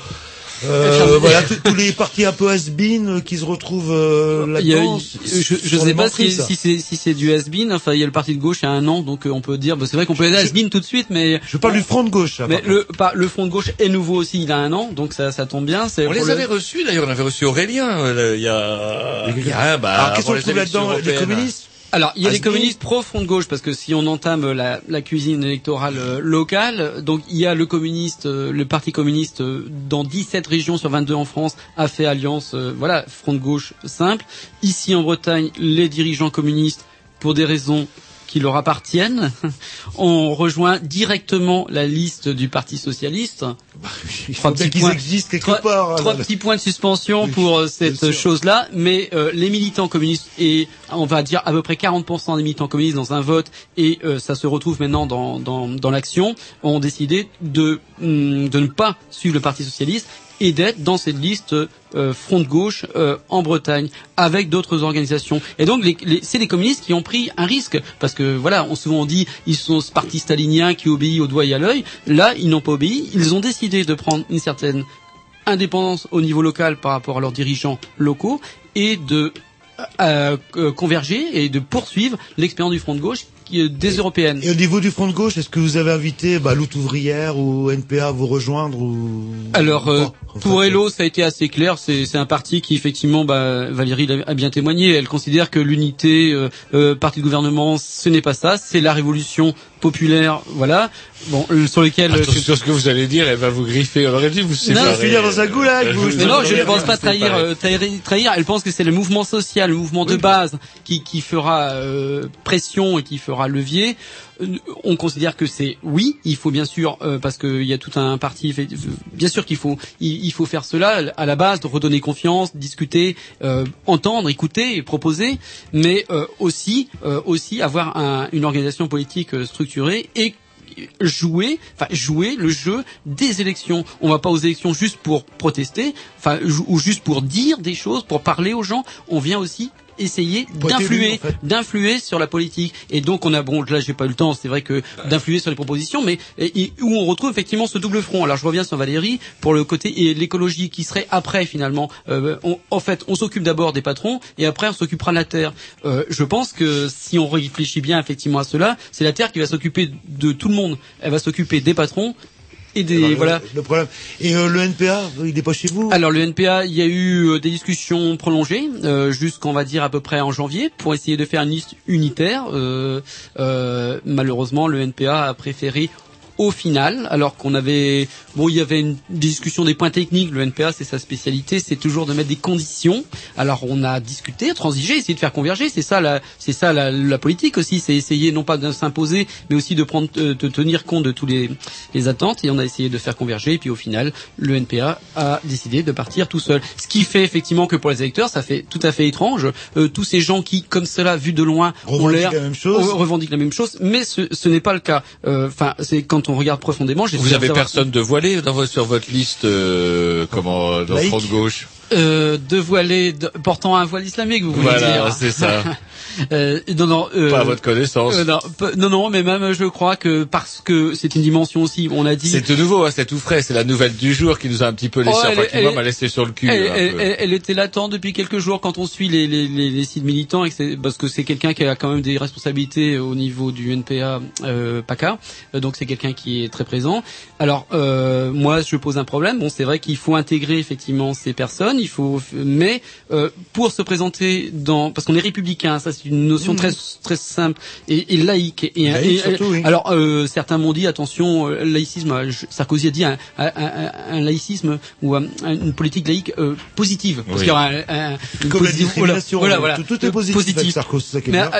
euh, voilà tous les partis un peu has-been euh, qui se retrouvent euh, Il y a- là-dedans. je je sais les pas si, si c'est si c'est du has-been. Enfin, il y a le parti de gauche il y a un an, donc euh, on peut dire. bah, c'est vrai qu'on peut être has-been tout de suite, mais je parle du front de gauche. là, Mais le pas, le front de gauche est nouveau aussi. Il a un an, donc ça ça tombe bien. C'est On les le- avait reçus d'ailleurs, on avait reçu Aurélien euh, il y a il y a bah, Alors, qu'est-ce qu'on les trouve là-dedans, les européennes. communistes? Alors, il y a les Has-been. communistes pro front de gauche parce que si on entame la, la cuisine électorale euh, locale, donc il y a le communiste, euh, le parti communiste euh, dans 17 régions sur 22 en France a fait alliance, euh, voilà, front de gauche simple. Ici en Bretagne, les dirigeants communistes, pour des raisons qui leur appartiennent, *laughs* ont rejoint directement la liste du Parti socialiste. *laughs* il faut bien qu'ils existent quelque trois, part, hein, trois petits points de suspension pour euh, cette chose-là, mais euh, les militants communistes et on va dire à peu près 40% des militants communistes dans un vote et euh, ça se retrouve maintenant dans, dans, dans l'action ont décidé de hum, de ne pas suivre le Parti socialiste et d'être dans cette liste euh, front de gauche euh, en Bretagne avec d'autres organisations. Et donc c'est les communistes qui ont pris un risque parce que voilà, on souvent dit ils sont ce parti stalinien qui obéit au doigt et à l'œil. Là, ils n'ont pas obéi. Ils ont décidé de prendre une certaine indépendance au niveau local par rapport à leurs dirigeants locaux et de euh, converger et de poursuivre l'expérience du front de gauche des européennes. Et au niveau du front de gauche, est-ce que vous avez invité bah, Lutte ouvrière ou NPA à vous rejoindre ou Alors euh, pour Hello, ça a été assez clair. C'est un parti qui effectivement, bah, Valérie l'a- a bien témoigné. Elle considère que l'unité euh, euh, parti de gouvernement, ce n'est pas ça. C'est la révolution populaire, voilà. Bon, euh, sur lesquels Attention à ce que vous allez dire, elle va vous griffer. On aurait dû vous séparer. Euh, Mais non, je ne pense pas trahir, euh, trahir, trahir. Elle pense que c'est le mouvement social, le mouvement de base qui, qui fera euh, pression et qui fera levier. On considère que c'est oui, il faut bien sûr euh, parce qu'il y a tout un parti. Bien sûr qu'il faut, il, faut faire cela à la base, de redonner confiance, discuter, euh, entendre, écouter proposer, mais euh, aussi, aussi avoir un- une organisation politique structurée et jouer, enfin jouer le jeu des élections. On va pas aux élections juste pour protester, enfin ou juste pour dire des choses, pour parler aux gens. On vient aussi essayer d'influer, en fait. d'influer sur la politique. Et donc on a bon là j'ai pas eu le temps, c'est vrai que d'influer sur les propositions, mais et- et où on retrouve effectivement ce double front. Alors je reviens sur Valérie pour le côté et l'écologie qui serait après finalement. Euh, on- en fait, on s'occupe d'abord des patrons et après on s'occupera de la terre. Euh, je pense que si on réfléchit bien effectivement à cela, c'est la terre qui va s'occuper de tout le monde. Elle va s'occuper des patrons et des Alors, le- voilà. Le problème. Et euh, le NPA, il est pas chez vous Alors le NPA, il y a eu euh, des discussions prolongées euh, jusqu'on va dire à peu près en janvier pour essayer de faire une liste unitaire. Euh, euh, malheureusement, le NPA a préféré au final, alors qu'on avait, bon, il y avait une discussion des points techniques. Le NPA, c'est sa spécialité, c'est toujours de mettre des conditions. Alors, on a discuté, transigé, essayé de faire converger. C'est ça, la, c'est ça la, la politique aussi. C'est essayer non pas de s'imposer, mais aussi de prendre, euh, de tenir compte de tous les, les attentes. Et on a essayé de faire converger. Et puis au final, le NPA a décidé de partir tout seul. Ce qui fait effectivement que pour les électeurs, ça fait tout à fait étrange. Euh, tous ces gens qui, comme cela, vu de loin, ont Revendiquent l'air la même chose. re- revendiquent la même chose, mais ce, ce n'est pas le cas. Euh, Enfin, c'est quand on regarde profondément. Vous avez savoir- personne de voilé dans votre, sur votre liste, euh, comment, dans le front de gauche? Euh, de voilés de- portant un voile islamique, vous voulez Voilà, dire c'est ça. *laughs* Euh, non, non, euh, Pas à votre connaissance. euh, non, non, non, mais même je crois que parce que c'est une dimension aussi. On a dit. C'est tout nouveau, hein, c'est tout frais, c'est la nouvelle du jour qui nous a un petit peu laissé, Oh, elle enfin qui m'a laissé sur le cul. Elle, elle- elle- était latente depuis quelques jours quand on suit les, les, les, les sites militants et que parce que c'est quelqu'un qui a quand même des responsabilités au niveau du NPA euh, PACA, Euh, donc c'est quelqu'un qui est très présent. Alors euh, moi je pose un problème. Bon c'est vrai qu'il faut intégrer effectivement ces personnes. Il faut, mais euh, pour se présenter dans, parce qu'on est républicain, ça c'est une notion Mhm. très très simple et, et laïque. Et, et- Laïque, et- surtout, oui. alors euh, certains m'ont dit attention, euh, laïcisme. euh, Sarkozy a dit un, un- un- un laïcisme ou un- une politique laïque euh, positive, parce Oui. qu'il y aura un, un- une Comme la voilà, voilà, tout- tout est Euh, positif avec Sarkozy,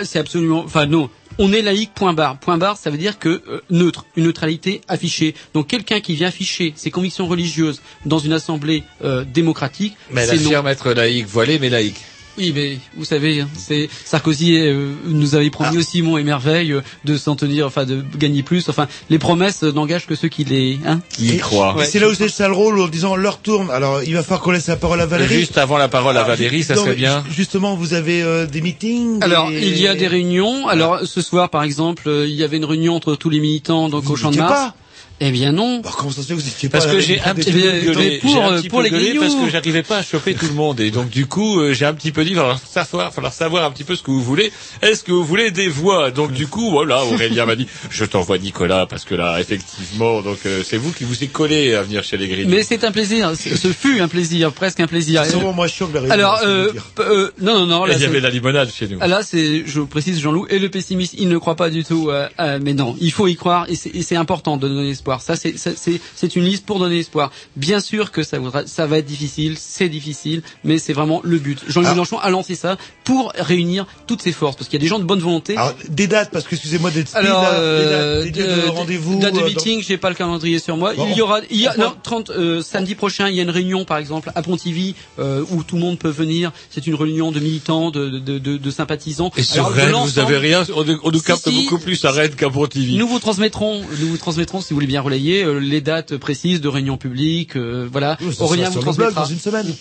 c'est absolument, enfin non. On est laïque, point barre. Point barre, ça veut dire que euh, neutre, une neutralité affichée. Donc quelqu'un qui vient afficher ses convictions religieuses dans une assemblée euh, démocratique, Mais c'est la non. firme être laïque, voilée, mais laïque. Oui, mais vous savez, hein, c'est Sarkozy euh, nous avait promis aussi mon et merveille euh, de s'en tenir, enfin de gagner plus. Enfin, les promesses euh, n'engagent que ceux qui les, hein, Qui y croient. C'est là où c'est ça le rôle en disant leur tourne. Alors il va falloir qu'on laisse la parole à Valérie. Juste avant la parole à Valérie, ça Non, serait bien. ju- Justement, vous avez euh, des meetings. Alors, des- il y a des réunions. Alors, ce soir, par exemple, euh, il y avait une réunion entre tous les militants donc au Champ de Mars. pas Eh bien non. comment ça se fait que vous étiez Parce pas que là j'ai un petit des- peu gueulé, pour, j'ai un euh, petit pour peu les gueulé parce que j'arrivais pas à choper tout le monde et donc du coup euh, j'ai un petit peu dit il va falloir savoir, falloir savoir un petit peu ce que vous voulez. Est-ce que vous voulez des voix? Donc du coup voilà Aurélien m'a dit *laughs* je t'envoie Nicolas parce que là effectivement donc euh, c'est vous qui vous êtes collé à venir chez les Grignoux. Mais c'est un plaisir. Ce fut un plaisir, presque un plaisir. C'est sûrement moins chiant que Alors, euh, euh, non, non, non. Là, il y avait la limonade chez nous. Ah, Là, c'est, je précise Jean-Loup, et le pessimiste, il ne croit pas du tout. euh, euh, mais non, il faut y croire, et c'est important de donner espoir. Ça, c'est, une liste pour donner espoir. Bien sûr que ça, va être difficile, c'est difficile, mais c'est vraiment le but. Jean-Luc Alors- Mélenchon a lancé ça pour réunir toutes ses forces, parce qu'il y a des gens de bonne volonté. Alors, des dates, parce que excusez-moi d'être Alors, euh, des dates, des lieux de de- rendez-vous. date de euh, dans- meeting, j'ai pas le calendrier sur moi. Bon. Il y aura, il y a, Pourquoi non, 30, euh, samedi prochain, il y a une réunion, par exemple, à Pontivy, euh, où tout le monde peut venir. C'est une réunion de militants, de, de, de, de sympathisants. Et sur Alors, Rennes, vous avez rien On, on nous capte si. beaucoup plus à Rennes qu'à Pontivy. Nous vous transmettrons, nous vous transmettrons, si vous voulez bien relayer, euh, les dates précises de réunions publiques. euh, voilà, Oui, Aurélien vous transmettra. dans une semaine.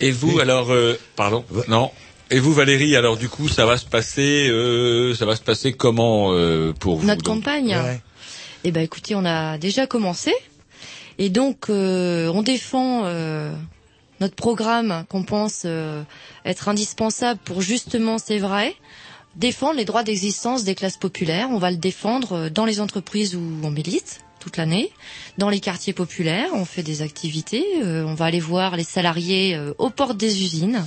Et vous alors euh, pardon non. Et vous Valérie alors du coup ça va se passer euh, ça va se passer comment euh, pour vous Notre donc campagne Eh ben, écoutez, on a déjà commencé. Et donc, euh, on défend euh, notre programme qu'on pense euh, être indispensable pour justement, c'est vrai, défendre les droits d'existence des classes populaires. On va le défendre euh, dans les entreprises où on milite toute l'année, dans les quartiers populaires, on fait des activités, euh, on va aller voir les salariés euh, aux portes des usines,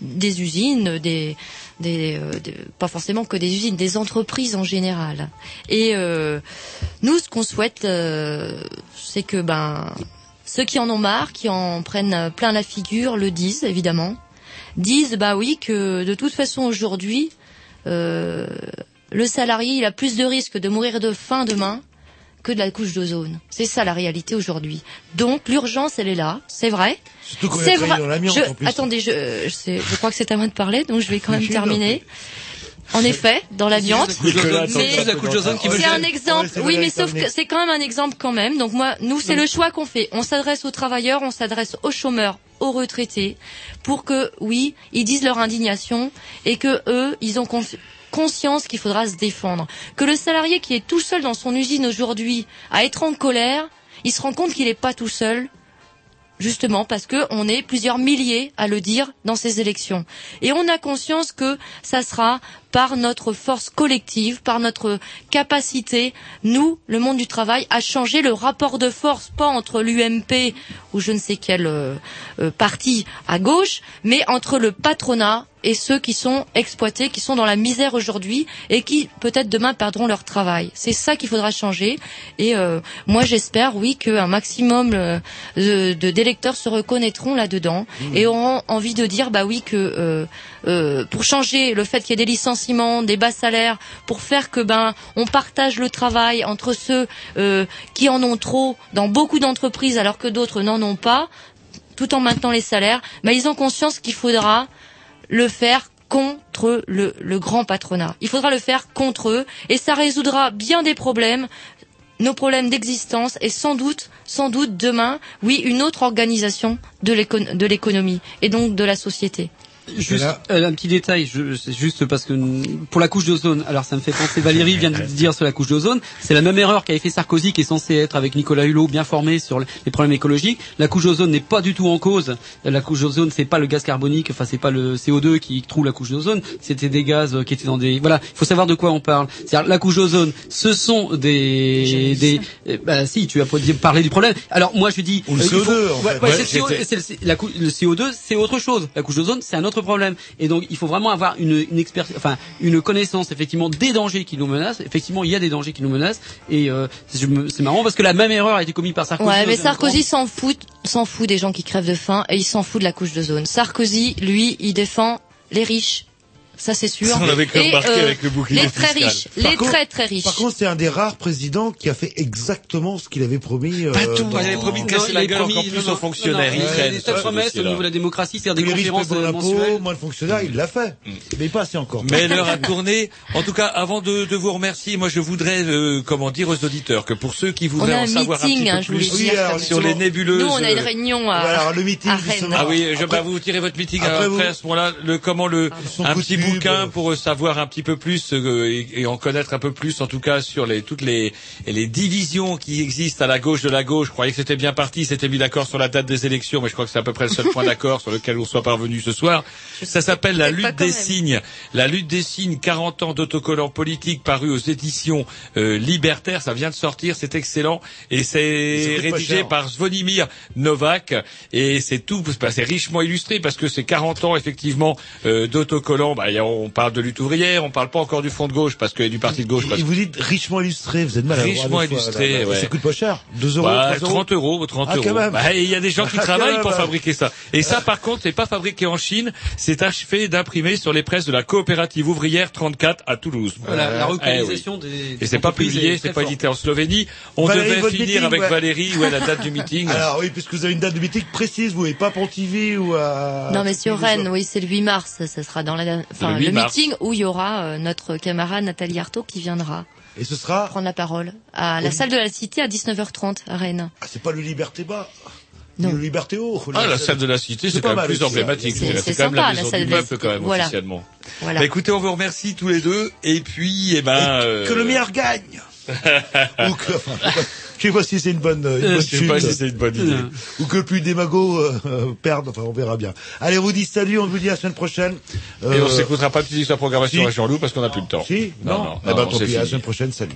des usines, des, des, euh, des- pas forcément que des usines, des entreprises en général. Et euh, nous, ce qu'on souhaite, euh, c'est que ben ceux qui en ont marre, qui en prennent plein la figure, le disent évidemment, disent bah oui que de toute façon aujourd'hui, euh, le salarié il a plus de risques de mourir de faim demain que de la couche d'ozone. C'est ça la réalité aujourd'hui. Donc l'urgence elle est là, c'est vrai. C'est vrai. Je-. Attendez, je, je, je crois que c'est à moi de parler, donc je vais quand même terminer. En effet, dans l'amiante. C'est un exemple. Oui, mais sauf que c'est quand même un exemple quand même. Donc moi, nous, c'est le choix qu'on fait. On s'adresse aux travailleurs, on s'adresse aux chômeurs, aux retraités, pour que, oui, ils disent leur indignation et que eux, ils ont conscience qu'il faudra se défendre. Que le salarié qui est tout seul dans son usine aujourd'hui à être en colère, il se rend compte qu'il n'est pas tout seul justement parce que on est plusieurs milliers à le dire dans ces élections. Et on a conscience que ça sera par notre force collective, par notre capacité, nous, le monde du travail, à changer le rapport de force, pas entre l'UMP ou je ne sais quel euh, euh, parti à gauche, mais entre le patronat et ceux qui sont exploités, qui sont dans la misère aujourd'hui et qui peut-être demain perdront leur travail. C'est ça qu'il faudra changer. Et euh, moi j'espère, oui, qu'un maximum euh, de, d'électeurs se reconnaîtront là-dedans et auront envie de dire, bah oui, que euh, euh, pour changer le fait qu'il y ait des des bas salaires, pour faire que ben on partage le travail entre ceux euh, qui en ont trop dans beaucoup d'entreprises alors que d'autres n'en ont pas, tout en maintenant les salaires, ben ils ont conscience qu'il faudra le faire contre le, le grand patronat. Il faudra le faire contre eux et ça résoudra bien des problèmes, nos problèmes d'existence et sans doute, sans doute demain, oui, une autre organisation de l'économie et donc de la société. Juste euh, un petit détail, je- c'est juste parce que pour la couche d'ozone, alors ça me fait penser, Valérie vient de dire sur la couche d'ozone, c'est la même erreur qu'avait fait Sarkozy qui est censé être avec Nicolas Hulot bien formé sur les problèmes écologiques. La couche d'ozone n'est pas du tout en cause. La couche d'ozone, c'est pas le gaz carbonique, enfin c'est pas le CO2 qui trouve la couche d'ozone, c'était des gaz euh, qui étaient dans des... Voilà, il faut savoir de quoi on parle. C'est-à-dire la couche d'ozone, ce sont des... des euh, bah si, tu as parlé du problème. Alors moi je dis... Ou le euh, il CO2, en ouais, fait. ouais, Ouais, c'est le CO2, c'était- c'est le, c'est la cou- le CO2, c'est autre chose. La couche d'ozone, c'est un autre problème. Et donc, il faut vraiment avoir une, une expert, enfin, une connaissance effectivement des dangers qui nous menacent. Effectivement, il y a des dangers qui nous menacent. Et euh, c'est marrant parce que la même erreur a été commise par Sarkozy. Ouais, mais Sarkozy s'en fout, s'en fout des gens qui crèvent de faim et il s'en fout de la couche de zone. Sarkozy, lui, il défend les riches. Ça, c'est sûr. Ça, on Et, euh, avec le bouclier Les très fiscal. riches. Par Les contre- très très riches. Par contre, c'est un des rares présidents qui a fait exactement ce qu'il avait promis. Pas euh, tout, dans- il avait promis de casser il la gueule promis- encore plus aux fonctionnaires. non, Il non, traîne des sur tas de ce promesses au niveau de la démocratie, c'est-à-dire des les riches conférences paient moins euh, mensuelles. moins de fonctionnaires, il l'a fait. Mais pas assez encore. Mais l'heure a tourné. En tout cas, avant de, de vous remercier, moi je voudrais, euh, comment dire aux auditeurs, que pour ceux qui voudraient en savoir meeting, un hein, petit peu voulais plus comme sur les nébuleuses. Nous, on a une réunion à, Voilà, le meeting. Ah oui, je, bah, vous tirez votre meeting Après vous- à ce moment-là, le comment le un petit bouquin pour savoir un petit peu plus euh, et, et en connaître un peu plus, en tout cas sur les toutes les les divisions qui existent à la gauche de la gauche. Je croyais que c'était bien parti, c'était mis d'accord sur la date des élections, mais je crois que c'est à peu près le seul point d'accord sur lequel on soit parvenu ce soir. Ça s'appelle la lutte des même. signes. La lutte des signes, 40 ans d'autocollant politique paru aux éditions euh, Libertaires. Ça vient de sortir, c'est excellent et c'est rédigé par Zvonimir Novak et c'est tout, bah, c'est richement illustré parce que c'est 40 ans effectivement euh, d'autocollants. Bah, y a- on parle de lutte ouvrière, on parle pas encore du front de gauche parce que du parti de gauche. Parce Et vous dites richement illustré, vous êtes mal à Richement illustré, ouais. Ça coûte pas cher. 2 euros, bah, 3 euros. 30 euros, 30 Ah, quand euros. même. Bah, et Il y a des gens qui Ah, travaillent pour fabriquer ça. Et ça, par contre, c'est pas fabriqué en Chine, c'est achevé d'imprimer sur les presses de la coopérative ouvrière 34 à Toulouse. Voilà, la Eh oui. des- Et c'est pas publié, est c'est pas édité en Slovénie. On Valérie, devait finir meeting, avec ouais. Valérie, ouais, la date du meeting. *laughs* Alors oui, puisque vous avez une date de meeting précise, vous n'êtes pas Pontivy ou à... Non, mais sur Rennes, oui, c'est le 8 mars. Ça sera dans la, enfin, Le le, 8 mars. meeting où il y aura euh, notre camarade Nathalie Arthaud qui viendra. Et ce sera prendre la parole à la Oui. salle de la Cité à 19h30 à Rennes. Ah, c'est pas le Liberté Bas Non. Le Liberté Haut. Ah, la salle de la cité, c'est pas quand même mal plus ça. emblématique. C'est- C'est c'est quand même la sympa, la maison salle du de la peuple, quand même, Voilà. officiellement. Voilà. Bah, écoutez, on vous remercie tous les deux. Et puis, eh ben... euh, Que le meilleur gagne *laughs* Ou que, enfin, je sais pas- je sais pas si c'est une bonne, une Euh, bonne je sais pas si c'est une bonne idée. Ou que plus des magots euh, euh, perdent, enfin on verra bien. Allez, on vous dit salut, on vous dit à la semaine prochaine. Et on s'écoutera pas plus sur la programmation si. à Jean-Loup parce qu'on n'a plus le temps. Si Non, non, Eh ben non, tant pis, à la semaine prochaine, salut.